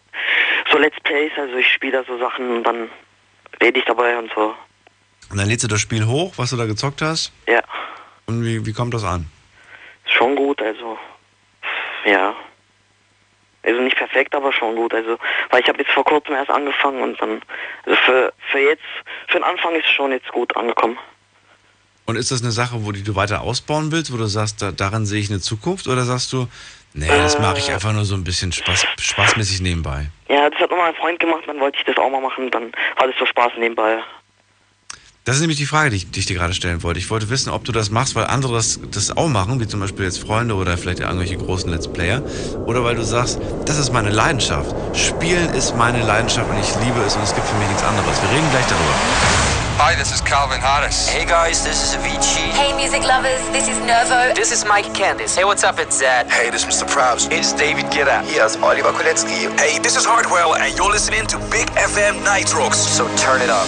so Let's Plays, also ich spiele da so Sachen und dann rede ich dabei und so. Und dann lädst du das Spiel hoch, was du da gezockt hast? Ja. Und wie, wie kommt das an? Schon gut, also, ja. Also nicht perfekt, aber schon gut. Also, weil ich habe jetzt vor kurzem erst angefangen und dann, also für, für jetzt, für den Anfang ist es schon jetzt gut angekommen. Und ist das eine Sache, wo die du weiter ausbauen willst, wo du sagst, da, daran sehe ich eine Zukunft? Oder sagst du, nee, das mache ich einfach nur so ein bisschen Spaß, spaßmäßig nebenbei? Ja, das hat nochmal ein Freund gemacht, dann wollte ich das auch mal machen, dann hatte ich so Spaß nebenbei. Das ist nämlich die Frage, die ich, die ich dir gerade stellen wollte. Ich wollte wissen, ob du das machst, weil andere das, das auch machen, wie zum Beispiel jetzt Freunde oder vielleicht irgendwelche großen Let's Player. Oder weil du sagst, das ist meine Leidenschaft. Spielen ist meine Leidenschaft und ich liebe es und es gibt für mich nichts anderes. Wir reden gleich darüber. Hi, this is Calvin Harris. Hey guys, this is Avicii. Hey, music lovers, this is Nervo. This is Mike Candice. Hey, what's up? It's Zed. Hey, this is Mr. Probs. It's David Guetta. Here's Oliver Kolecki. Hey, this is Hardwell, and you're listening to Big FM Night Rocks. So turn it up.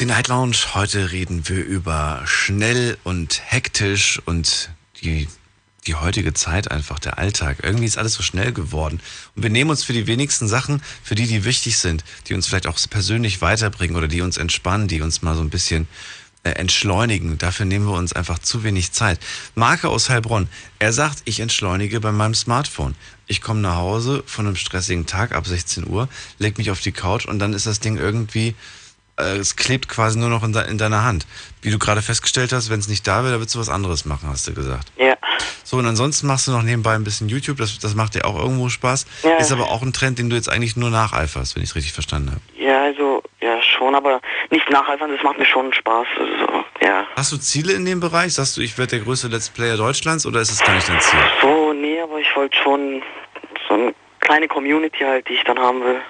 Die Night Lounge. Heute reden wir über schnell und hektisch und die, die heutige Zeit einfach, der Alltag. Irgendwie ist alles so schnell geworden. Und wir nehmen uns für die wenigsten Sachen, für die, die wichtig sind, die uns vielleicht auch persönlich weiterbringen oder die uns entspannen, die uns mal so ein bisschen äh, entschleunigen. Dafür nehmen wir uns einfach zu wenig Zeit. Marke aus Heilbronn. Er sagt, ich entschleunige bei meinem Smartphone. Ich komme nach Hause von einem stressigen Tag ab 16 Uhr, leg mich auf die Couch und dann ist das Ding irgendwie es klebt quasi nur noch in, de in deiner Hand. Wie du gerade festgestellt hast, wenn es nicht da wäre, dann würdest du was anderes machen, hast du gesagt. Ja. So, und ansonsten machst du noch nebenbei ein bisschen YouTube, das, das macht dir auch irgendwo Spaß. Ja. Ist aber auch ein Trend, den du jetzt eigentlich nur nacheiferst, wenn ich es richtig verstanden habe. Ja, also, ja, schon, aber nicht nacheifern, das macht mir schon Spaß. Also, ja. Hast du Ziele in dem Bereich? Sagst du, ich werde der größte Let's Player Deutschlands oder ist es gar nicht dein Ziel? So, nee, aber ich wollte schon so eine kleine Community halt, die ich dann haben will.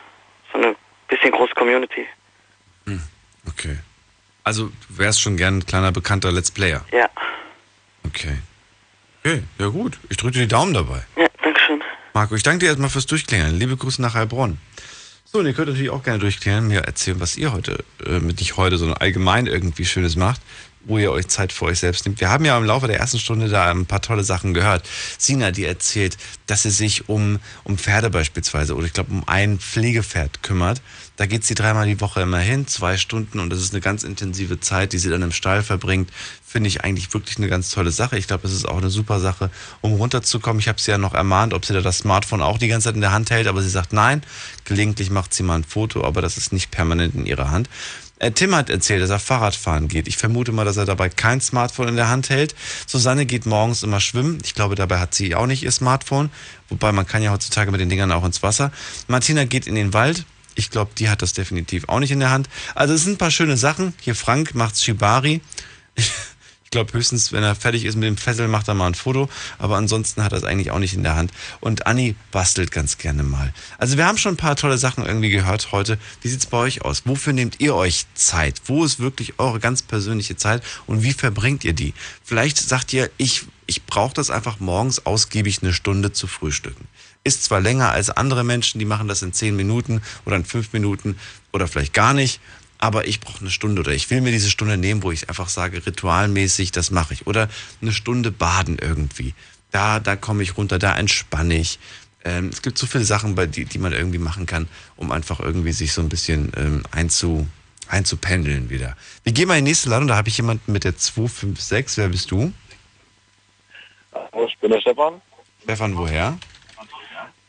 So eine bisschen große Community. Okay. Also, du wärst schon gern ein kleiner bekannter Let's Player. Ja. Okay. Okay, ja gut. Ich drücke dir die Daumen dabei. Ja, Dankeschön. Marco, ich danke dir erstmal fürs Durchklingeln. Liebe Grüße nach Heilbronn. So, und ihr könnt natürlich auch gerne durchklären, mir erzählen, was ihr heute, äh, mit nicht heute, sondern allgemein irgendwie Schönes macht. Wo ihr euch Zeit für euch selbst nehmt. Wir haben ja im Laufe der ersten Stunde da ein paar tolle Sachen gehört. Sina, die erzählt, dass sie sich um, um Pferde beispielsweise oder ich glaube um ein Pflegepferd kümmert. Da geht sie dreimal die Woche immer hin, zwei Stunden und das ist eine ganz intensive Zeit, die sie dann im Stall verbringt. Finde ich eigentlich wirklich eine ganz tolle Sache. Ich glaube, es ist auch eine super Sache, um runterzukommen. Ich habe sie ja noch ermahnt, ob sie da das Smartphone auch die ganze Zeit in der Hand hält, aber sie sagt nein. Gelegentlich macht sie mal ein Foto, aber das ist nicht permanent in ihrer Hand. Äh, Tim hat erzählt, dass er Fahrradfahren geht. Ich vermute mal, dass er dabei kein Smartphone in der Hand hält. Susanne geht morgens immer schwimmen. Ich glaube, dabei hat sie auch nicht ihr Smartphone. Wobei man kann ja heutzutage mit den Dingern auch ins Wasser. Martina geht in den Wald. Ich glaube, die hat das definitiv auch nicht in der Hand. Also es sind ein paar schöne Sachen. Hier Frank macht Shibari. Ich glaube höchstens, wenn er fertig ist mit dem Fessel, macht er mal ein Foto. Aber ansonsten hat er es eigentlich auch nicht in der Hand. Und Anni bastelt ganz gerne mal. Also wir haben schon ein paar tolle Sachen irgendwie gehört heute. Wie sieht's bei euch aus? Wofür nehmt ihr euch Zeit? Wo ist wirklich eure ganz persönliche Zeit? Und wie verbringt ihr die? Vielleicht sagt ihr, ich, ich brauche das einfach morgens ausgiebig eine Stunde zu frühstücken. Ist zwar länger als andere Menschen, die machen das in zehn Minuten oder in fünf Minuten oder vielleicht gar nicht aber ich brauche eine Stunde oder ich will mir diese Stunde nehmen, wo ich einfach sage, ritualmäßig, das mache ich. Oder eine Stunde baden irgendwie. Da, da komme ich runter, da entspanne ich. Ähm, es gibt so viele Sachen, bei die, die man irgendwie machen kann, um einfach irgendwie sich so ein bisschen ähm, einzu, einzupendeln wieder. Wir gehen mal in die nächste Ladung, da habe ich jemanden mit der 256. Wer bist du? Ich bin der Stefan. Stefan, woher?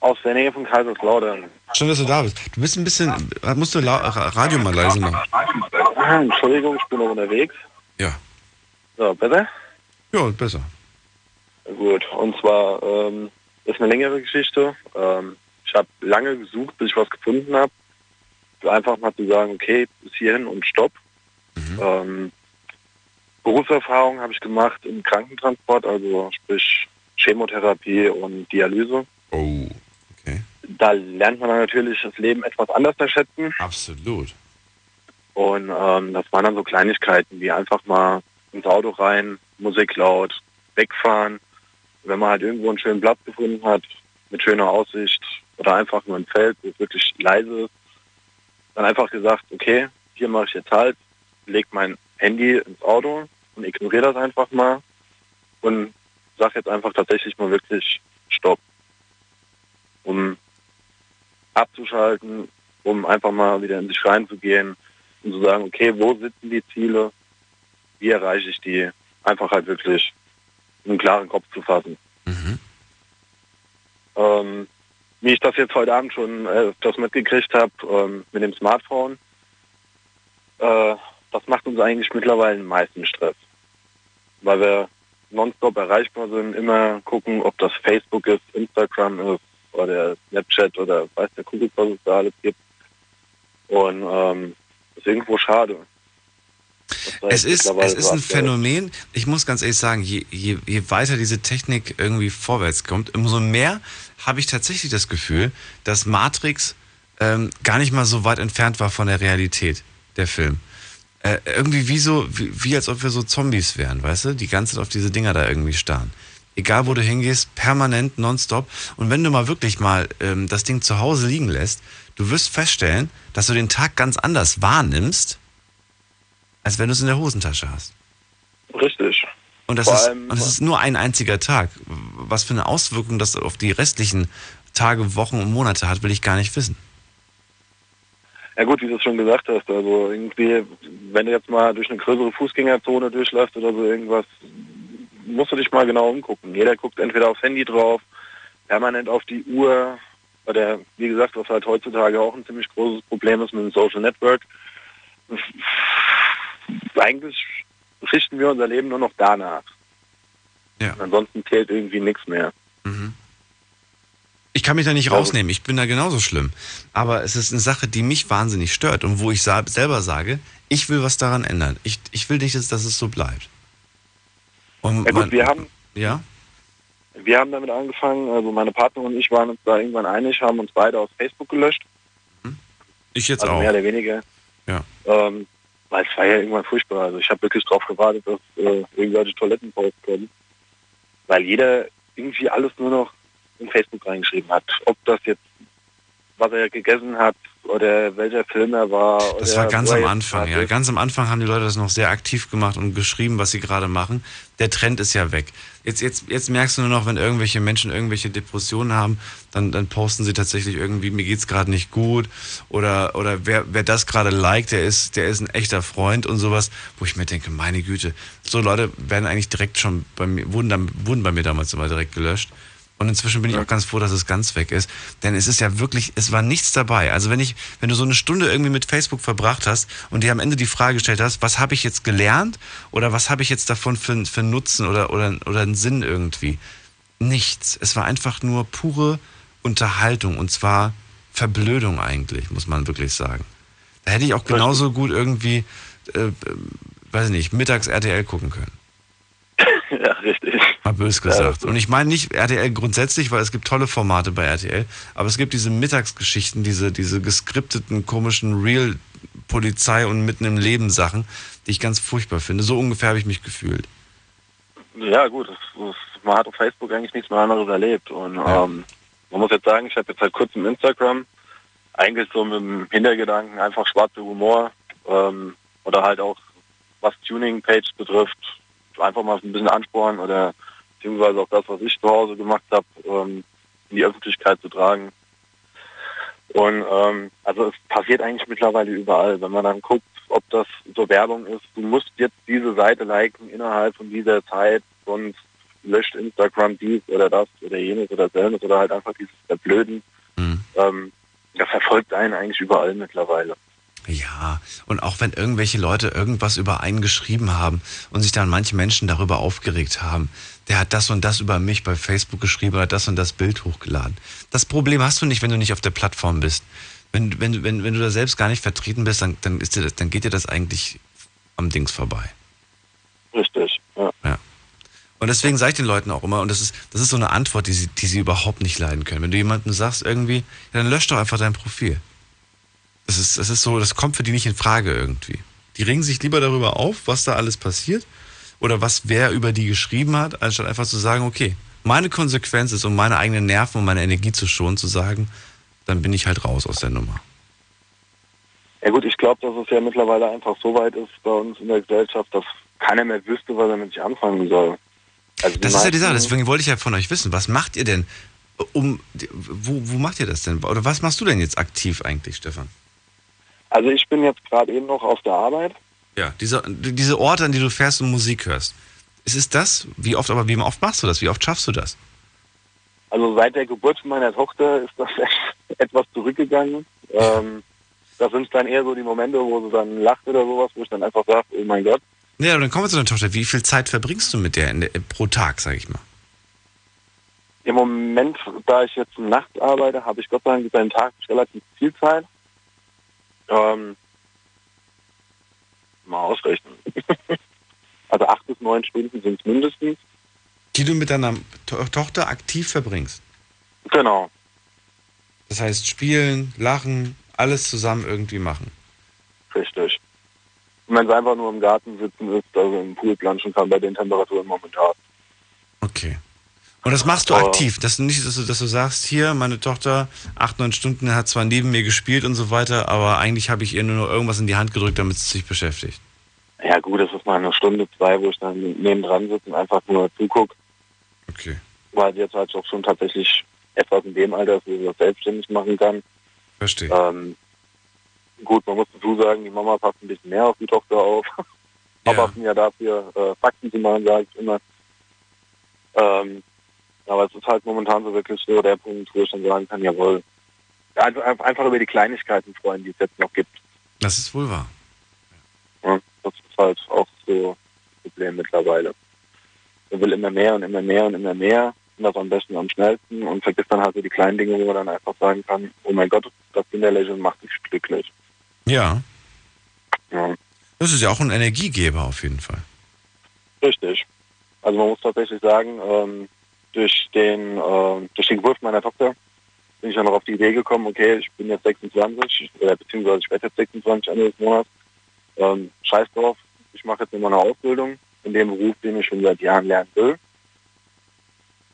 Aus der Nähe von Kaiserslautern. Schön, dass du da bist. Du bist ein bisschen, musst du La Radio mal leise machen. Ah, Entschuldigung, ich bin noch unterwegs. Ja. So, besser? Ja, besser. Gut, und zwar ähm, ist eine längere Geschichte. Ähm, ich habe lange gesucht, bis ich was gefunden habe. Einfach mal zu sagen, okay, bis hierhin und stopp. Ähm, Berufserfahrung habe ich gemacht im Krankentransport, also sprich Chemotherapie und Dialyse. Oh. Da lernt man dann natürlich das Leben etwas anders zu schätzen. Absolut. Und ähm, das waren dann so Kleinigkeiten wie einfach mal ins Auto rein, Musik laut, wegfahren. Wenn man halt irgendwo einen schönen Platz gefunden hat, mit schöner Aussicht oder einfach nur ein Feld, wo es wirklich leise ist, dann einfach gesagt, okay, hier mache ich jetzt halt, leg mein Handy ins Auto und ignoriere das einfach mal und sag jetzt einfach tatsächlich mal wirklich Stopp. Um abzuschalten, um einfach mal wieder in sich reinzugehen und zu sagen, okay, wo sitzen die Ziele, wie erreiche ich die, einfach halt wirklich einen klaren Kopf zu fassen. Ähm, wie ich das jetzt heute Abend schon äh, das mitgekriegt habe ähm, mit dem Smartphone, äh, das macht uns eigentlich mittlerweile den meisten Stress, weil wir nonstop erreichbar sind, immer gucken, ob das Facebook ist, Instagram ist, oder Snapchat oder weiß der Kuckuck, was es da alles gibt. Und ähm, ist irgendwo schade. Es ist, es ist ein. Phänomen, ich muss ganz ehrlich sagen, je, je, je weiter diese Technik irgendwie vorwärts kommt, umso mehr habe ich tatsächlich das Gefühl, dass Matrix ähm, gar nicht mal so weit entfernt war von der Realität, der Film. Äh, irgendwie wie so, wie, wie als ob wir so Zombies wären, weißt du? Die ganze Zeit auf diese Dinger da irgendwie starren. Egal wo du hingehst, permanent, nonstop. Und wenn du mal wirklich mal ähm, das Ding zu Hause liegen lässt, du wirst feststellen, dass du den Tag ganz anders wahrnimmst, als wenn du es in der Hosentasche hast. Richtig. Und das, Vor ist, und das ist nur ein einziger Tag. Was für eine Auswirkung das auf die restlichen Tage, Wochen und Monate hat, will ich gar nicht wissen. Ja gut, wie du es schon gesagt hast, also irgendwie, wenn du jetzt mal durch eine größere Fußgängerzone durchläufst oder so irgendwas, musst du dich mal genau umgucken. Jeder guckt entweder aufs Handy drauf, permanent auf die Uhr, oder wie gesagt, was halt heutzutage auch ein ziemlich großes Problem ist mit dem Social Network. Eigentlich richten wir unser Leben nur noch danach. Ja. Ansonsten zählt irgendwie nichts mehr. Ich kann mich da nicht rausnehmen, ich bin da genauso schlimm. Aber es ist eine Sache, die mich wahnsinnig stört und wo ich selber sage, ich will was daran ändern. Ich, ich will nicht, dass es so bleibt. Und Ja gut, man- wir haben Ja? Wir haben damit angefangen, also meine Partnerin und ich waren uns da irgendwann einig, haben uns beide aus Facebook gelöscht. Ich jetzt also auch. mehr oder weniger. Ja. Ähm, weil es war ja irgendwann furchtbar. Also ich habe wirklich darauf gewartet, dass äh, irgendwelche Toilettenposts kommen. Weil jeder irgendwie alles nur noch in Facebook reingeschrieben hat. Ob das jetzt, was er gegessen hat, oder welcher Film er war. Das war ganz am Anfang, ja. Ganz am Anfang haben die Leute das noch sehr aktiv gemacht und geschrieben, was sie gerade machen. Der Trend ist ja weg. Jetzt, jetzt, jetzt merkst du nur noch, wenn irgendwelche Menschen irgendwelche Depressionen haben, dann, dann posten sie tatsächlich irgendwie, mir geht's gerade nicht gut. Oder, oder wer, wer das gerade liked, der ist, der ist ein echter Freund und sowas, wo ich mir denke, meine Güte, so Leute werden eigentlich direkt schon bei mir, wurden, dann, wurden bei mir damals immer direkt gelöscht. Und inzwischen bin ich auch ganz froh, dass es ganz weg ist. Denn es ist ja wirklich, es war nichts dabei. Also wenn ich, wenn du so eine Stunde irgendwie mit Facebook verbracht hast und dir am Ende die Frage gestellt hast, was habe ich jetzt gelernt oder was habe ich jetzt davon für, für Nutzen oder, oder, oder einen Sinn irgendwie? Nichts. Es war einfach nur pure Unterhaltung und zwar Verblödung eigentlich, muss man wirklich sagen. Da hätte ich auch genauso gut irgendwie, äh, weiß ich nicht, mittags RTL gucken können. ja, richtig. Mal bös gesagt. Und ich meine nicht RTL grundsätzlich, weil es gibt tolle Formate bei RTL, aber es gibt diese Mittagsgeschichten, diese, diese geskripteten, komischen Real-Polizei- und mitten im Leben Sachen, die ich ganz furchtbar finde. So ungefähr habe ich mich gefühlt. Ja, gut, man hat auf Facebook eigentlich nichts mehr anderes erlebt. Und ähm, man muss jetzt sagen, ich habe jetzt seit kurzem Instagram, eigentlich so mit dem Hintergedanken, einfach schwarzer Humor ähm, oder halt auch was Tuning-Page betrifft, einfach mal ein bisschen anspornen oder beziehungsweise auch das, was ich zu Hause gemacht habe, ähm, in die Öffentlichkeit zu tragen. Und ähm, also es passiert eigentlich mittlerweile überall, wenn man dann guckt, ob das so Werbung ist. Du musst jetzt diese Seite liken innerhalb von dieser Zeit, sonst löscht Instagram dies oder das oder jenes oder selnes oder halt einfach dieses Verblöden. Ähm, das verfolgt einen eigentlich überall mittlerweile. Ja, und auch wenn irgendwelche Leute irgendwas über einen geschrieben haben und sich dann manche Menschen darüber aufgeregt haben, der hat das und das über mich bei Facebook geschrieben oder das und das Bild hochgeladen. Das Problem hast du nicht, wenn du nicht auf der Plattform bist. Wenn, wenn, wenn, wenn du da selbst gar nicht vertreten bist, dann, dann, ist dir das, dann geht dir das eigentlich am Dings vorbei. Richtig, ja. Ja. Und deswegen sage ich den Leuten auch immer, und das ist, das ist so eine Antwort, die sie, die sie überhaupt nicht leiden können. Wenn du jemandem sagst irgendwie, ja, dann lösch doch einfach dein Profil. Das ist, das ist so, das kommt für die nicht in Frage irgendwie. Die regen sich lieber darüber auf, was da alles passiert oder was wer über die geschrieben hat, anstatt einfach zu sagen, okay, meine Konsequenz ist, um meine eigenen Nerven und meine Energie zu schonen, zu sagen, dann bin ich halt raus aus der Nummer. Ja gut, ich glaube, dass es ja mittlerweile einfach so weit ist bei uns in der Gesellschaft, dass keiner mehr wüsste, was er mit sich anfangen soll. Also Das ist ja die Sache, deswegen wollte ich ja von euch wissen, was macht ihr denn, um, wo, wo macht ihr das denn? Oder was machst du denn jetzt aktiv eigentlich, Stefan? Also ich bin jetzt gerade eben noch auf der Arbeit. Ja, diese, diese Orte, an die du fährst und Musik hörst. Ist es das? Wie oft, aber wie oft machst du das? Wie oft schaffst du das? Also seit der Geburt meiner Tochter ist das etwas zurückgegangen. Ähm, das sind dann eher so die Momente, wo sie dann lacht oder sowas, wo ich dann einfach sage, oh mein Gott. Ja, dann kommen wir zu deiner Tochter. Wie viel Zeit verbringst du mit der, in der pro Tag, sag ich mal? Im Moment, da ich jetzt nachts arbeite, habe ich Gott sei Dank über den Tag relativ viel Zeit. Ähm, mal ausrechnen. also acht bis neun Stunden sind es mindestens. Die du mit deiner to Tochter aktiv verbringst. Genau. Das heißt, spielen, lachen, alles zusammen irgendwie machen. Richtig. Und wenn es einfach nur im Garten sitzen ist, also im Pool planschen kann bei den Temperaturen momentan. Okay. Und das machst du Aber- aktiv. Das ist nicht, dass du, dass du sagst, hier, meine Tochter, acht, neun Stunden hat zwar neben mir gespielt und so weiter, aber eigentlich habe ich ihr nur noch irgendwas in die Hand gedrückt, damit sie sich beschäftigt. Ja gut, das ist mal eine Stunde, zwei, wo ich dann nebendran sitze und einfach nur zugucke. Okay. Weil sie jetzt halt auch schon tatsächlich etwas in dem Alter ist, wo sie das selbstständig machen kann. Verstehe. Ähm, gut, man muss dazu sagen, die Mama passt ein bisschen mehr auf die Tochter auf. Papa sind ja dafür, äh, Fakten zu machen, sage ich immer. Ähm, aber es ist halt momentan so wirklich so der Punkt, wo ich dann sagen kann, jawohl. Ja, einfach, einfach über die Kleinigkeiten freuen, die es jetzt noch gibt. Das ist wohl wahr. Ja, das ist halt auch so das Problem mittlerweile. Man will immer mehr und immer mehr und immer mehr und das am besten am schnellsten und vergisst dann halt so die kleinen Dinge, wo man dann einfach sagen kann, oh mein Gott, das Kinderlächeln macht mich glücklich. Ja. Ja. Das ist ja auch ein Energiegeber auf jeden Fall. Richtig. Also man muss tatsächlich sagen, ähm, durch den äh, durch den Geburt meiner Tochter bin ich dann noch auf die Idee gekommen, okay, ich bin jetzt 26, oder beziehungsweise ich werde jetzt 26 Ende des Monats. Ähm, scheiß drauf, ich mache jetzt immer eine Ausbildung in dem Beruf, den ich schon seit Jahren lernen will.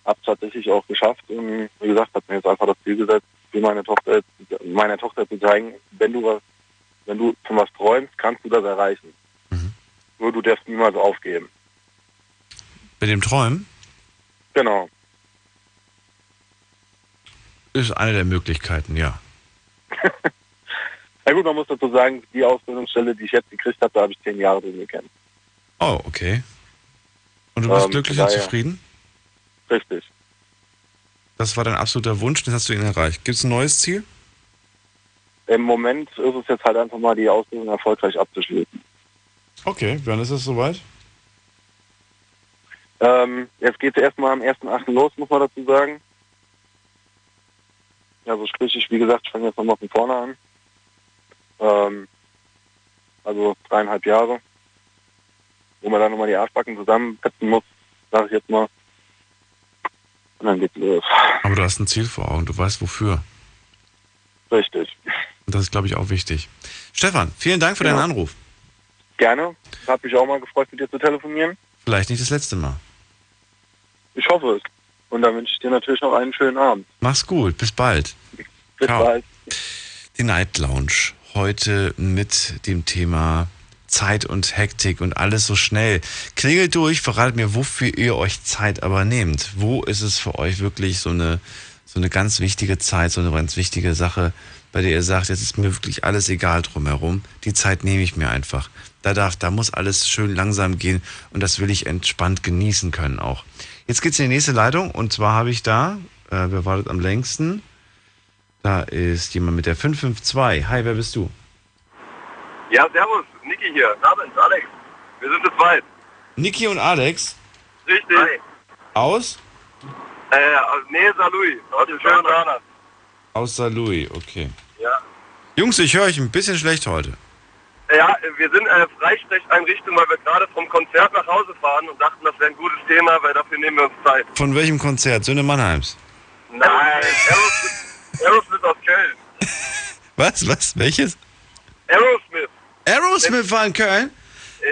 Hab tatsächlich auch geschafft und wie gesagt, hat mir jetzt einfach das Ziel gesetzt, will meine Tochter, meiner Tochter zu zeigen, wenn du was, wenn du von was träumst, kannst du das erreichen. Nur du darfst niemals aufgeben. Mit dem Träumen Genau. ist eine der Möglichkeiten, ja. Na gut, man muss dazu sagen, die Ausbildungsstelle, die ich jetzt gekriegt habe, da habe ich zehn Jahre drin gekämpft. Oh, okay. Und du bist Ähm, glücklich und zufrieden? Richtig. Das war dein absoluter Wunsch, den hast du ihn erreicht. Gibt es ein neues Ziel? Im Moment ist es jetzt halt einfach mal die Ausbildung erfolgreich abzuschließen. Okay, wann ist es soweit? Ähm, jetzt geht es erstmal am 1.8. los, muss man dazu sagen. Also sprich, ich, wie gesagt, ich fange jetzt nochmal von vorne an. Ähm, also dreieinhalb Jahre. Wo man dann nochmal die Arschbacken zusammenpetzen muss, sage ich jetzt mal. Und dann geht's los. Aber du hast ein Ziel vor Augen, du weißt wofür. Richtig. Und das ist, glaube ich, auch wichtig. Stefan, vielen Dank für Ja. deinen Anruf. Gerne. Hat mich auch mal gefreut, mit dir zu telefonieren. Vielleicht nicht das letzte Mal. Ich hoffe es. Und dann wünsche ich dir natürlich noch einen schönen Abend. Mach's gut, bis bald. Bis Ciao. bald. Die Night Lounge. Heute mit dem Thema Zeit und Hektik und alles so schnell. Klingelt durch, verratet mir, wofür ihr euch Zeit aber nehmt. Wo ist es für euch wirklich so eine, so eine ganz wichtige Zeit, so eine ganz wichtige Sache, bei der ihr sagt, jetzt ist mir wirklich alles egal drumherum. Die Zeit nehme ich mir einfach. Da darf, da muss alles schön langsam gehen und das will ich entspannt genießen können auch. Jetzt geht's in die nächste Leitung und zwar habe ich da, äh, wer wartet am längsten? Da ist jemand mit der 552. Hi, wer bist du? Ja, servus, Niki hier. Abend, Alex. Wir sind zu zweit. Niki und Alex Richtig. aus? Äh, aus Nähe Salui, aus dem schönen. Aus St. Louis, okay. Ja. Jungs, ich höre euch ein bisschen schlecht heute. Ja, wir sind eine Freisprecheinrichtung, weil wir gerade vom Konzert nach Hause fahren und dachten, das wäre ein gutes Thema, weil dafür nehmen wir uns Zeit. Von welchem Konzert? Söhne Mannheims. Nein, Aerosmith, Aerosmith aus Köln. Was? Was? Welches? Aerosmith. Aerosmith war in Köln?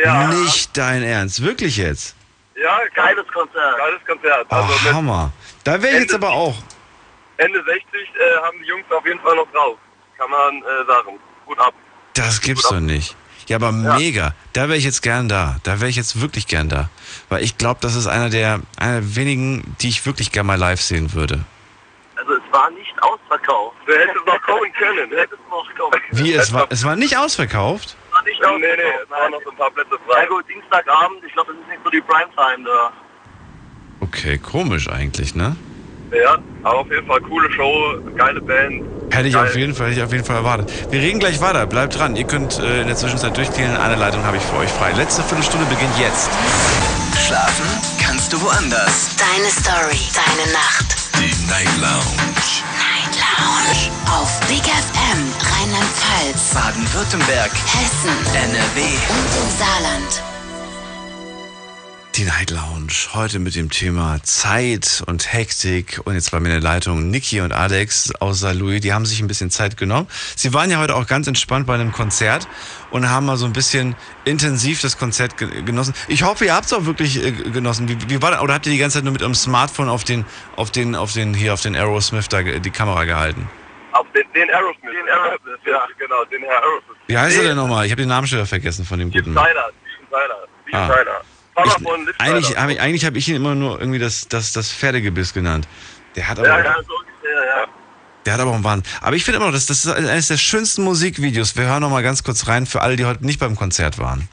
Ja. Nicht dein Ernst. Wirklich jetzt? Ja, geiles Konzert. Geiles Konzert. Oh, Also mit Hammer. Da wäre ich jetzt aber auch. Ende 60 äh, haben die Jungs auf jeden Fall noch drauf. Kann man äh, sagen. Gut ab. Das gibt's doch nicht. Ja, aber mega. Da wäre ich jetzt gern da. Da wäre ich jetzt wirklich gern da. Weil ich glaube, das ist einer der, einer der wenigen, die ich wirklich gern mal live sehen würde. Also es war nicht ausverkauft. Du hättest noch kommen können. Du hättest noch kommen Wie, es war, es war nicht ausverkauft? war nicht ausverkauft. Nee, nee, es waren noch so ein paar Plätze frei. Ja gut, Dienstagabend, ich glaube, das ist nicht so die Primetime da. Okay, komisch eigentlich, ne? Ja, aber auf jeden Fall coole Show, geile Band. Hätte ich Geil. auf jeden Fall, hätte ich auf jeden Fall erwartet. Wir reden gleich weiter. Bleibt dran. Ihr könnt äh, in der Zwischenzeit durchklingeln. Eine Leitung habe ich für euch frei. Letzte Viertelstunde beginnt jetzt. Schlafen kannst du woanders. Deine Story, deine Nacht. Die Night Lounge. Night Lounge. Auf Big FM, Rheinland-Pfalz, Baden-Württemberg, Hessen, NRW. und im Saarland. Die Night Lounge. Heute mit dem Thema Zeit und Hektik. Und jetzt bei mir in der Leitung Niki und Alex aus St. Louis. Die haben sich ein bisschen Zeit genommen. Sie waren ja heute auch ganz entspannt bei einem Konzert und haben mal so ein bisschen intensiv das Konzert ge- genossen. Ich hoffe, ihr habt es auch wirklich äh, genossen. Wie, wie war das? Oder habt ihr die ganze Zeit nur mit eurem Smartphone auf den, auf den, auf den, hier auf den Aerosmith da die Kamera gehalten? Auf den, den Aerosmith. Den Aerosmith, ja, genau, den Aerosmith. Wie heißt er denn nochmal? Ich habe den Namen schon wieder vergessen von dem guten. Tyler, Steven Tyler. Steven Ah. Von Liv Eigentlich habe ich, eigentlich hab ich ihn immer nur irgendwie das, das, das Pferdegebiss genannt. Der hat aber, Ja, ja, so ungefähr, ja. der hat aber auch einen Wahn. Aber ich finde immer noch, das, das ist eines der schönsten Musikvideos. Wir hören noch mal ganz kurz rein für alle, die heute nicht beim Konzert waren.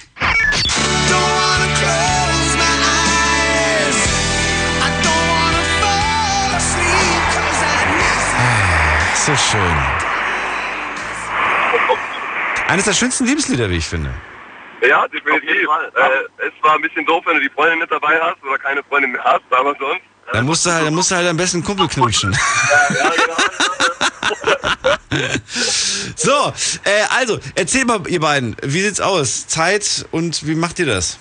Ah, so schön. Eines der schönsten Liebeslieder, wie ich finde. Ja, definitiv. Äh, es war ein bisschen doof, wenn du die Freundin nicht dabei hast oder keine Freundin mehr hast, aber sonst. Da musst du halt, da musst du halt am besten einen Kumpel knutschen. so, äh, also, erzähl mal, ihr beiden, wie sieht's aus? Zeit und wie macht ihr das?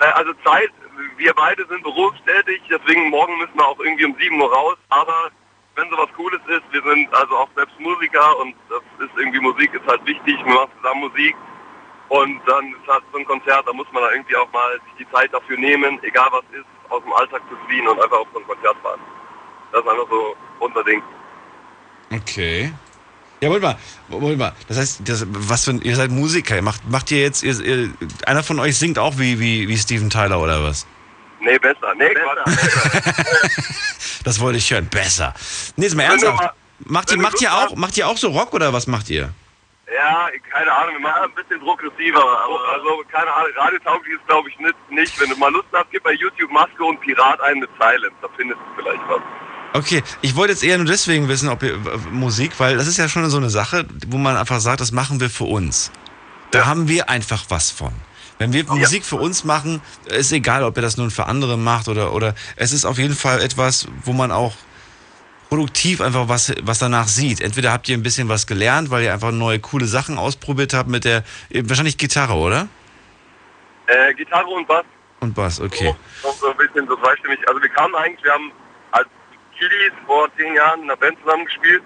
Äh, also Zeit, wir beide sind berufstätig, deswegen morgen müssen wir auch irgendwie um 7 Uhr raus, aber wenn sowas Cooles ist, wir sind also auch selbst Musiker und das ist irgendwie Musik ist halt wichtig, wir machen zusammen Musik und dann ist halt so ein Konzert, da muss man da irgendwie auch mal sich die Zeit dafür nehmen, egal was ist, aus dem Alltag zu fliehen und einfach auf so ein Konzert fahren. Das ist einfach so unser Ding. Okay. Ja, Moment mal, Moment mal. Das heißt, das, was für ein, ihr seid Musiker. Macht, macht ihr jetzt, ihr, ihr, einer von euch singt auch wie, wie, wie Steven Tyler oder was? Nee, besser. Nee, besser. Das wollte ich hören. Besser. Nee, ist mal ernsthaft. Macht ihr, macht ihr auch, macht ihr auch so Rock oder was macht ihr? Ja, keine Ahnung, wir machen ein bisschen progressiver. Aber also, keine Ahnung, radiotauglich ist glaube ich nicht, nicht. Wenn du mal Lust hast, gib bei YouTube Maske und Pirat ein mit Silence. Da findest du vielleicht was. Okay, ich wollte jetzt eher nur deswegen wissen, ob ihr Musik, weil das ist ja schon so eine Sache, wo man einfach sagt, das machen wir für uns. Da haben wir einfach was von. Wenn wir Musik für uns machen, ist egal, ob ihr das nun für andere macht oder oder es ist auf jeden Fall etwas, wo man auch produktiv einfach was was danach sieht. Entweder habt ihr ein bisschen was gelernt, weil ihr einfach neue coole Sachen ausprobiert habt mit der wahrscheinlich Gitarre, oder? Äh, Gitarre und Bass. Und Bass, okay. Noch so ein bisschen so zweistimmig. Also wir kamen eigentlich, wir haben als Kiddies vor zehn Jahren in einer Band zusammengespielt.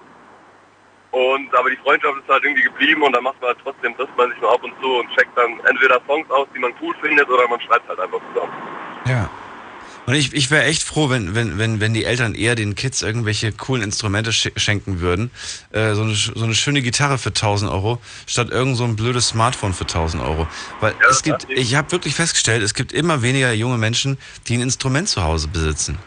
Und aber die Freundschaft ist halt irgendwie geblieben und dann macht man halt trotzdem, trifft man sich nur ab und zu und checkt dann entweder Songs aus, die man cool findet, oder man schreibt halt einfach zusammen. Ja. Und ich, ich wäre echt froh, wenn, wenn, wenn, wenn die Eltern eher den Kids irgendwelche coolen Instrumente sch schenken würden. Äh, so, eine, so eine schöne Gitarre für 1000 Euro, statt irgend so ein blödes Smartphone für 1000 Euro. Weil es gibt, ich habe wirklich festgestellt, es gibt immer weniger junge Menschen, die ein Instrument zu Hause besitzen.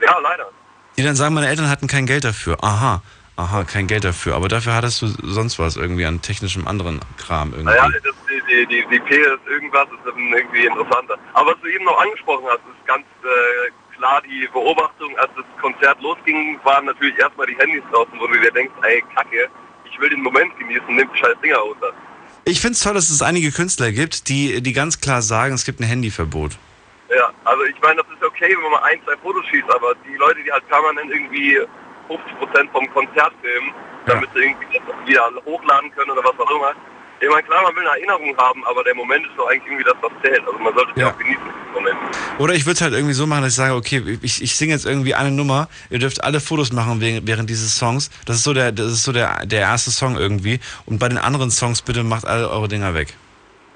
Ja, leider. Die dann sagen, meine Eltern hatten kein Geld dafür. Aha, aha, kein Geld dafür. Aber dafür hattest du sonst was irgendwie an technischem anderen Kram irgendwie. Naja, das, die, die, die, die P ist irgendwas, ist irgendwie interessanter. Aber was du eben noch angesprochen hast, ist ganz äh, klar die Beobachtung, als das Konzert losging, waren natürlich erstmal die Handys draußen, wo du dir denkst, ey, kacke, ich will den Moment genießen, nimm die scheiß Dinger runter. Ich finde es toll, dass es einige Künstler gibt, die, die ganz klar sagen, es gibt ein Handyverbot. Ja, also ich meine, das ist okay, wenn man mal ein, zwei Fotos schießt, aber die Leute, die halt permanent irgendwie 50% vom Konzert filmen, damit sie irgendwie das wieder hochladen können oder was auch immer. Ich meine, klar, man will eine Erinnerung haben, aber der Moment ist doch eigentlich irgendwie das, was zählt. Also man sollte es ja. auch genießen, diesen Moment. Oder ich würde es halt irgendwie so machen, dass ich sage, okay, ich, ich singe jetzt irgendwie eine Nummer, ihr dürft alle Fotos machen während, während dieses Songs. Das ist so der, das ist so der, der erste Song irgendwie. Und bei den anderen Songs bitte macht alle eure Dinger weg.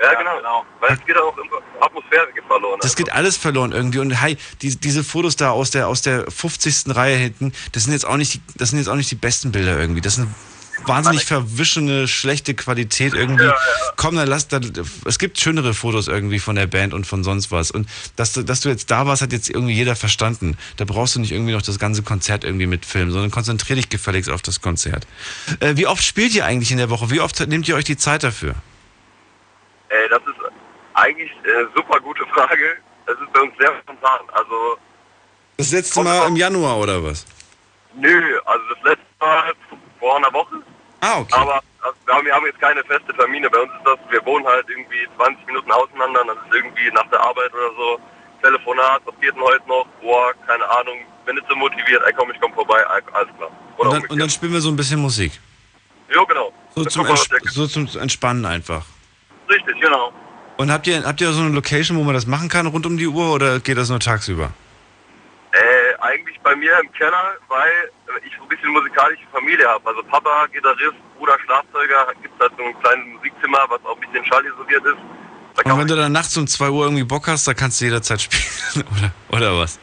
Ja, genau. Weil es geht auch Atmosphäre geht verloren. Das geht alles verloren irgendwie. Und hey, die, diese Fotos da aus der, aus der 50. Reihe hinten, das sind jetzt auch nicht die, das sind jetzt auch nicht die besten Bilder irgendwie. Das sind wahnsinnig verwischene, schlechte Qualität irgendwie. Komm, dann lass, dann, es gibt schönere Fotos irgendwie von der Band und von sonst was. Und dass du, dass du jetzt da warst, hat jetzt irgendwie jeder verstanden. Da brauchst du nicht irgendwie noch das ganze Konzert irgendwie mitfilmen, sondern konzentrier dich gefälligst auf das Konzert. Äh, wie oft spielt ihr eigentlich in der Woche? Wie oft nehmt ihr euch die Zeit dafür? Äh, das eigentlich eine super gute Frage. Das ist bei uns sehr spontan. Also, Das letzte Mal im Januar oder was? nö, also das letzte Mal vor einer Woche. Ah, okay. Aber also, wir, haben, wir haben jetzt keine feste Termine. Bei uns ist das, wir wohnen halt irgendwie 20 Minuten auseinander. Das ist irgendwie nach der Arbeit oder so. Telefonat, was geht denn heute noch? Boah, keine Ahnung. Bin nicht so motiviert. Ey, komm, ich komm vorbei. Alles klar. Und dann, und dann spielen wir so ein bisschen Musik. Jo, genau. So zum, so zum Entspannen einfach. Richtig, genau. Und habt ihr, habt ihr so eine Location, wo man das machen kann rund um die Uhr oder geht das nur tagsüber? Äh, eigentlich bei mir im Keller, weil ich so ein bisschen musikalische Familie habe. Also Papa, Gitarrist, Bruder, Schlagzeuger, gibt halt so ein kleines Musikzimmer, was auch ein bisschen schallisoliert ist. Und wenn du dann nachts um 2 Uhr irgendwie Bock hast, da kannst du jederzeit spielen, oder, oder was?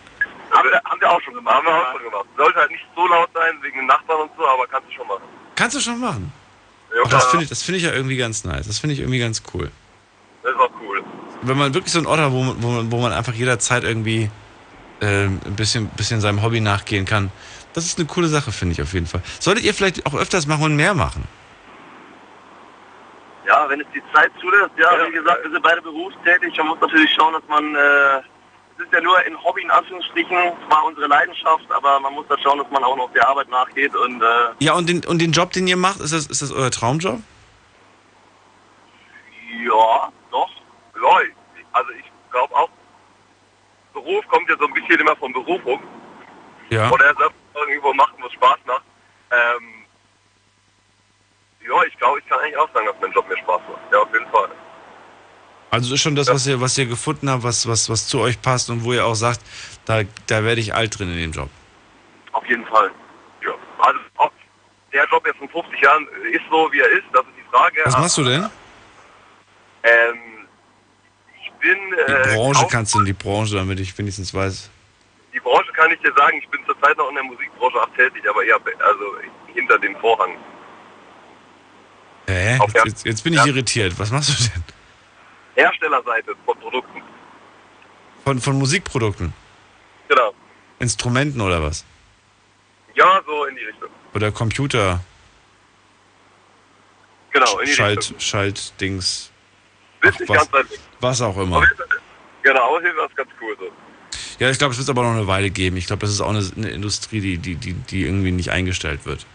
Haben wir, haben wir auch schon gemacht. Haben wir auch schon gemacht. Sollte halt nicht so laut sein, wegen den Nachbarn und so, aber kannst du schon machen. Kannst du schon machen. Ja, Ach, das finde ich, das finde ich ja irgendwie ganz nice. Das finde ich irgendwie ganz cool. Das ist auch cool. Wenn man wirklich so einen Ort hat, wo man, wo man, wo man einfach jederzeit irgendwie ähm, ein bisschen, bisschen seinem Hobby nachgehen kann, das ist eine coole Sache, finde ich auf jeden Fall. Solltet ihr vielleicht auch öfters machen und mehr machen? Ja, wenn es die Zeit zulässt, ja, wie gesagt, wir sind beide berufstätig. Man muss natürlich schauen, dass man, äh, es ist ja nur ein Hobby in Anführungsstrichen, zwar unsere Leidenschaft, aber man muss da schauen, dass man auch noch der Arbeit nachgeht und äh, Ja, und den, und den Job, den ihr macht, ist das, ist das euer Traumjob? Ja, Ja, ich- also ich glaube auch, Beruf kommt ja so ein bisschen immer vom Berufung. Ja. Oder er irgendwo machen, was Spaß macht. Ähm, ja, ich glaube, ich kann eigentlich auch sagen, dass mein Job mir Spaß macht. Ja, auf jeden Fall. Also ist schon das, was ihr, was ihr gefunden habt, was, was, was zu euch passt und wo ihr auch sagt, da, da werde ich alt drin in dem Job. Auf jeden Fall. Ja. Also ob der Job jetzt in 50 Jahren ist so, wie er ist, das ist die Frage. Was machst du denn? Ähm, bin... Die Äh, Branche kannst du, die Branche, damit ich wenigstens weiß. die Branche kann ich dir sagen, ich bin zurzeit noch in der Musikbranche auch tätig, aber eher also hinter dem Vorhang. Hä? Jetzt, jetzt, jetzt bin ich irritiert. Was machst du denn? Herstellerseite von Produkten. Von, von Musikprodukten? Genau. Instrumenten oder was? Ja, so in die Richtung. Oder Computer? Genau, in die Schalt, Richtung. Schaltdings. Nicht was, was auch immer. Genau, aber hier war es ganz cool so. Ja, ich glaube, es wird es aber noch eine Weile geben. Ich glaube, das ist auch eine, eine Industrie, die, die, die, die irgendwie nicht eingestellt wird.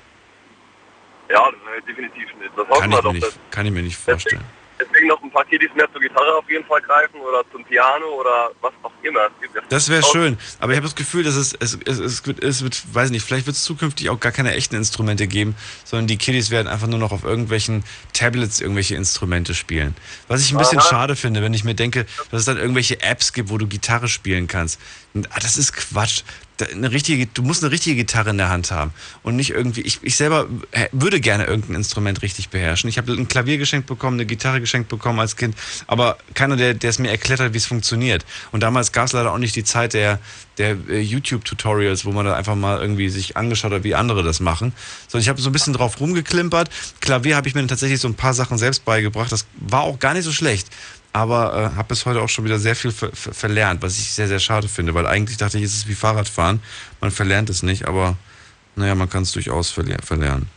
Ja, definitiv nicht. Das Kann ich, doch. nicht, kann ich mir nicht vorstellen. Deswegen noch ein paar Kiddies mehr zur Gitarre auf jeden Fall greifen oder zum Piano oder was auch immer. Das wäre schön, aber ich habe das Gefühl, dass es, es, es, es, wird, es wird, weiß nicht, vielleicht wird es zukünftig auch gar keine echten Instrumente geben, sondern die Kiddies werden einfach nur noch auf irgendwelchen Tablets irgendwelche Instrumente spielen. Was ich ein bisschen Aha. schade finde, wenn ich mir denke, dass es dann irgendwelche Apps gibt, wo du Gitarre spielen kannst. Und, ah, das ist Quatsch. Eine richtige, du musst eine richtige Gitarre in der Hand haben und nicht irgendwie. Ich, ich selber äh, würde gerne irgendein Instrument richtig beherrschen. Ich habe ein Klavier geschenkt bekommen, eine Gitarre geschenkt bekommen als Kind, aber keiner, der, der es mir erklärt hat, wie es funktioniert. Und damals gab es leider auch nicht die Zeit der, der äh, YouTube-Tutorials, wo man da einfach mal irgendwie sich angeschaut hat, wie andere das machen. Sondern ich habe so ein bisschen drauf rumgeklimpert. Klavier habe ich mir dann tatsächlich so ein paar Sachen selbst beigebracht. Das war auch gar nicht so schlecht. Aber äh, habe bis heute auch schon wieder sehr viel ver ver verlernt, was ich sehr, sehr schade finde, weil eigentlich dachte ich, es ist wie Fahrradfahren. Man verlernt es nicht, aber naja, man kann es durchaus verler verlernen.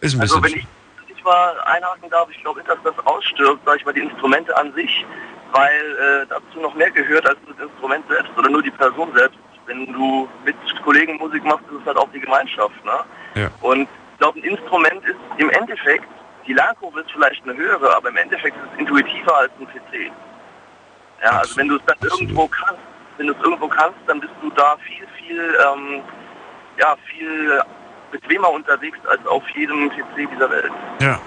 Ist ein Also bisschen. wenn ich, ich mal einhaken darf, ich glaube nicht, dass das ausstirbt, sage ich mal, die Instrumente an sich, weil äh, dazu noch mehr gehört als das Instrument selbst oder nur die Person selbst. Wenn du mit Kollegen Musik machst, ist es halt auch die Gemeinschaft. Ne? Ja. Und ich glaube, ein Instrument ist im Endeffekt, die Lernkurve ist vielleicht eine höhere, aber im Endeffekt ist es intuitiver als ein PC. Ja, also wenn du es dann irgendwo kannst, wenn du es irgendwo kannst, dann bist du da viel, viel, ähm, ja, viel bequemer unterwegs als auf jedem PC dieser Welt. Ja.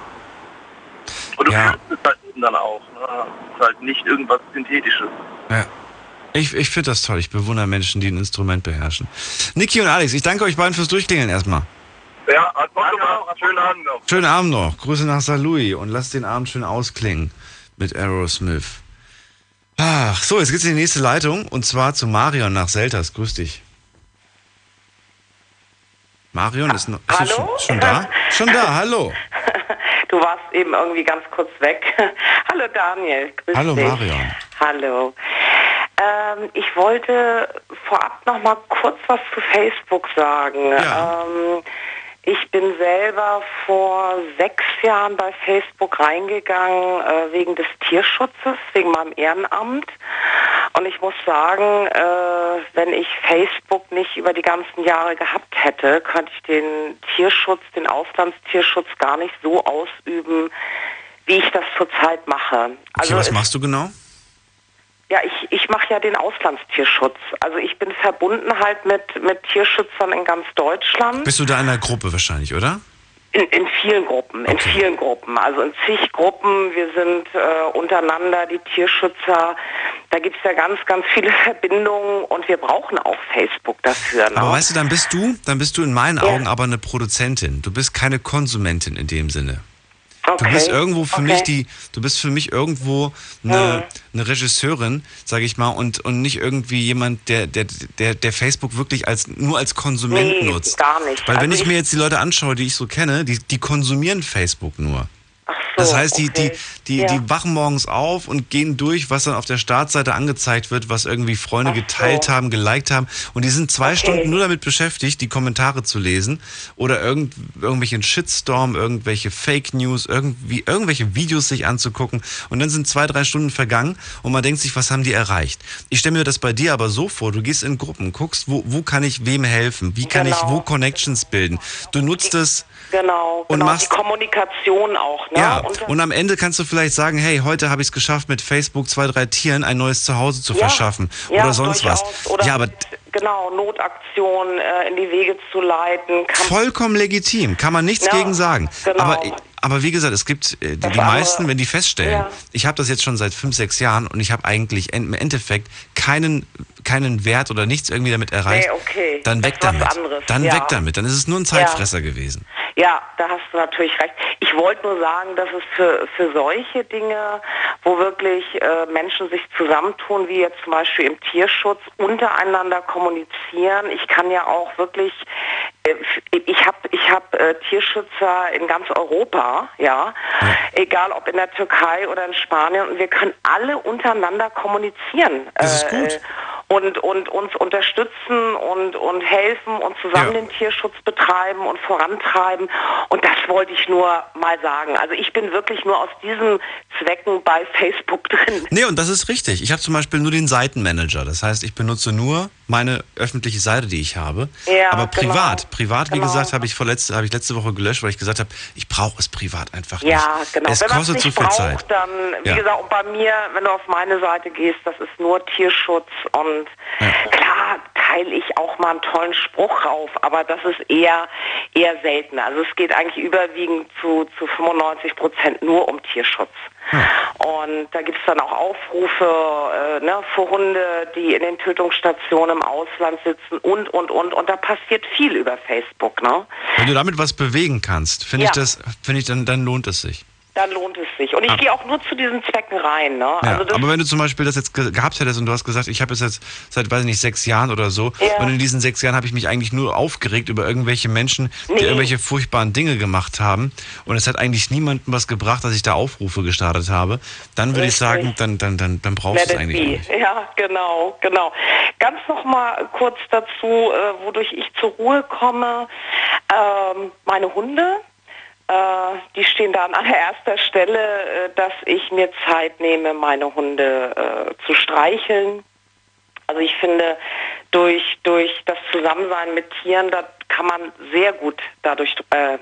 Und du Ja. fühlst es halt eben dann auch. Ne? Es ist halt nicht irgendwas Synthetisches. Ja. Ich, ich finde das toll. Ich bewundere Menschen, die ein Instrument beherrschen. Niki und Alex, ich danke euch beiden fürs Durchklingeln erstmal. Ja, hat Bock gemacht. Schönen Abend noch. Schönen Abend noch. Grüße nach St. Louis und lasst den Abend schön ausklingen mit Aerosmith. Ach, so, jetzt geht's in die nächste Leitung und zwar zu Marion nach Selters. Grüß dich. Marion ist, noch, ist Hallo? Schon, schon da? Schon da, hallo. Du warst eben irgendwie ganz kurz weg. Hallo Daniel, grüß Hallo dich. Marion. Hallo. Ähm, ich wollte vorab noch mal kurz was zu Facebook sagen. Ähm, ich bin selber vor sechs Jahren bei Facebook reingegangen äh, wegen des Tierschutzes, wegen meinem Ehrenamt. Und ich muss sagen, äh, wenn ich Facebook nicht über die ganzen Jahre gehabt hätte, könnte ich den Tierschutz, den Auslandstierschutz gar nicht so ausüben, wie ich das zurzeit mache. Okay, was machst du genau? Ja, ich, ich mache ja den Auslandstierschutz. Also ich bin verbunden halt mit, mit Tierschützern in ganz Deutschland. Bist du da in einer Gruppe wahrscheinlich, oder? In, in vielen Gruppen, in vielen Gruppen. Also in zig Gruppen. Wir sind äh, untereinander, die Tierschützer. Da gibt's ja ganz, ganz viele Verbindungen und wir brauchen auch Facebook dafür. Ne? Aber weißt du, dann bist du, dann bist du in meinen Augen aber eine Produzentin. Du bist keine Konsumentin in dem Sinne. Du Okay, bist irgendwo für okay. mich die, du bist für mich irgendwo eine, eine Regisseurin, sage ich mal, und, und nicht irgendwie jemand, der, der, der, der Facebook wirklich als nur als Konsument Nee, nutzt. gar nicht. Weil wenn Also ich, ich- mir jetzt die Leute anschaue, die ich so kenne, die, die konsumieren Facebook nur. Das heißt, die, okay. die, die, Ja. die wachen morgens auf und gehen durch, was dann auf der Startseite angezeigt wird, was irgendwie Freunde geteilt haben, geliked haben. Und die sind zwei Stunden nur damit beschäftigt, die Kommentare zu lesen oder irgend, irgendwelchen Shitstorm, irgendwelche Fake News, irgendwie, irgendwelche Videos sich anzugucken. Und dann sind zwei, drei Stunden vergangen und man denkt sich, was haben die erreicht? Ich stelle mir das bei dir aber so vor, du gehst in Gruppen, guckst, wo, wo kann ich wem helfen? Wie kann ich Genau. wo Connections bilden? Du nutzt es Genau, Und genau. machst- die Kommunikation auch. Ne? ja, Und- und am Ende kannst du vielleicht sagen, hey, heute habe ich es geschafft, mit Facebook zwei, drei Tieren ein neues Zuhause zu Ja, verschaffen ja, oder sonst was. Oder ja, aber genau, Notaktionen äh, in die Wege zu leiten. Vollkommen legitim, kann man nichts Ja, gegen sagen. genau. Aber, aber wie gesagt, es gibt äh, die, die meisten, wenn die feststellen, Ja. ich habe das jetzt schon seit fünf, sechs Jahren und ich habe eigentlich en- im Endeffekt keinen, keinen Wert oder nichts irgendwie damit erreicht, Nee, okay. dann Das weg damit. Dann ja. weg damit. Dann ist es nur ein Zeitfresser gewesen. Ja, da hast du natürlich recht. Ich wollte nur sagen, dass es für, für solche Dinge, wo wirklich äh, Menschen sich zusammentun, wie jetzt zum Beispiel im Tierschutz, untereinander kommunizieren. Ich kann ja auch wirklich, ich habe ich hab, äh, Tierschützer in ganz Europa, ja, egal ob in der Türkei oder in Spanien, und wir können alle untereinander kommunizieren. Das ist Äh, gut. äh, und, und uns unterstützen und, und helfen und zusammen Ja. den Tierschutz betreiben und vorantreiben. Und das wollte ich nur mal sagen. Also ich bin wirklich nur aus diesen Zwecken bei Facebook drin. Nee, und das ist richtig. Ich habe zum Beispiel nur den Seitenmanager. Das heißt, ich benutze nur meine öffentliche Seite, die ich habe. Ja, Aber privat, genau. privat, wie Genau. gesagt, habe ich, vorletzt- habe ich letzte Woche gelöscht, weil ich gesagt habe, ich brauche es privat einfach nicht. Ja, genau. Es wenn kostet nicht zu viel braucht, Zeit. dann, wie Ja. gesagt, und bei mir, wenn du auf meine Seite gehst, das ist nur Tierschutz und klar teile ich auch mal einen tollen Spruch rauf, aber das ist eher eher selten. Also es geht eigentlich überwiegend zu, zu 95 Prozent nur um Tierschutz. Und da gibt es dann auch Aufrufe äh, ne, für Hunde, die in den Tötungsstationen im Ausland sitzen und, und, und. Und da passiert viel über Facebook. Ne? Wenn du damit was bewegen kannst, finde Ja. ich das, finde ich, dann, dann lohnt es sich. Dann lohnt es sich. Und ich Ah. gehe auch nur zu diesen Zwecken rein. Ne? Ja, Also aber wenn du zum Beispiel das jetzt ge gehabt hättest und du hast gesagt, ich habe es jetzt seit, weiß ich nicht, sechs Jahren oder so, Ja. und in diesen sechs Jahren habe ich mich eigentlich nur aufgeregt über irgendwelche Menschen, die Nee. irgendwelche furchtbaren Dinge gemacht haben und es hat eigentlich niemandem was gebracht, dass ich da Aufrufe gestartet habe, dann würde ich sagen, dann, dann, dann, dann brauchst du es eigentlich nicht. Ja, genau, genau. Ganz noch mal kurz dazu, äh, wodurch ich zur Ruhe komme. Ähm, meine Hunde, die stehen da an allererster Stelle, äh, dass ich mir Zeit nehme, meine Hunde äh, zu streicheln. Also ich finde, durch, durch das Zusammensein mit Tieren, da kann man sehr gut dadurch äh,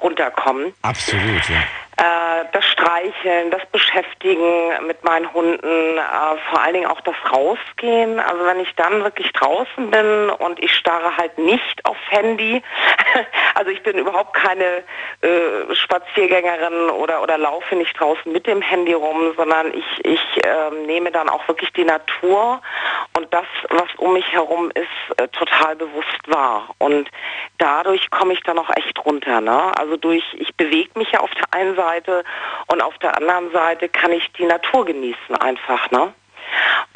runterkommen. Absolut, ja. Äh, das Streicheln, das Beschäftigen mit meinen Hunden, äh, vor allen Dingen auch das Rausgehen. Also wenn ich dann wirklich draußen bin und ich starre halt nicht aufs Handy, also ich bin überhaupt keine äh, Spaziergängerin oder, oder laufe nicht draußen mit dem Handy rum, sondern ich, ich ähm, nehme dann auch wirklich die Natur und das, was um mich herum ist, äh, total bewusst wahr. Und dadurch komme ich dann auch echt runter. Ne? Also durch, ich bewege mich ja auf der einen Seite und auf der anderen Seite kann ich die Natur genießen einfach. Ne?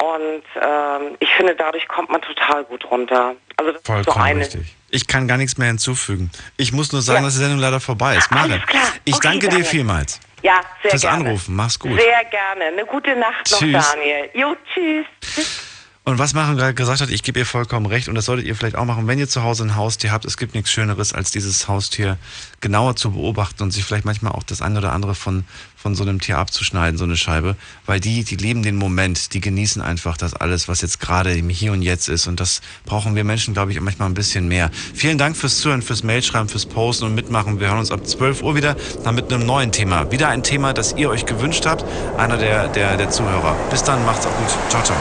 Und ähm, ich finde, dadurch kommt man total gut runter. Also das ist so Vollkommen eine. richtig. Ich kann gar nichts mehr hinzufügen. Ich muss nur sagen, dass die Sendung leider vorbei ist. Maren, ich Okay, danke dir vielmals Ja, sehr fürs gerne. Anrufen. Mach's gut. Sehr gerne. Eine gute Nacht noch, Tschüss. Daniel. Jo, tschüss. Und was Maren gerade gesagt hat, ich gebe ihr vollkommen recht und das solltet ihr vielleicht auch machen, wenn ihr zu Hause ein Haustier habt. Es gibt nichts Schöneres, als dieses Haustier genauer zu beobachten und sich vielleicht manchmal auch das eine oder andere von, von so einem Tier abzuschneiden, so eine Scheibe. Weil die, die leben den Moment, die genießen einfach das alles, was jetzt gerade im Hier und Jetzt ist. Und das brauchen wir Menschen, glaube ich, manchmal ein bisschen mehr. Vielen Dank fürs Zuhören, fürs Mailschreiben, fürs Posten und Mitmachen. Wir hören uns ab 12 Uhr wieder, dann mit einem neuen Thema. Wieder ein Thema, das ihr euch gewünscht habt, einer der, der, der Zuhörer. Bis dann, macht's auch gut. Ciao, ciao.